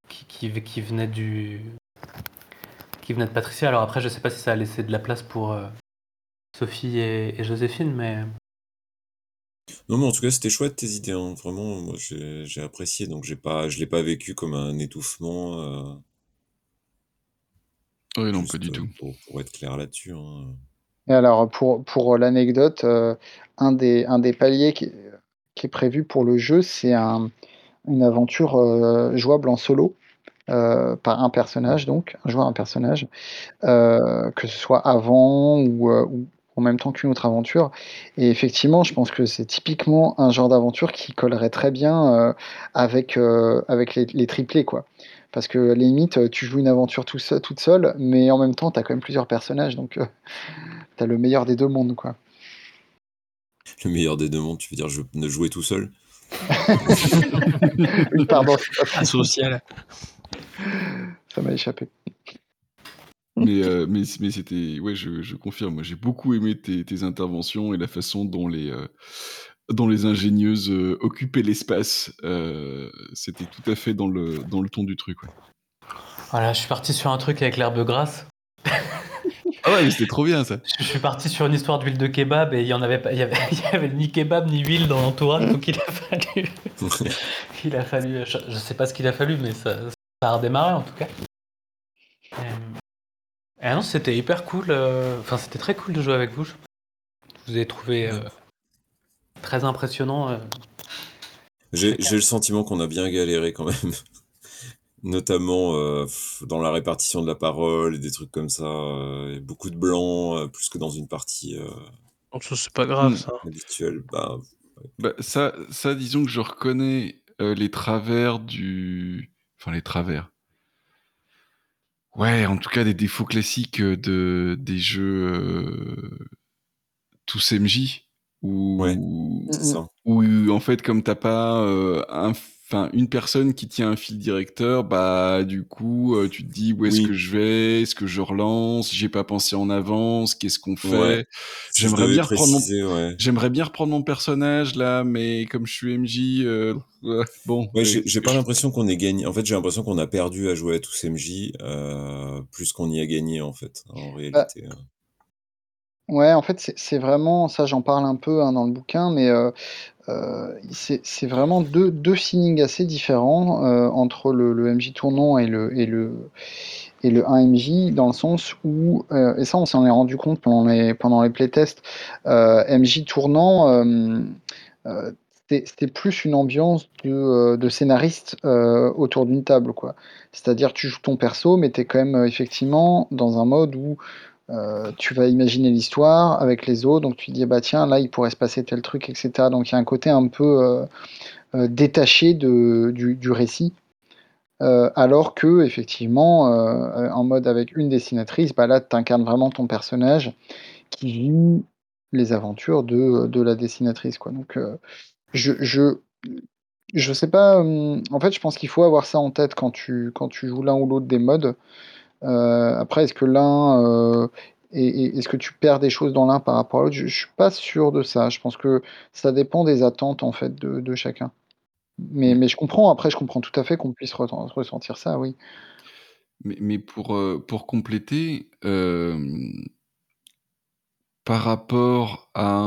qui, qui, venait du. qui venait de Patricia. Alors après, je sais pas si ça a laissé de la place pour Sophie et Joséphine, mais. Non, mais en tout cas, c'était chouette tes idées, hein. Vraiment, moi, j'ai apprécié, donc j'ai pas je l'ai pas vécu comme un étouffement, euh Oui, non, pas du tout. pour être clair là-dessus, hein, Et alors, pour, pour l'anecdote, euh, un, des, un des paliers qui, qui est prévu pour le jeu, c'est un, une aventure euh, jouable en solo, par un personnage, donc, un joueur, un personnage, que ce soit avant ou, ou en même temps qu'une autre aventure. Et effectivement, je pense que c'est typiquement un genre d'aventure qui collerait très bien euh, avec, euh, avec les, triplés, quoi. Parce que limite, tu joues une aventure tout seul, toute seule, mais en même temps, tu as quand même plusieurs personnages, donc euh, tu as le meilleur des deux mondes, quoi. Le meilleur des deux mondes, tu veux dire je, ne jouer tout seul? Pardon. Social. Ça m'a échappé. Mais, euh, mais, mais c'était. Ouais, je, je confirme. Moi, j'ai beaucoup aimé tes, tes, interventions et la façon dont les, euh, dont les ingénieuses euh, occupaient l'espace. c'était tout à fait dans le, dans le ton du truc. Ouais. Voilà, je suis parti sur un truc avec l'herbe grasse. ah ouais, c'était trop bien ça. Je, suis parti sur une histoire d'huile de kebab et il y en avait pas, il y avait, il y avait ni kebab ni huile dans l'entourage, donc il a fallu, il a fallu, je, je, sais pas ce qu'il a fallu, mais ça, ça a redémarré en tout cas. Ah non, c'était hyper cool. Euh, enfin, c'était très cool de jouer avec vous. Je vous ai trouvé euh, très impressionnant. Euh. J'ai le sentiment qu'on a bien galéré quand même. Notamment dans la répartition de la parole et des trucs comme ça. beaucoup de blanc, plus que dans une partie oh, ça, c'est pas grave, ça. habituelle. Bah, Bah, ça, ça, disons que je reconnais les travers du. Enfin, les travers. Ouais, en tout cas, des défauts classiques de, des jeux euh, tous MJ. Où, ouais, où, en fait, comme t'as pas euh, un, enfin une personne qui tient un fil directeur, bah du coup euh, tu te dis où est-ce que je vais, est-ce que je relance, j'ai pas pensé en avance, qu'est-ce qu'on fait? J'aimerais bien reprendre mon, j'aimerais bien reprendre mon personnage là, mais comme je suis MJ, euh, bon. Ouais, j'ai pas l'impression qu'on ait gagné. En fait, j'ai l'impression qu'on a perdu à jouer à tous MJ euh, plus qu'on y a gagné en fait en bah réalité. Hein. Ouais, en fait, c'est vraiment ça, j'en parle un peu hein, dans le bouquin, mais euh, c'est vraiment deux, deux feelings assez différents euh, entre le, MJ tournant et le, et le, et le 1MJ, dans le sens où, euh, et ça on s'en est rendu compte pendant les, pendant les playtests, MJ tournant, c'était plus une ambiance de, scénariste autour d'une table. C'est-à-dire tu joues ton perso, mais tu es quand même effectivement dans un mode où euh, tu vas imaginer l'histoire avec les autres, donc tu dis bah tiens là il pourrait se passer tel truc, etc. Donc il y a un côté un peu euh, euh, détaché du, récit, alors que effectivement en mode avec une dessinatrice, bah là tu incarnes vraiment ton personnage qui vit les aventures de, de la dessinatrice quoi. Donc je, je je sais pas, en fait je pense qu'il faut avoir ça en tête quand tu quand tu joues l'un ou l'autre des modes. Euh, après, est-ce que l'un euh, est-ce que tu perds des choses dans l'un par rapport à l'autre? Je ne suis pas sûr de ça. Je pense que ça dépend des attentes, en fait, de chacun. Mais mais je comprends, après, je comprends tout à fait qu'on puisse ressentir ça, oui. Mais pour, euh, pour compléter, par rapport à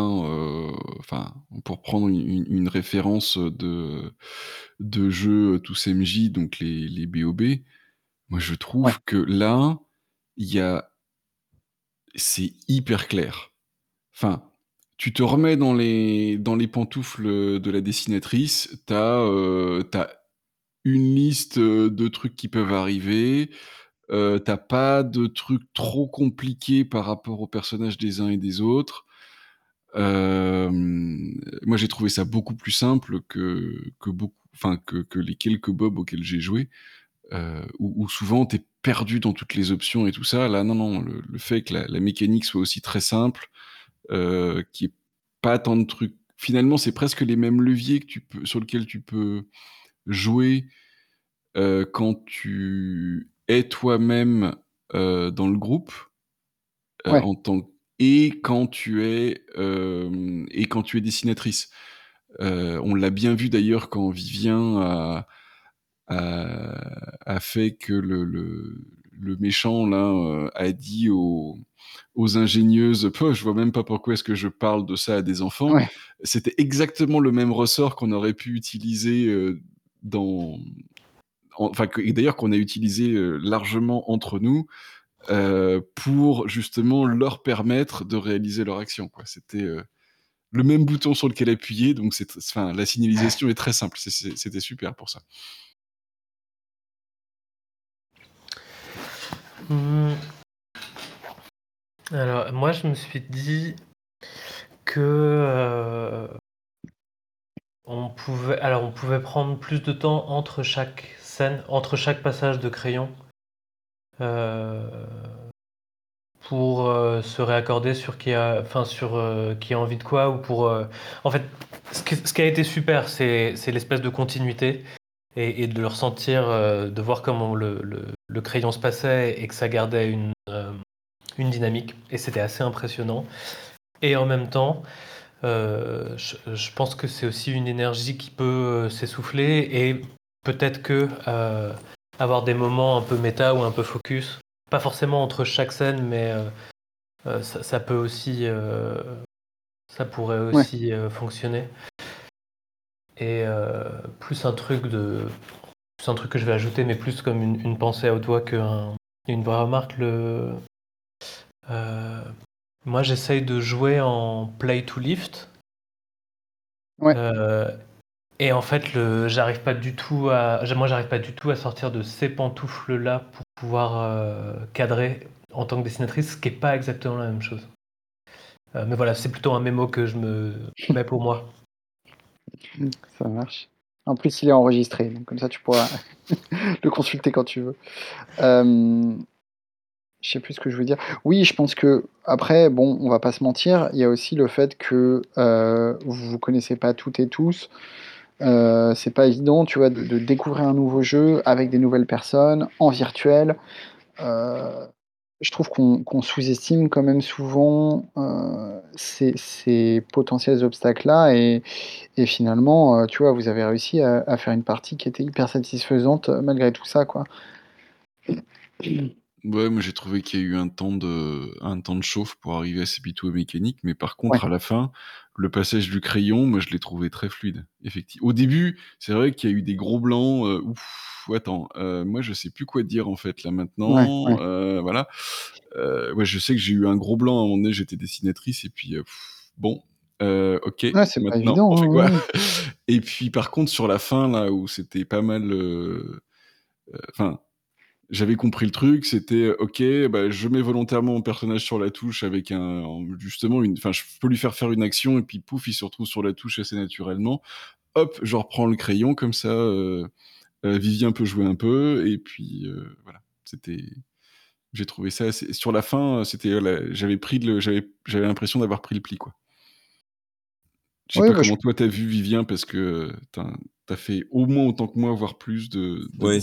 enfin, pour prendre une référence, de de jeux, tous MJ, donc les les BOB moi, je trouve que là, il y a c'est hyper clair. Enfin, tu te remets dans les dans les pantoufles, de la dessinatrice, tu as, euh, une liste, de trucs qui peuvent arriver, euh, tu pas de trucs trop compliqués par rapport aux personnages des uns et des autres. moi, j'ai trouvé ça beaucoup plus simple que que beaucoup que que les quelques Bob auxquels j'ai joué, où souvent tu es perdu dans toutes les options et tout ça. Là, non, non, le fait que la mécanique soit aussi très simple, euh, qu'il y ait pas tant de trucs finalement, c'est presque les mêmes leviers que tu peux sur lesquels tu peux jouer, quand tu es toi-même, dans le groupe, en tant et quand tu es, et quand tu es dessinatrice. on l'a bien vu d'ailleurs quand Vivien a a fait que le le méchant là, a dit aux aux ingénieuses: «Je vois même pas pourquoi est-ce que je parle de ça à des enfants». C'était exactement le même ressort qu'on aurait pu utiliser, dans enfin et d'ailleurs qu'on a utilisé, largement entre nous, pour justement leur permettre de réaliser leur action, quoi. C'était, le même bouton sur lequel appuyer, donc c'est enfin la signalisation est très simple. c'était super pour ça. Mmh. Alors, moi, je me suis dit que euh, on pouvait, prendre plus de temps entre chaque scène, entre chaque passage de crayon, euh, pour euh, se réaccorder sur qui a, sur qui a envie de quoi ou pour. en fait, ce qui, a été super, c'est l'espèce de continuité et, de le ressentir, de voir comment le, crayon se passait et que ça gardait une une dynamique et c'était assez impressionnant. Et en même temps, euh, je, pense que c'est aussi une énergie qui peut euh, s'essouffler et peut-être que euh, avoir des moments un peu méta ou un peu focus, pas forcément entre chaque scène, mais ça, peut aussi, ça pourrait aussi fonctionner. Et plus un truc de, plus un truc que je vais ajouter, mais plus comme une, une pensée à haute voix qu'une vraie remarque. Le, euh, moi, j'essaye de jouer en play to lift. Ouais. Euh, et en fait, le, j'arrive pas du tout à, moi, j'arrive pas du tout à sortir de ces pantoufles-là pour pouvoir euh, cadrer en tant que dessinatrice, ce qui est pas exactement la même chose. mais voilà, c'est plutôt un mémo que je me mets pour moi. Ça marche. En plus, il est enregistré, donc comme ça, tu pourras le consulter quand tu veux. Je sais plus ce que je veux dire. Oui, je pense que après, bon, on va pas se mentir, il y a aussi le fait que euh, vous vous connaissez pas toutes et tous. Euh, c'est pas évident, tu vois, de, découvrir un nouveau jeu avec des nouvelles personnes en virtuel. Euh, je trouve qu'on sous-estime quand même souvent euh, ces, potentiels obstacles-là et, finalement, tu vois, vous avez réussi à, à, faire une partie qui était hyper satisfaisante malgré tout ça, quoi. Ouais, moi j'ai trouvé qu'il y a eu un temps de un temps de chauffe pour arriver à ces bitous mécaniques, mais par contre à la fin, le passage du crayon, moi je l'ai trouvé très fluide, effectivement. Au début, c'est vrai qu'il y a eu des gros blancs, euh, ouf, attends, euh, moi je sais plus quoi dire en fait là maintenant, euh, voilà. ouais, je sais que j'ai eu un gros blanc à un moment donné, j'étais dessinatrice et puis, bon, OK, c'est pas évident, on fait quoi? Hein, et puis par contre sur la fin là où c'était pas mal, enfin j'avais compris le truc, c'était ok, bah, je mets volontairement mon personnage sur la touche avec un justement une, enfin je peux lui faire faire une action et puis pouf il se retrouve sur la touche assez naturellement. Hop, je reprends le crayon comme ça, euh, euh, Vivien peut jouer un peu et puis euh, voilà, c'était, j'ai trouvé ça assez... sur la fin, c'était, j'avais pris le, j'avais, j'avais l'impression d'avoir pris le pli quoi. Je sais pas bah, comment toi t'as vu Vivien parce que t'as as fait au moins autant que moi, voire plus de, de ouais.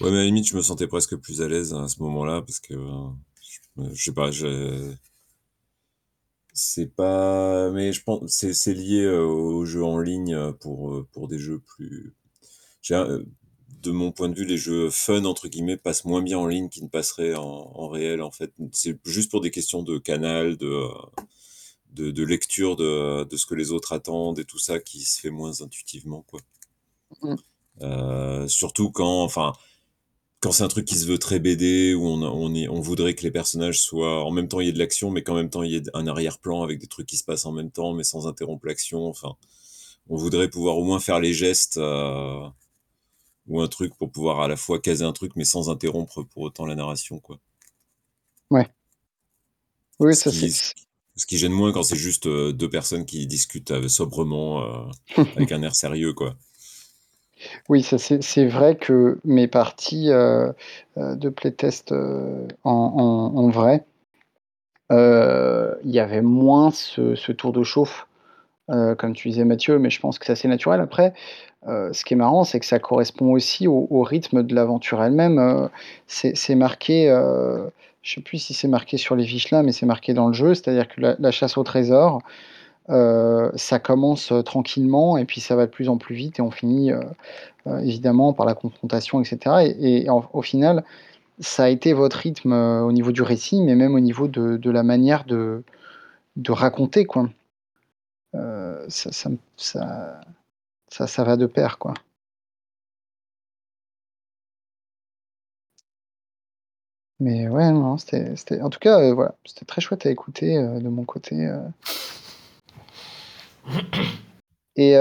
Ouais, mais à la limite, je me sentais presque plus à l'aise à ce moment-là parce que je, sais pas, je... c'est pas, mais je pense c'est c'est lié euh, aux jeux en ligne euh, pour euh, pour des jeux plus. De mon point de vue, les jeux fun entre guillemets passent moins bien en ligne qu'ils ne passeraient en, en réel. En fait, c'est juste pour des questions de canal, de de, de lecture de, de ce que les autres attendent et tout ça qui se fait moins intuitivement, quoi. Mmh. surtout quand, enfin, quand c'est un truc qui se veut très BD, où on, on, on voudrait que les personnages soient. En même temps, il y ait de l'action, mais qu'en même temps, il y ait un arrière-plan avec des trucs qui se passent en même temps, mais sans interrompre l'action. Enfin, on voudrait pouvoir au moins faire les gestes euh, ou un truc pour pouvoir à la fois caser un truc, mais sans interrompre pour autant la narration, quoi. Ouais. Oui, ça c'est. Ce qui gêne moins quand c'est juste, deux personnes qui discutent, sobrement, avec un air sérieux, quoi. Oui, ça c'est vrai que mes parties, de playtest, heu, en vrai, il y avait moins ce tour de chauffe, comme tu disais Mathieu, mais je pense que c'est assez naturel. Après, euh, ce qui est marrant, c'est que ça correspond aussi au, rythme de l'aventure elle-même. Euh, c'est marqué, euh, je ne sais plus si c'est marqué sur les fiches là, mais c'est marqué dans le jeu, c'est-à-dire que la, chasse au trésor, ça commence tranquillement et puis ça va de plus en plus vite et on finit évidemment par la confrontation, etc. Et, au final, ça a été votre rythme au niveau du récit, mais même au niveau de, la manière de, raconter. Quoi. ça, ça ça ça va de pair, quoi. Mais ouais, non, c'était en tout cas, euh, voilà, c'était très chouette à écouter, euh, de mon côté, euh. Et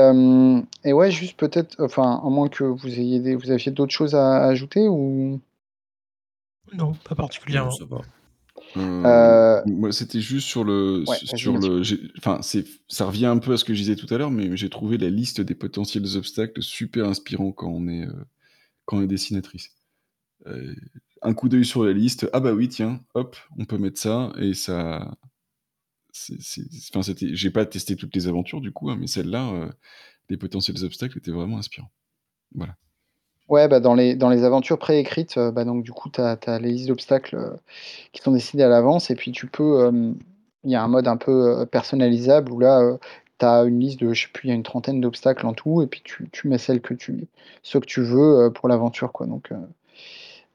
et ouais, juste peut-être, enfin, à moins que vous ayez des vous aviez d'autres choses à ajouter ou? Non, pas particulièrement. Euh, moi, c'était juste sur le, sur le, enfin, c'est, ça revient un peu à ce que je disais tout à l'heure, mais j'ai trouvé la liste des potentiels obstacles super inspirant quand on est, euh, quand on est dessinatrice. Euh, un coup d'œil sur la liste, ah bah oui, tiens, hop, on peut mettre ça, et ça, j'ai pas testé toutes les aventures du coup, hein, mais celle-là, les potentiels obstacles étaient vraiment inspirants. Voilà. Ouais, bah, dans les dans les aventures préécrites, euh, bah, donc du coup, tu as les listes d'obstacles, euh, qui sont décidées à l'avance et puis tu peux, il y a un mode un peu, euh, personnalisable où là, tu as une liste de je sais plus, il y a une trentaine d'obstacles en tout et puis tu tu mets celles que tu ceux que tu veux, pour l'aventure, quoi, donc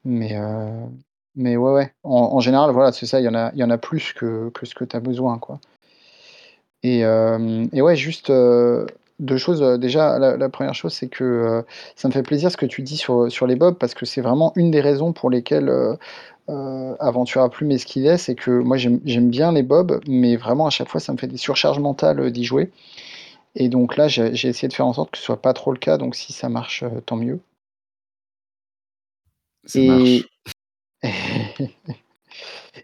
mais mais ouais, ouais, en général, voilà, c'est ça, il y en a y en a plus que que ce que tu as besoin, quoi et et ouais, juste, deux choses. Euh, déjà, la, première chose, c'est que euh, ça me fait plaisir ce que tu dis sur, sur les bobs, parce que c'est vraiment une des raisons pour lesquelles euh, euh Aventura Plume est ce qu'il est. C'est que moi, j'aime bien les bobs, mais vraiment, à chaque fois, ça me fait des surcharges mentales d'y jouer. Et donc là, j'ai essayé de faire en sorte que ce soit pas trop le cas, donc si ça marche, tant mieux. Ça marche.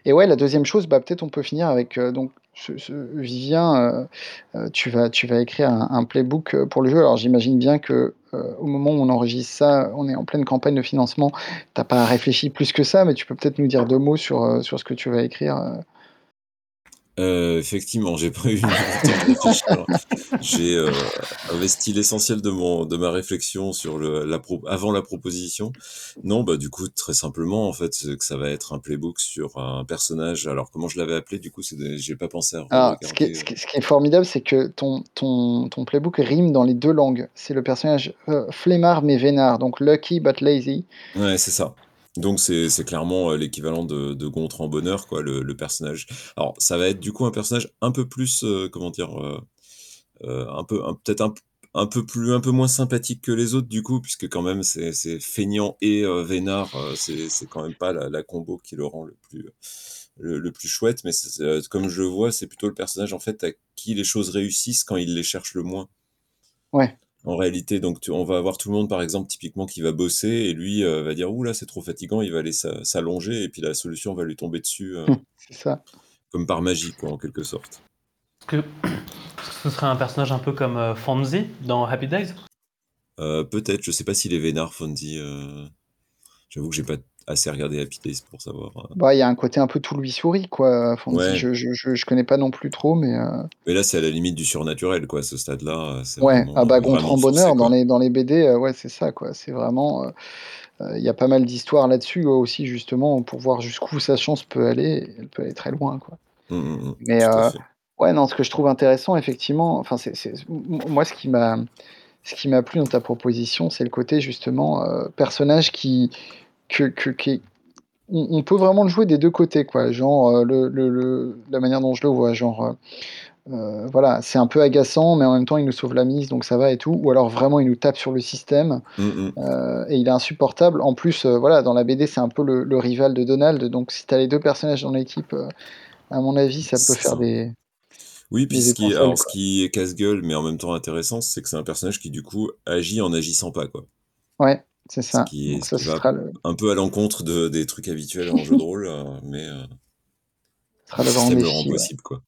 Et ouais, la deuxième chose, bah, peut-être on peut finir avec donc ce, Vivien, tu, vas, tu vas écrire un, playbook pour le jeu. Alors j'imagine bien que au moment où on enregistre ça, on est en pleine campagne de financement. Tu n'as pas réfléchi plus que ça, mais tu peux peut-être nous dire deux mots sur ce que tu vas écrire. Euh, effectivement, j'ai pas eu le temps de réfléchir. J'ai euh, investi l'essentiel de mon de ma réflexion sur le la avant la proposition. Non, bah du coup très simplement en fait que ça va être un playbook sur un personnage. Alors comment je l'avais appelé du coup, c'est j'ai pas pensé à ah, ce, qui est, ce, qui est, formidable, c'est que ton ton ton playbook rime dans les deux langues. C'est le personnage euh, flemmard mais vénard, donc lucky but lazy. Ouais, c'est ça. Donc c'est clairement euh, l'équivalent de, Gontran Bonheur, quoi, le, personnage. Alors ça va être du coup un personnage un peu plus, euh, comment dire, euh, un peu, peut-être un, peu plus, un peu moins sympathique que les autres du coup, puisque quand même c'est feignant et vénard, c'est quand même pas la, combo qui le rend le plus, le, plus chouette. Mais comme je le vois, c'est plutôt le personnage en fait à qui les choses réussissent quand il les cherche le moins. Ouais en réalité. Donc, on va avoir tout le monde, par exemple, typiquement, qui va bosser et lui euh, va dire Ouh là, c'est trop fatigant, il va aller s'allonger et puis la solution va lui tomber dessus. Euh, c'est ça. Comme par magie, quoi, en quelque sorte. Est-ce que ce serait un personnage un peu comme euh, Fonzie dans Happy Days? Peut-être, je sais pas s'il est vénard, Fonzie. J'avoue que j'ai pas assez regardé Happy Days pour savoir. Euh. Bah, il y a un côté un peu tout lui souris, quoi. je, je, je, connais pas non plus trop, mais. Euh. Mais là, c'est à la limite du surnaturel, quoi, ce stade-là. Ouais, ah bah, Gontran Bonheur, dans les, dans les BD, euh, ouais, c'est ça, quoi. C'est vraiment. Il y a pas mal d'histoires là-dessus aussi, justement, pour voir jusqu'où sa chance peut aller. Elle peut aller très loin, quoi. Mmh, mmh, mmh. mais, ouais, non, ce que je trouve intéressant, effectivement, enfin, c'est, moi, ce qui m'a. Ce qui m'a plu dans ta proposition, c'est le côté justement personnage qui, que, on, peut vraiment le jouer des deux côtés, quoi. Genre, euh, le, la manière dont je le vois, genre, euh, euh, voilà, c'est un peu agaçant, mais en même temps, il nous sauve la mise, donc ça va et tout. Ou alors, vraiment, il nous tape sur le système mmh, mmh. et il est insupportable. En plus, voilà, dans la BD, c'est un peu le, rival de Donald, donc si tu as les deux personnages dans l'équipe, à mon avis, ça peut faire des. Oui, puis ce qui, alors, ce qui est casse-gueule, mais en même temps intéressant, c'est que c'est un personnage qui, du coup, agit en agissant pas, quoi. Ouais, c'est ça. Ce qui, va un peu à l'encontre de, des trucs habituels en jeu de rôle, euh, mais euh, ça le rend possible, quoi.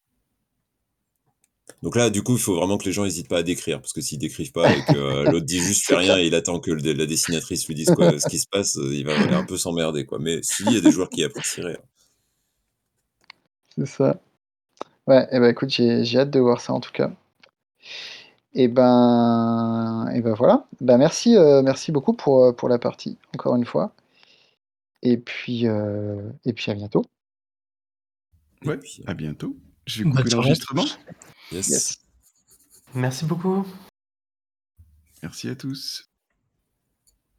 Donc là, du coup, il faut vraiment que les gens n'hésitent pas à décrire, parce que s'ils décrivent pas et que euh, l'autre dit juste fait rien et il attend que la dessinatrice lui dise quoi, ce qui se passe, il va un peu s'emmerder, quoi. Mais si, il y a des joueurs qui apprécieraient. Hein. C'est ça. Ouais, et eh ben écoute, j'ai hâte de voir ça en tout cas. Et ben, et ben voilà. Ben merci, euh, merci beaucoup pour, pour la partie, encore une fois. Et puis, et puis à bientôt. Ouais, à bientôt. Je vais couper l'enregistrement. Yes. Merci beaucoup. Merci à tous.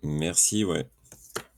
Merci, ouais.